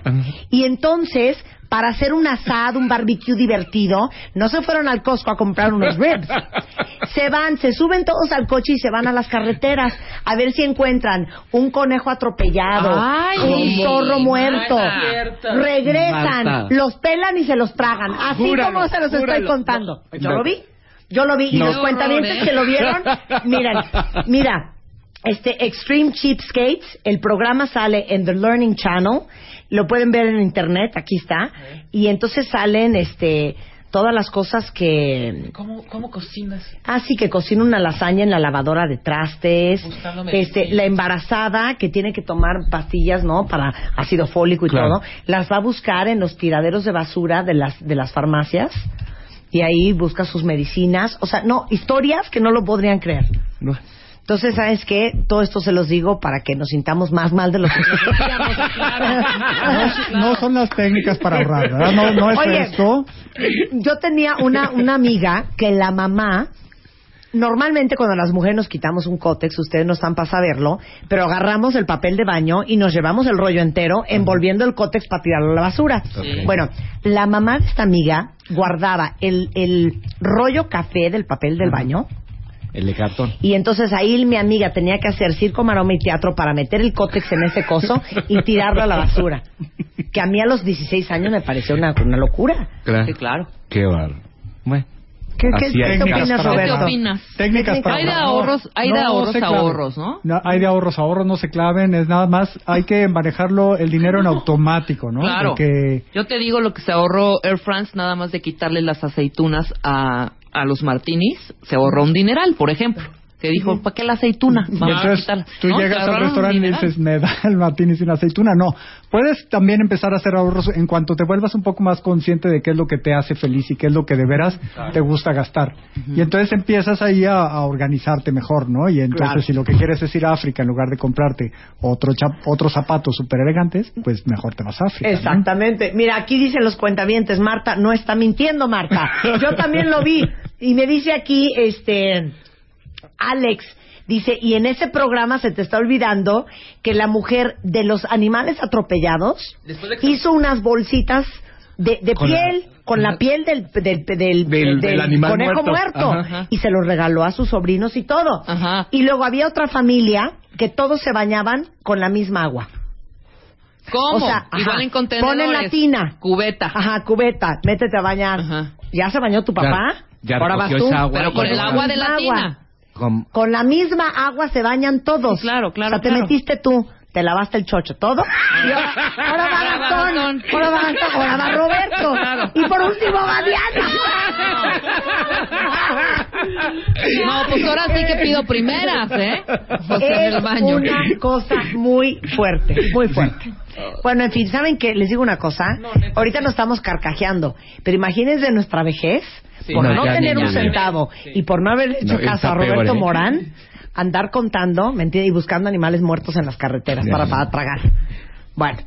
y entonces para hacer un asado, un barbecue divertido, no se fueron al Costco a comprar unos ribs. Se van, se suben todos al coche y se van a las carreteras a ver si encuentran un conejo atropellado, Ay, un zorro muerto. Regresan, Marta. los pelan y se los tragan. Así Júralo, como se los estoy contando. No. Yo lo vi. Yo lo vi. Y No. los ¿eh? que lo vieron, miren, mira, este Extreme Cheapskates, el programa sale en The Learning Channel, lo pueden ver en internet, aquí está, y entonces salen este todas las cosas que ¿Cómo, ¿Cómo cocinas? Así que cocina una lasaña en la lavadora de trastes. Este, la embarazada que tiene que tomar pastillas, ¿no? Para ácido fólico y Claro. todo, las va a buscar en los tiraderos de basura de las de las farmacias y ahí busca sus medicinas, o sea, no, historias que no lo podrían creer. No. Entonces, ¿sabes qué? Todo esto se los digo para que nos sintamos más mal de lo que. No, no son las técnicas para ahorrar, ¿verdad? No, no es Oye, esto. Yo tenía una, una amiga que la mamá, normalmente cuando las mujeres nos quitamos un cótex, ustedes no están para saberlo, pero agarramos el papel de baño y nos llevamos el rollo entero envolviendo el cótex para tirarlo a la basura. Sí. Bueno, la mamá de esta amiga guardaba el, el rollo café del papel del baño. El de cartón. Y entonces ahí mi amiga tenía que hacer circo, maroma y teatro para meter el cótex en ese coso y tirarlo a la basura. Que a mí a los 16 años me pareció una, una locura. Claro. Sí, claro. Qué bárbaro. Bueno. ¿Qué, qué- qué te opinas. Roberto? ¿Qué opinas? Técnicas para Hay de ahorros, hay de No ahorros claven. ahorros, ¿no? No, hay de ahorros ahorros, no se claven, es nada más, hay que manejarlo el dinero en automático, ¿no? Claro. Porque Yo te digo lo que se ahorró Air France nada más de quitarle las aceitunas a, a los martinis. Se ahorró un dineral, por ejemplo. Que dijo, ¿para qué la aceituna? Vamos entonces tú No, llegas al restaurante y dices, me da el martini sin aceituna. No, puedes también empezar a hacer ahorros en cuanto te vuelvas un poco más consciente de qué es lo que te hace feliz y qué es lo que de veras te gusta gastar. Y entonces empiezas ahí a, a organizarte mejor, ¿no? Y entonces Claro. si lo que quieres es ir a África en lugar de comprarte otro chap- otros zapatos súper elegantes, pues mejor te vas a África. ¿no? Exactamente. Mira, aquí dicen los cuentavientes, Marta, no está mintiendo, Marta. Yo también lo vi. Y me dice aquí, este, Alex, dice, y en ese programa se te está olvidando que la mujer de los animales atropellados hizo unas bolsitas de, de Con piel, con la piel del, del, del, Del- del animal conejo muerto. muerto. Ajá. Y se los regaló a sus sobrinos y todo. Ajá. Y luego había otra familia que todos se bañaban con la misma agua. ¿Cómo? O sea, ajá, Igual en contenedores. ponen la tina. Cubeta. Ajá, cubeta, métete a bañar. Ajá. ¿Ya se bañó tu papá? Ya Ahora vas tú. esa agua Pero con el agua de la Agua. tina. Con- Con la misma agua se bañan todos. Sí, claro, claro, O sea, te claro. metiste tú, te lavaste el chocho, todo. Y ahora, ahora va Gastón, Gastón. ahora va Gastón, ahora va Roberto. Claro. Y por último va Diana. No, pues ahora sí que pido primeras, ¿eh? O sea, en es el baño. una cosa muy fuerte, muy fuerte. Bueno, en fin, ¿saben qué? Les digo una cosa. Ahorita nos estamos carcajeando, pero imagínense nuestra vejez, Sí. por No, tener un centavo y por no haber hecho No, caso a Roberto peor, ¿eh? Morán, andar contando, mentira, y buscando animales muertos en las carreteras Ya. para, para tragar. Bueno,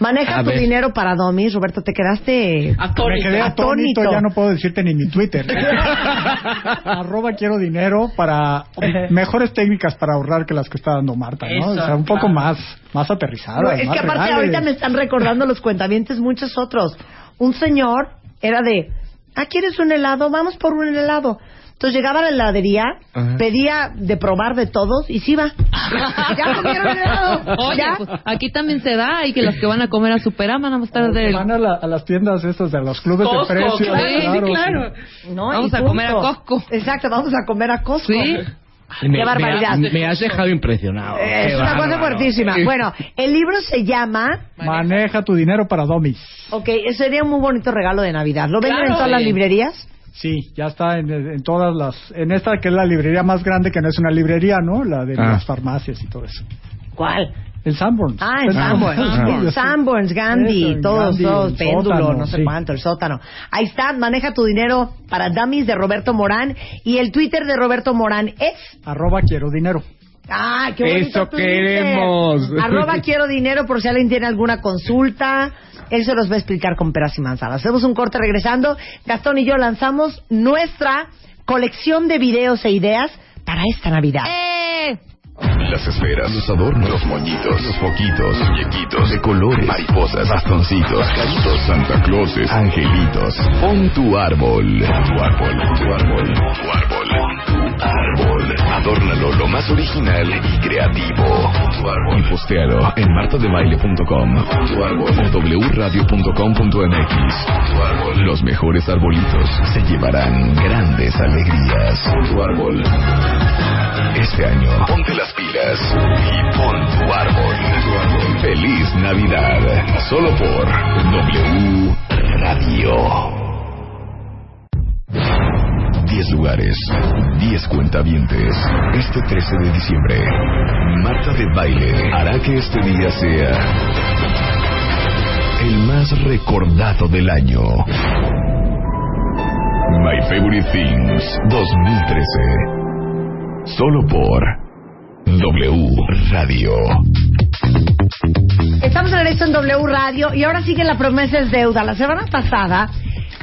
maneja A tu ver. dinero para Domis. Roberto, te quedaste Me quedé atónito, ya no puedo decirte ni mi Twitter. Arroba quiero dinero para mejores técnicas para ahorrar que las que está dando Marta, ¿no? o sea, un poco más, más aterrizadas. No, es más que aparte reales. ahorita me están recordando los cuentavientes muchos otros. Un señor era de, ah, ¿quieres un helado? Vamos por un helado. Entonces llegaba a la heladería, Ajá. pedía de probar de todos y se iba. ya comieron helado. Oye, ya. pues aquí también se da y que los que van a comer a Superama van a estar de... Van a, la- a las tiendas estas de los clubes Costco, de precios. claro, sí. No, Vamos a comer a. Costco. Exacto, vamos a comer a Costco. Sí. Me- Qué barbaridad. Me, me has dejado impresionado. Eh, Qué Es una cosa fuertísima. Bueno, el libro se llama, Maneja tu dinero para Domis. ok, sería un muy bonito regalo de Navidad. ¿Lo venden en Claro. todas las Sí. librerías? Sí, ya está en, en todas las... En esta que es la librería más grande, que no es una librería, ¿no? La de Ah. las farmacias y todo eso. ¿Cuál? El Sanborns. Ah, en El Sanborns. Sanborns. Sanborns, Gandhi, Eso, todos, Gandhi, todos, el péndulo, sótano, no sé sí. cuánto, el sótano. Ahí está, maneja tu dinero para dummies de Roberto Morán. Y el Twitter de Roberto Morán es... Arroba quiero dinero. ¡Ah, qué bonito Eso Twitter! queremos. Arroba quiero dinero por si alguien tiene alguna consulta. Él se los va a explicar con peras y manzanas. Hacemos un corte regresando. Gastón y yo lanzamos nuestra colección de videos e ideas para esta Navidad. ¡Eh! Las esferas, los adornos, los moñitos, los foquitos, muñequitos de colores, mariposas, bastoncitos, pajaritos, Santa Clauses, angelitos. Pon tu árbol. Tu árbol, tu árbol, tu árbol. Tu árbol. Adórnalo lo más original y creativo. Tu árbol. Y postéalo en martadebaile.com tu árbol o wradio.com.mx. Tu árbol. Los mejores arbolitos se llevarán grandes alegrías. Tu árbol. Este año, ponte las pilas y pon tu árbol. Feliz Navidad. Solo por W Radio. 10 lugares, 10 cuentavientes. Este 13 de diciembre, Marta de Baile hará que este día sea el más recordado del año. My Favorite Things 2013. Solo por W Radio. Estamos de regreso en W Radio y ahora sigue la promesa es deuda. La semana pasada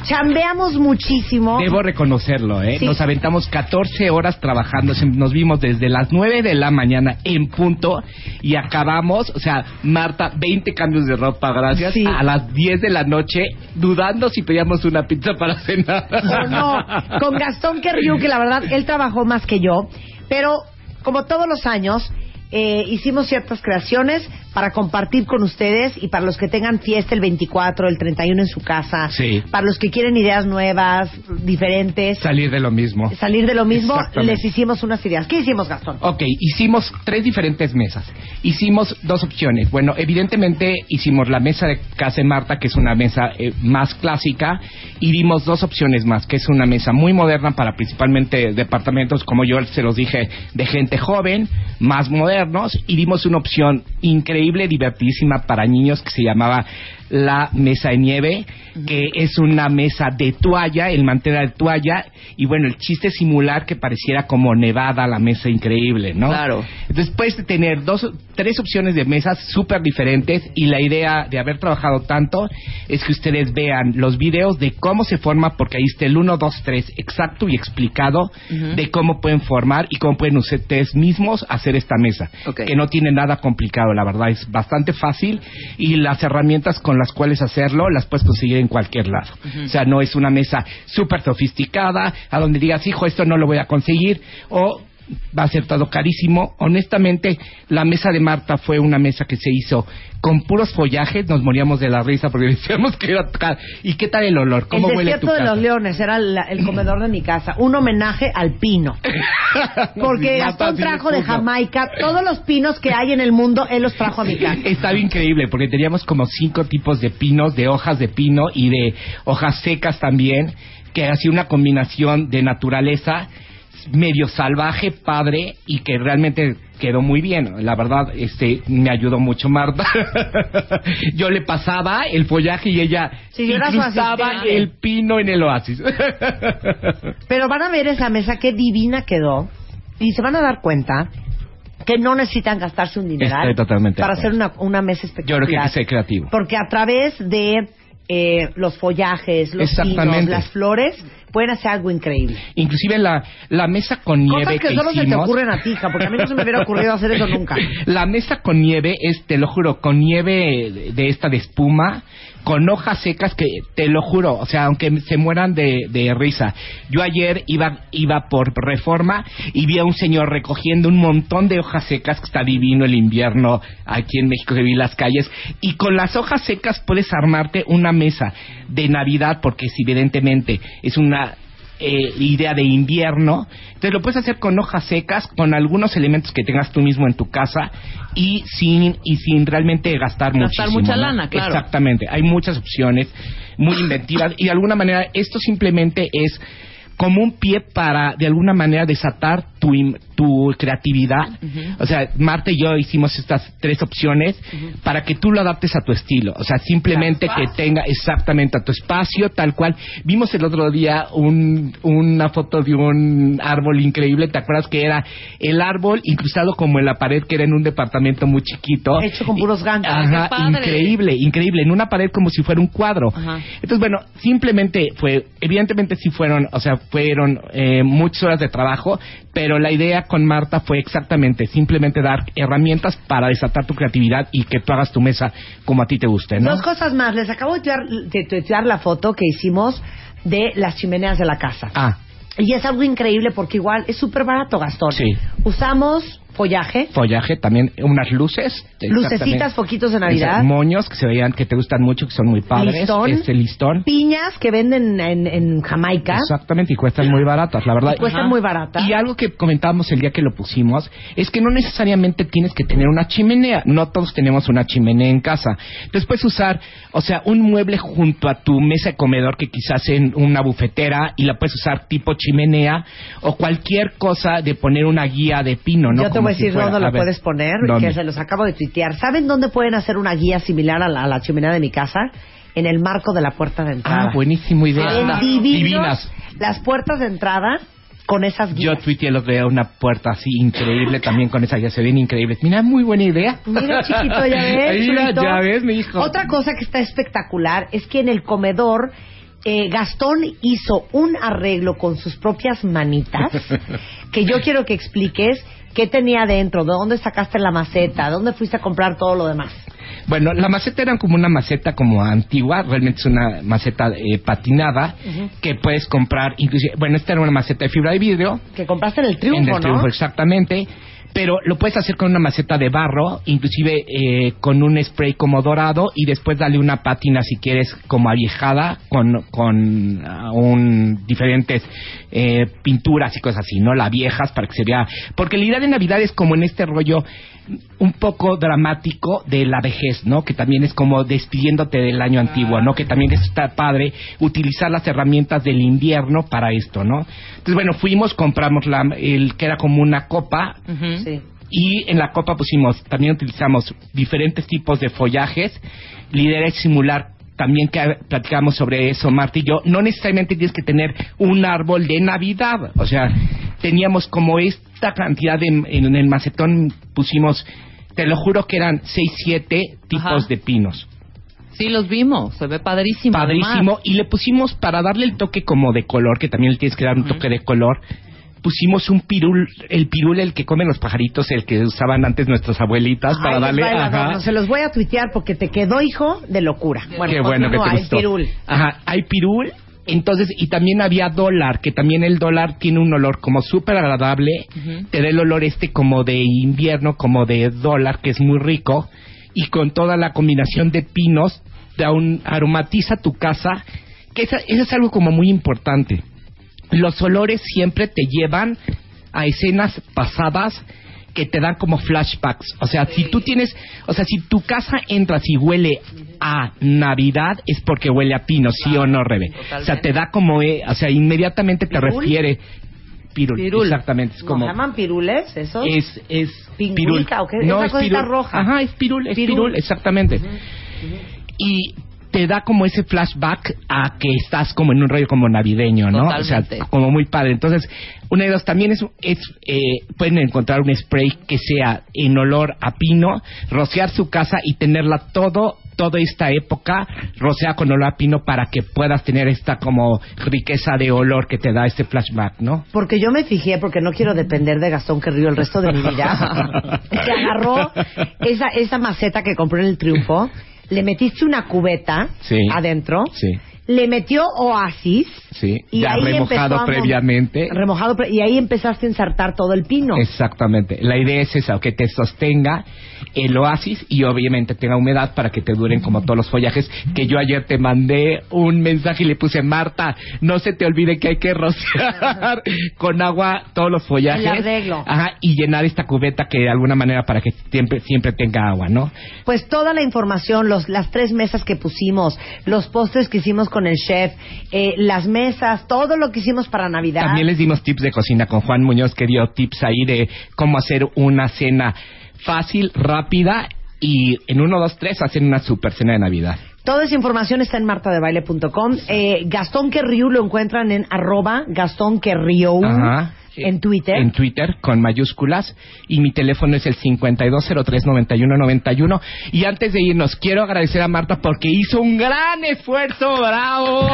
chambeamos muchísimo. Debo reconocerlo, ¿eh? Sí. Nos aventamos 14 horas trabajando. Nos vimos desde las 9 de la mañana en punto y acabamos, o sea, Marta, 20 cambios de ropa, gracias, Sí. a las 10 de la noche, dudando si pedíamos una pizza para cenar. O no, con Gastón Querriu, que la verdad él trabajó más que yo, pero como todos los años eh, hicimos ciertas creaciones para compartir con ustedes y para los que tengan fiesta el 24, el 31 en su casa, Sí. para los que quieren ideas nuevas, diferentes, Salir de lo mismo. salir de lo mismo, les hicimos unas ideas. ¿Qué hicimos, Gastón? Ok, hicimos tres diferentes mesas. Hicimos dos opciones. Bueno, evidentemente hicimos la mesa de casa de Marta, que es una mesa eh, más clásica, y dimos dos opciones más, que es una mesa muy moderna para principalmente departamentos, como yo se los dije, de gente joven, más y dimos una opción increíble, divertidísima para niños que se llamaba la mesa de nieve, que es una mesa de toalla, el mantel era de toalla, y bueno, el chiste es simular que pareciera como nevada la mesa increíble, ¿no? Claro. Entonces puedes tener dos, tres opciones de mesas súper diferentes y la idea de haber trabajado tanto es que ustedes vean los videos de cómo se forma, porque ahí está el 1, 2, 3 exacto y explicado de cómo pueden formar y cómo pueden ustedes mismos hacer esta mesa. Que no tiene nada complicado, la verdad, es bastante fácil y las herramientas con las cuales hacerlo las puedes conseguir en cualquier lado. O sea, no es una mesa súper sofisticada a donde digas, hijo, esto no lo voy a conseguir o va a ser todo carísimo. Honestamente, la mesa de Marta fue una mesa que se hizo con puros follajes, nos moríamos de la risa porque decíamos que era ¿Y qué tal el olor? El ¿Cómo huele tu desierto de casa? los leones era la- el comedor de mi casa, un homenaje al pino. Porque Gastón trajo de. Jamaica todos los pinos que hay en el mundo, él los trajo a mi casa. Estaba increíble porque teníamos como cinco tipos de pinos, de hojas de pino y de hojas secas también, que hacía una combinación de naturaleza medio salvaje, padre y que realmente quedó muy bien. La verdad, este, me ayudó mucho Marta. Yo le pasaba el follaje y ella Sí, yo incrustaba el pino en el oasis. Pero van a ver esa mesa qué divina quedó y se van a dar cuenta que no necesitan gastarse un dineral para hacer una, una mesa Yo espectacular. creo que hay que ser creativo. Porque a través de eh, los follajes, los pinos, las flores, pueden hacer algo increíble. Inclusive la, la mesa con nieve Cosas que, solo se te hicimos- ocurren a ti, hija, porque a mí no se me hubiera ocurrido hacer eso nunca. La mesa con nieve es, te lo juro, con nieve de esta de espuma, con hojas secas que, te lo juro, o sea, aunque se mueran de, de risa. Yo ayer iba, iba por reforma y vi a un señor recogiendo un montón de hojas secas, que está divino el invierno aquí en México que vi las calles, y con las hojas secas puedes armarte una mesa de Navidad, porque es evidentemente es una eh, idea de invierno. Entonces lo puedes hacer con hojas secas, con algunos elementos que tengas tú mismo en tu casa y sin y sin realmente gastar, Gastar muchísimo. mucha ¿no? lana, claro. Exactamente. Hay muchas opciones muy inventivas y de alguna manera esto simplemente es como un pie para de alguna manera desatar tu creatividad. O sea, Marta y yo hicimos estas tres opciones para que tú lo adaptes a tu estilo. O sea, simplemente que tenga exactamente a tu espacio, tal cual. Vimos el otro día un, una foto de un árbol increíble. ¿Te acuerdas que era el árbol incrustado como en la pared que era en un departamento muy chiquito? Hecho con puros ganchos. Increíble, increíble, en una pared como si fuera un cuadro. Ajá. Entonces, bueno, simplemente fue, evidentemente sí fueron, o sea, fueron eh, muchas horas de trabajo, pero la idea con Marta fue exactamente, simplemente dar herramientas para desatar tu creatividad y que tú hagas tu mesa como a ti te guste, ¿no? Dos cosas más. Les acabo de tuitear, de tuitear la foto que hicimos de las chimeneas de la casa. Ah, Y es algo increíble porque igual es súper barato, Gastón. Sí. Usamos follaje, follaje, también unas luces. lucecitas, foquitos de Navidad, Moños que se veían que te gustan mucho, que son muy padres. Listón. Este listón. piñas que venden en, en Jamaica Exactamente, y cuestan muy baratas, la verdad. y cuestan Ajá. muy baratas. Y algo que comentábamos el día que lo pusimos es que no necesariamente tienes que tener una chimenea. No todos tenemos una chimenea en casa. Entonces puedes usar, o sea, un mueble junto a tu mesa de comedor que quizás en una bufetera y la puedes usar tipo chimenea o cualquier cosa de poner una guía de pino, ¿no? Yo voy a si decir fuera- dónde lo ver, puedes poner, ¿dónde? que se los acabo de tuitear. ¿Saben dónde pueden hacer una guía similar a la, a la chimenea de mi casa? En el marco de la puerta de entrada. Ah, buenísimo idea. Divinas. Las puertas de entrada con esas Yo guías. tuiteé los de una puerta así increíble, también con esa guía se ven increíbles. Mira, muy buena idea. Mira, chiquito, ya ves. Mira, ya ves, mi hijo. Otra cosa que está espectacular es que en el comedor eh, Gastón hizo un arreglo con sus propias manitas que yo quiero que expliques qué tenía adentro, de dónde sacaste la maceta, dónde fuiste a comprar todo lo demás. Bueno, la maceta era como una maceta como antigua, realmente es una maceta eh, patinada que puedes comprar, inclusive, bueno, esta era una maceta de fibra de vidrio, Que compraste en el Triunfo, en el ¿no? triunfo exactamente, pero lo puedes hacer con una maceta de barro, inclusive eh, con un spray como dorado y después darle una pátina si quieres como aviejada con con ah, diferentes eh, pinturas y cosas así, no la viejas para que se vea, porque la idea de Navidad es como en este rollo un poco dramático de la vejez, ¿no? Que también es como despidiéndote del año antiguo, ¿no? Que también está padre utilizar las herramientas del invierno para esto, ¿no? Entonces, bueno, fuimos, compramos la, el que era como una copa Ujú. Sí. y en la copa pusimos, también utilizamos diferentes tipos de follajes. La idea es simular también que platicamos sobre eso, Marta y yo, no necesariamente tienes que tener un árbol de Navidad. O sea, teníamos como esta cantidad de, en el macetón pusimos, te lo juro que eran 6, 7 tipos Ajá. de pinos. Sí, los vimos. Se ve padrísimo. Padrísimo. además. Y le pusimos, para darle el toque como de color, que también le tienes que dar un toque de color, pusimos un pirul, el pirul, el que comen los pajaritos, el que usaban antes nuestras abuelitas, para darle... va el ajá. adorno. Se los voy a tuitear porque te quedó, hijo, de locura. Bueno, Qué bueno que continúa, te el gustó. pirul. Ajá, hay pirul. Entonces, y también había dólar, que también el dólar tiene un olor como súper agradable. Te da el olor este como de invierno, como de dólar, que es muy rico. Y con toda la combinación de pinos, da un, aromatiza tu casa. Que esa- eso es algo como muy importante. Los olores siempre te llevan a escenas pasadas que te dan como flashbacks. O sea, si tú tienes, o sea, si tu casa entras y huele a Navidad, es porque huele a pino, sí o no, Rebe. O sea, te da como, eh, o sea, inmediatamente te ¿Pirul? refiere. Pirul, Pirul. exactamente. Es ¿No como. ¿Se llaman pirules esos? Es, es ¿Pingüita pirul. o qué? No, es pirul. roja. Ajá, es pirul, es Pirul. pirul, exactamente. Y te da como ese flashback a que estás como en un rollo como navideño, ¿no? O sea, como muy padre. Entonces, una de dos también es, es eh, pueden encontrar un spray que sea en olor a pino, rociar su casa y tenerla todo toda esta época rociada con olor a pino para que puedas tener esta como riqueza de olor que te da este flashback, ¿no? Porque yo me fijé, porque no quiero depender de Gastón que río el resto de mi vida. Se agarró esa, esa maceta que compró en el Triunfo, le metiste una cubeta Sí. adentro, Sí. Le metió oasis. Sí, Y ya ahí remojado a previamente. Remojado, pre- y ahí empezaste a ensartar todo el pino. Exactamente. La idea es esa, que te sostenga el oasis y obviamente tenga humedad para que te duren como todos los follajes. Que yo ayer te mandé un mensaje y le puse, Marta, no se te olvide que hay que rociar con agua todos los follajes. El arreglo. Ajá, y llenar esta cubeta que de alguna manera para que siempre, siempre tenga agua, ¿no? Pues toda la información, los, las tres mesas que pusimos, los postres que hicimos con el chef, eh, las mesas, todo lo que hicimos para Navidad. También les dimos tips de cocina con Juan Muñoz, que dio tips ahí de cómo hacer una cena fácil, rápida y en uno, dos, tres hacen una super cena de Navidad. Toda esa información está en martadebaile.com. Eh, Gastón Querriu lo encuentran en arroba Gastón Querriu Ajá. En Twitter. En Twitter con mayúsculas y mi teléfono es el 52039191 y antes de irnos quiero agradecer a Marta porque hizo un gran esfuerzo, bravo,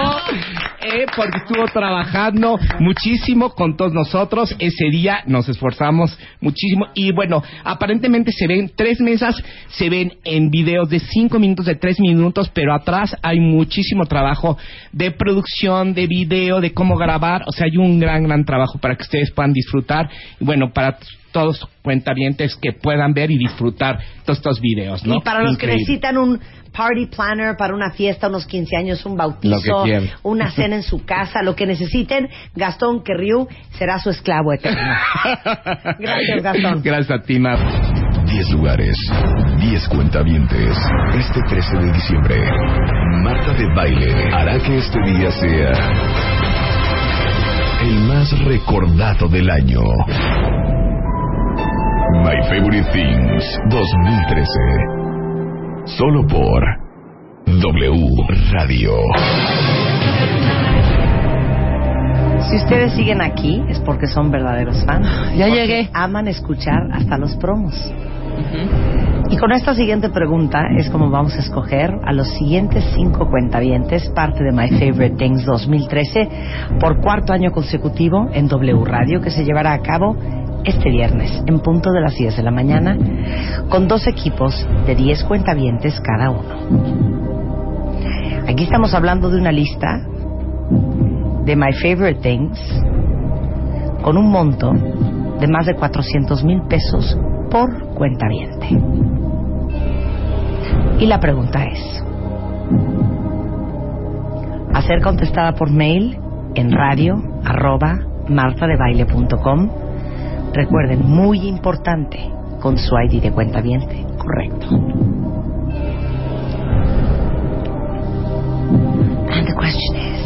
eh, porque estuvo trabajando muchísimo con todos nosotros. Ese día nos esforzamos muchísimo. Y bueno aparentemente se ven tres mesas se ven en videos de cinco minutos de tres minutos pero atrás hay muchísimo trabajo de producción de video de cómo grabar. O sea hay un gran gran trabajo para que ustedes puedan disfrutar y bueno para todos cuentavientes que puedan ver y disfrutar todos estos videos ¿no? Y para los que necesitan un party planner para una fiesta, unos 15 años, un bautizo, una cena en su casa, lo que necesiten, Gastón Querriu será su esclavo eterno. Gracias, Gastón. Gracias a ti, Mar. 10 lugares, 10 cuentavientes. Este 13 de diciembre, Marta de Baile hará que este día sea el más recordado del año. My Favorite Things 2013. Solo por W Radio. Si ustedes siguen aquí es porque son verdaderos fans. Ya Porque llegué. Aman escuchar hasta los promos. Y con esta siguiente pregunta es como vamos a escoger a los siguientes cinco cuentavientes, parte de My Favorite Things 2013, por cuarto año consecutivo en W Radio, que se llevará a cabo este viernes, en punto de las 10 de la mañana, con dos equipos de 10 cuentavientes cada uno. Aquí estamos hablando de una lista de My Favorite Things con un monto de más de 400 mil pesos por cuentaviente. Y la pregunta es, a ser contestada por mail en radio arroba martadebaile.com. Recuerden, muy importante, con su ID de cuentaviente correcto. And the question is,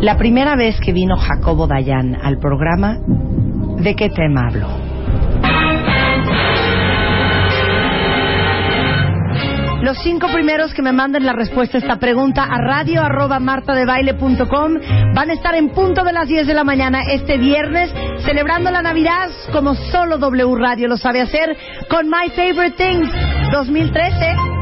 La primera vez que vino Jacobo Dayan al programa, ¿de qué tema habló? Los cinco primeros que me manden la respuesta a esta pregunta a radio arroba martadebaile.com van a estar en punto de las 10 de la mañana este viernes celebrando la Navidad como solo W Radio lo sabe hacer con My Favorite Things 2013.